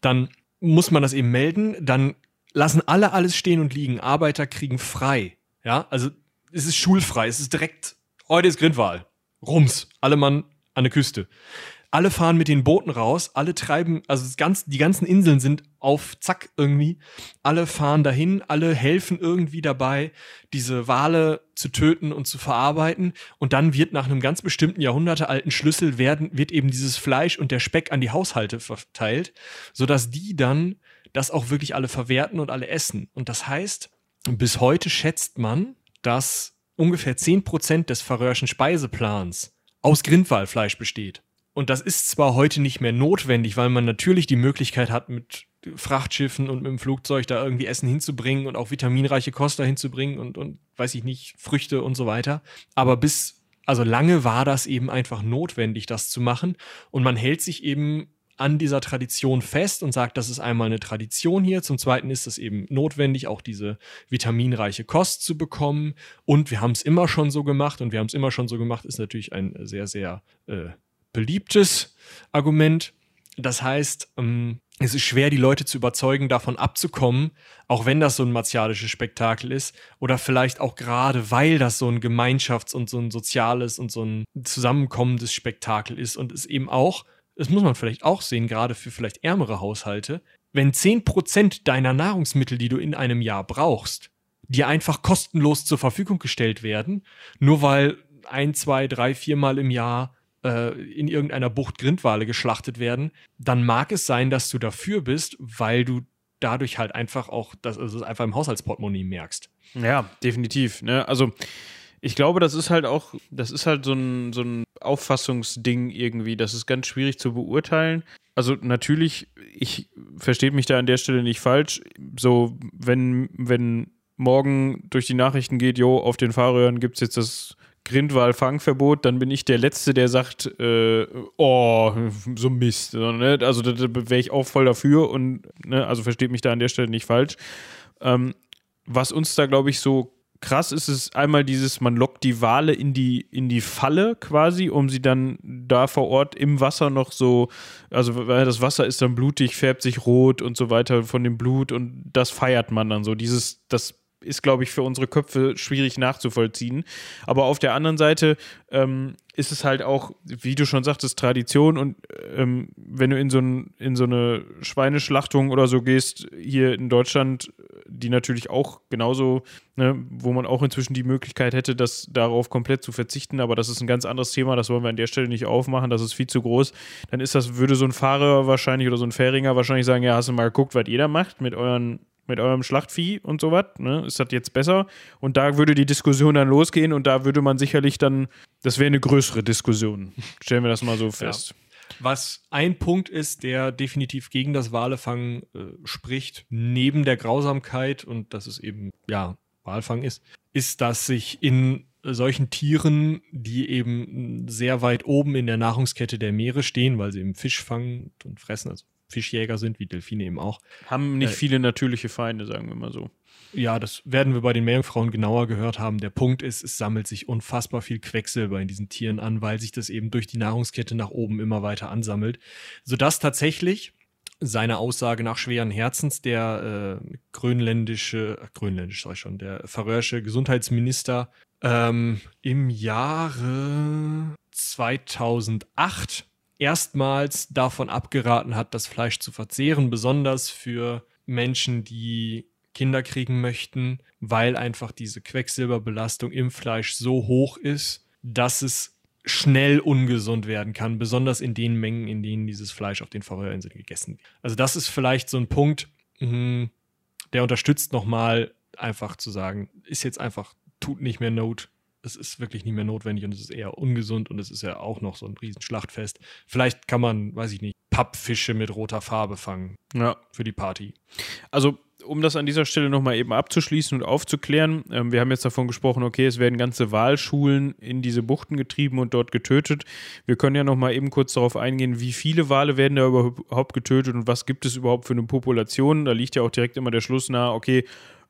Speaker 2: Dann muss man das eben melden. Dann lassen alle alles stehen und liegen. Arbeiter kriegen frei. Ja, also es ist schulfrei, es ist direkt, heute ist Grindwahl. Rums, alle Mann an der Küste. Alle fahren mit den Booten raus, alle treiben, also ganz, die ganzen Inseln sind auf Zack irgendwie. Alle fahren dahin, alle helfen irgendwie dabei, diese Wale zu töten und zu verarbeiten. Und dann wird nach einem ganz bestimmten jahrhundertealten Schlüssel werden, wird eben dieses Fleisch und der Speck an die Haushalte verteilt, sodass die dann das auch wirklich alle verwerten und alle essen. Und das heißt, bis heute schätzt man, dass ungefähr 10% des färöischen Speiseplans aus Grindwalfleisch besteht. Und das ist zwar heute nicht mehr notwendig, weil man natürlich die Möglichkeit hat, mit Frachtschiffen und mit dem Flugzeug da irgendwie Essen hinzubringen und auch vitaminreiche Kost da hinzubringen und, und weiß ich nicht, Früchte und so weiter. Aber bis, also lange war das eben einfach notwendig, das zu machen. Und man hält sich eben an dieser Tradition fest und sagt, das ist einmal eine Tradition hier. Zum Zweiten ist es eben notwendig, auch diese vitaminreiche Kost zu bekommen. Und wir haben es immer schon so gemacht und wir haben es immer schon so gemacht, ist natürlich ein sehr, sehr äh, beliebtes Argument. Das heißt, ähm, es ist schwer, die Leute zu überzeugen, davon abzukommen, auch wenn das so ein martialisches Spektakel ist. Oder vielleicht auch gerade, weil das so ein Gemeinschafts- und so ein soziales und so ein zusammenkommendes Spektakel ist und es eben auch das muss man vielleicht auch sehen, gerade für vielleicht ärmere Haushalte, wenn 10% deiner Nahrungsmittel, die du in einem Jahr brauchst, dir einfach kostenlos zur Verfügung gestellt werden, nur weil ein, zwei, drei, viermal im Jahr äh, in irgendeiner Bucht Grindwale geschlachtet werden, dann mag es sein, dass du dafür bist, weil du dadurch halt einfach auch das, also einfach im Haushaltsportemonnaie merkst.
Speaker 1: Ja, definitiv. Ne? Also ich glaube, das ist halt auch, das ist halt so ein, so ein Auffassungsding irgendwie. Das ist ganz schwierig zu beurteilen. Also natürlich, ich verstehe mich da an der Stelle nicht falsch. So, wenn, wenn morgen durch die Nachrichten geht, jo, auf den Fahrrädern gibt es jetzt das Grindwal-Fangverbot, dann bin ich der Letzte, der sagt, äh, oh, so Mist. Ne? Also da, da wäre ich auch voll dafür und, ne, also versteht mich da an der Stelle nicht falsch. Ähm, was uns da, glaube ich, so krass ist es einmal dieses, man lockt die Wale in die, in die Falle quasi, um sie dann da vor Ort im Wasser noch so, also weil das Wasser ist dann blutig, färbt sich rot und so weiter von dem Blut und das feiert man dann so. Dieses, das ist, glaube ich, für unsere Köpfe schwierig nachzuvollziehen. Aber auf der anderen Seite ähm, ist es halt auch, wie du schon sagtest, Tradition. Und ähm, wenn du in so, ein, in so eine Schweineschlachtung oder so gehst, hier in Deutschland, die natürlich auch genauso, ne, wo man auch inzwischen die Möglichkeit hätte, das darauf komplett zu verzichten, aber das ist ein ganz anderes Thema, das wollen wir an der Stelle nicht aufmachen, das ist viel zu groß. Dann ist das, würde so ein Fahrer wahrscheinlich oder so ein Fähringer wahrscheinlich sagen, ja, hast du mal geguckt, was jeder macht mit euren mit eurem Schlachtvieh und sowas, ne? Ist das jetzt besser? Und da würde die Diskussion dann losgehen und da würde man sicherlich dann, das wäre eine größere Diskussion. Stellen wir das mal so fest.
Speaker 2: Ja. Was ein Punkt ist, der definitiv gegen das Walefangen äh, spricht, neben der Grausamkeit und dass es eben, ja, Walfang ist, ist, dass sich in solchen Tieren, die eben sehr weit oben in der Nahrungskette der Meere stehen, weil sie eben Fisch fangen und fressen, also Fischjäger sind, wie Delfine eben auch.
Speaker 1: Haben nicht
Speaker 2: Äh,
Speaker 1: viele natürliche Feinde, sagen wir mal so.
Speaker 2: Ja, das werden wir bei den Meerjungfrauen genauer gehört haben. Der Punkt ist, es sammelt sich unfassbar viel Quecksilber in diesen Tieren an, weil sich das eben durch die Nahrungskette nach oben immer weiter ansammelt, sodass tatsächlich seiner Aussage nach schweren Herzens der äh, grönländische, grönländisch sag ich schon, der färöische Gesundheitsminister ähm, im Jahre 2008 erstmals davon abgeraten hat, das Fleisch zu verzehren, besonders für Menschen, die Kinder kriegen möchten, weil einfach diese Quecksilberbelastung im Fleisch so hoch ist, dass es schnell ungesund werden kann, besonders in den Mengen, in denen dieses Fleisch auf den Färöerinseln gegessen wird. Also das ist vielleicht so ein Punkt, mh, der unterstützt nochmal einfach zu sagen, ist jetzt einfach, tut nicht mehr Not. Es ist wirklich nicht mehr notwendig und es ist eher ungesund und es ist ja auch noch so ein Riesenschlachtfest. Vielleicht kann man, weiß ich nicht, Pappfische mit roter Farbe fangen
Speaker 1: Ja.
Speaker 2: für die Party.
Speaker 1: Also, um das an dieser Stelle nochmal eben abzuschließen und aufzuklären, ähm, wir haben jetzt davon gesprochen, okay, es werden ganze Walschulen in diese Buchten getrieben und dort getötet. Wir können ja nochmal eben kurz darauf eingehen, wie viele Wale werden da überhaupt getötet und was gibt es überhaupt für eine Population. Da liegt ja auch direkt immer der Schluss nahe, okay,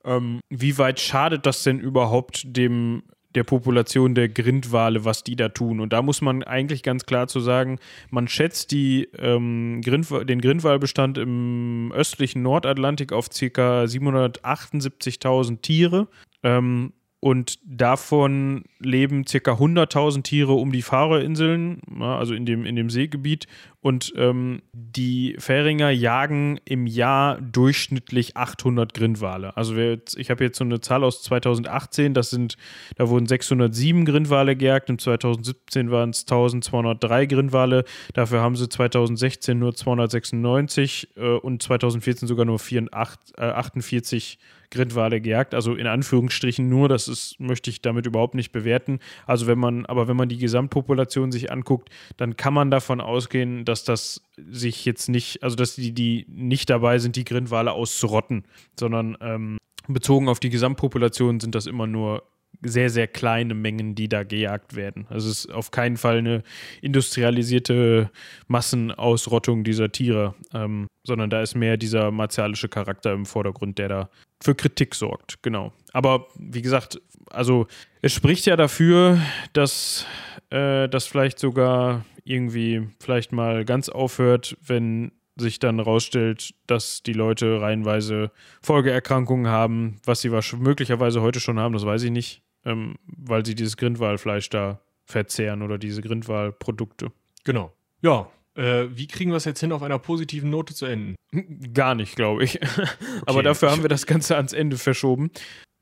Speaker 1: ähm, wie weit schadet das denn überhaupt dem der Population der Grindwale, was die da tun. Und da muss man eigentlich ganz klar zu sagen, man schätzt die, ähm, Grindwa den Grindwalbestand im östlichen Nordatlantik auf ca. 778.000 Tiere. Ähm, und davon leben ca. 100.000 Tiere um die Faroe-Inseln, ja, also in dem, in dem Seegebiet. Und ähm, die Färinger jagen im Jahr durchschnittlich 800 Grindwale. Also jetzt, ich habe jetzt so eine Zahl aus 2018, das sind, da wurden 607 Grindwale gejagt, im 2017 waren es 1203 Grindwale, dafür haben sie 2016 nur 296 äh, und 2014 sogar nur 48, äh, 48 Grindwale gejagt. Also in Anführungsstrichen nur, das ist, möchte ich damit überhaupt nicht bewerten. Also wenn man, aber wenn man die Gesamtpopulation sich anguckt, dann kann man davon ausgehen, dass das sich jetzt nicht, also dass die, die nicht dabei sind, die Grindwale auszurotten, sondern ähm, bezogen auf die Gesamtpopulation sind das immer nur sehr, sehr kleine Mengen, die da gejagt werden. Also es ist auf keinen Fall eine industrialisierte Massenausrottung dieser Tiere, ähm, sondern da ist mehr dieser martialische Charakter im Vordergrund, der da für Kritik sorgt. Genau. Aber wie gesagt, also es spricht ja dafür, dass äh, das vielleicht sogar irgendwie vielleicht mal ganz aufhört, wenn sich dann rausstellt, dass die Leute reihenweise Folgeerkrankungen haben, was sie möglicherweise heute schon haben, das weiß ich nicht, ähm, weil sie dieses Grindwalfleisch da verzehren oder diese Grindwalprodukte.
Speaker 2: Genau. Ja, äh, wie kriegen wir es jetzt hin, auf einer positiven Note zu enden? [laughs]
Speaker 1: Gar nicht, glaube ich. [laughs] Aber dafür haben wir das Ganze ans Ende verschoben.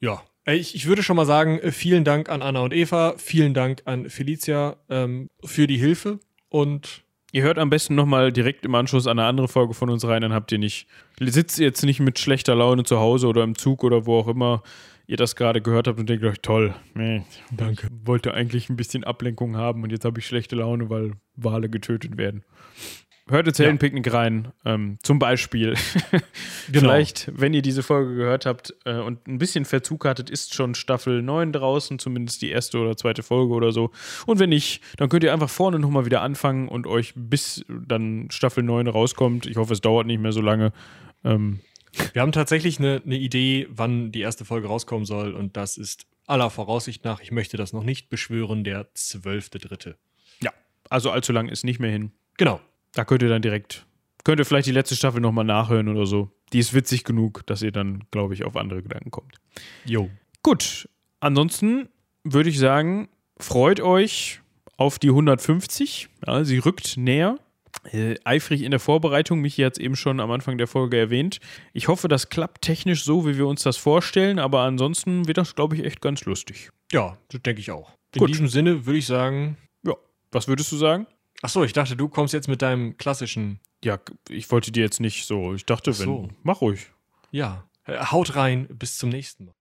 Speaker 2: Ja. Ich, ich würde schon mal sagen, äh, vielen Dank an Anna und Eva, vielen Dank an Felicia ähm, für die Hilfe und
Speaker 1: Ihr hört am besten nochmal direkt im Anschluss an eine andere Folge von uns rein, dann habt ihr nicht, sitzt ihr jetzt nicht mit schlechter Laune zu Hause oder im Zug oder wo auch immer ihr das gerade gehört habt und denkt euch, toll, nee,
Speaker 2: Danke.
Speaker 1: wollte eigentlich ein bisschen Ablenkung haben und jetzt habe ich schlechte Laune, weil Wale getötet werden. Hört ins Heldenpicknick rein, ähm, zum Beispiel. [laughs] Vielleicht, wenn ihr diese Folge gehört habt äh, und ein bisschen Verzug hattet, ist schon Staffel 9 draußen, zumindest die erste oder zweite Folge oder so. Und wenn nicht, dann könnt ihr einfach vorne nochmal wieder anfangen und euch bis dann Staffel 9 rauskommt. Ich hoffe, es dauert nicht mehr so lange. Ähm,
Speaker 2: wir haben tatsächlich eine, eine Idee, wann die erste Folge rauskommen soll und das ist aller Voraussicht nach, ich möchte das noch nicht beschwören, der zwölfte Dritte.
Speaker 1: ja, also allzu lang ist nicht mehr hin.
Speaker 2: Genau.
Speaker 1: Da könnt ihr dann direkt, könnt ihr vielleicht die letzte Staffel nochmal nachhören oder so. Die ist witzig genug, dass ihr dann, glaube ich, auf andere Gedanken kommt.
Speaker 2: Jo.
Speaker 1: Gut, ansonsten würde ich sagen, freut euch auf die 150. Ja, sie rückt näher. Äh, eifrig in der Vorbereitung, mich jetzt eben schon am Anfang der Folge erwähnt. Ich hoffe, das klappt technisch so, wie wir uns das vorstellen, aber ansonsten wird das, glaube ich, echt ganz lustig.
Speaker 2: Ja, das denke ich auch. In
Speaker 1: Gut.
Speaker 2: diesem Sinne würde ich sagen.
Speaker 1: Ja, was würdest du sagen?
Speaker 2: Achso, ich dachte, du kommst jetzt mit deinem klassischen.
Speaker 1: Ja, ich wollte dir jetzt nicht so. Ich dachte,
Speaker 2: Ach so.
Speaker 1: wenn. Mach ruhig.
Speaker 2: Ja. Haut rein, bis zum nächsten Mal.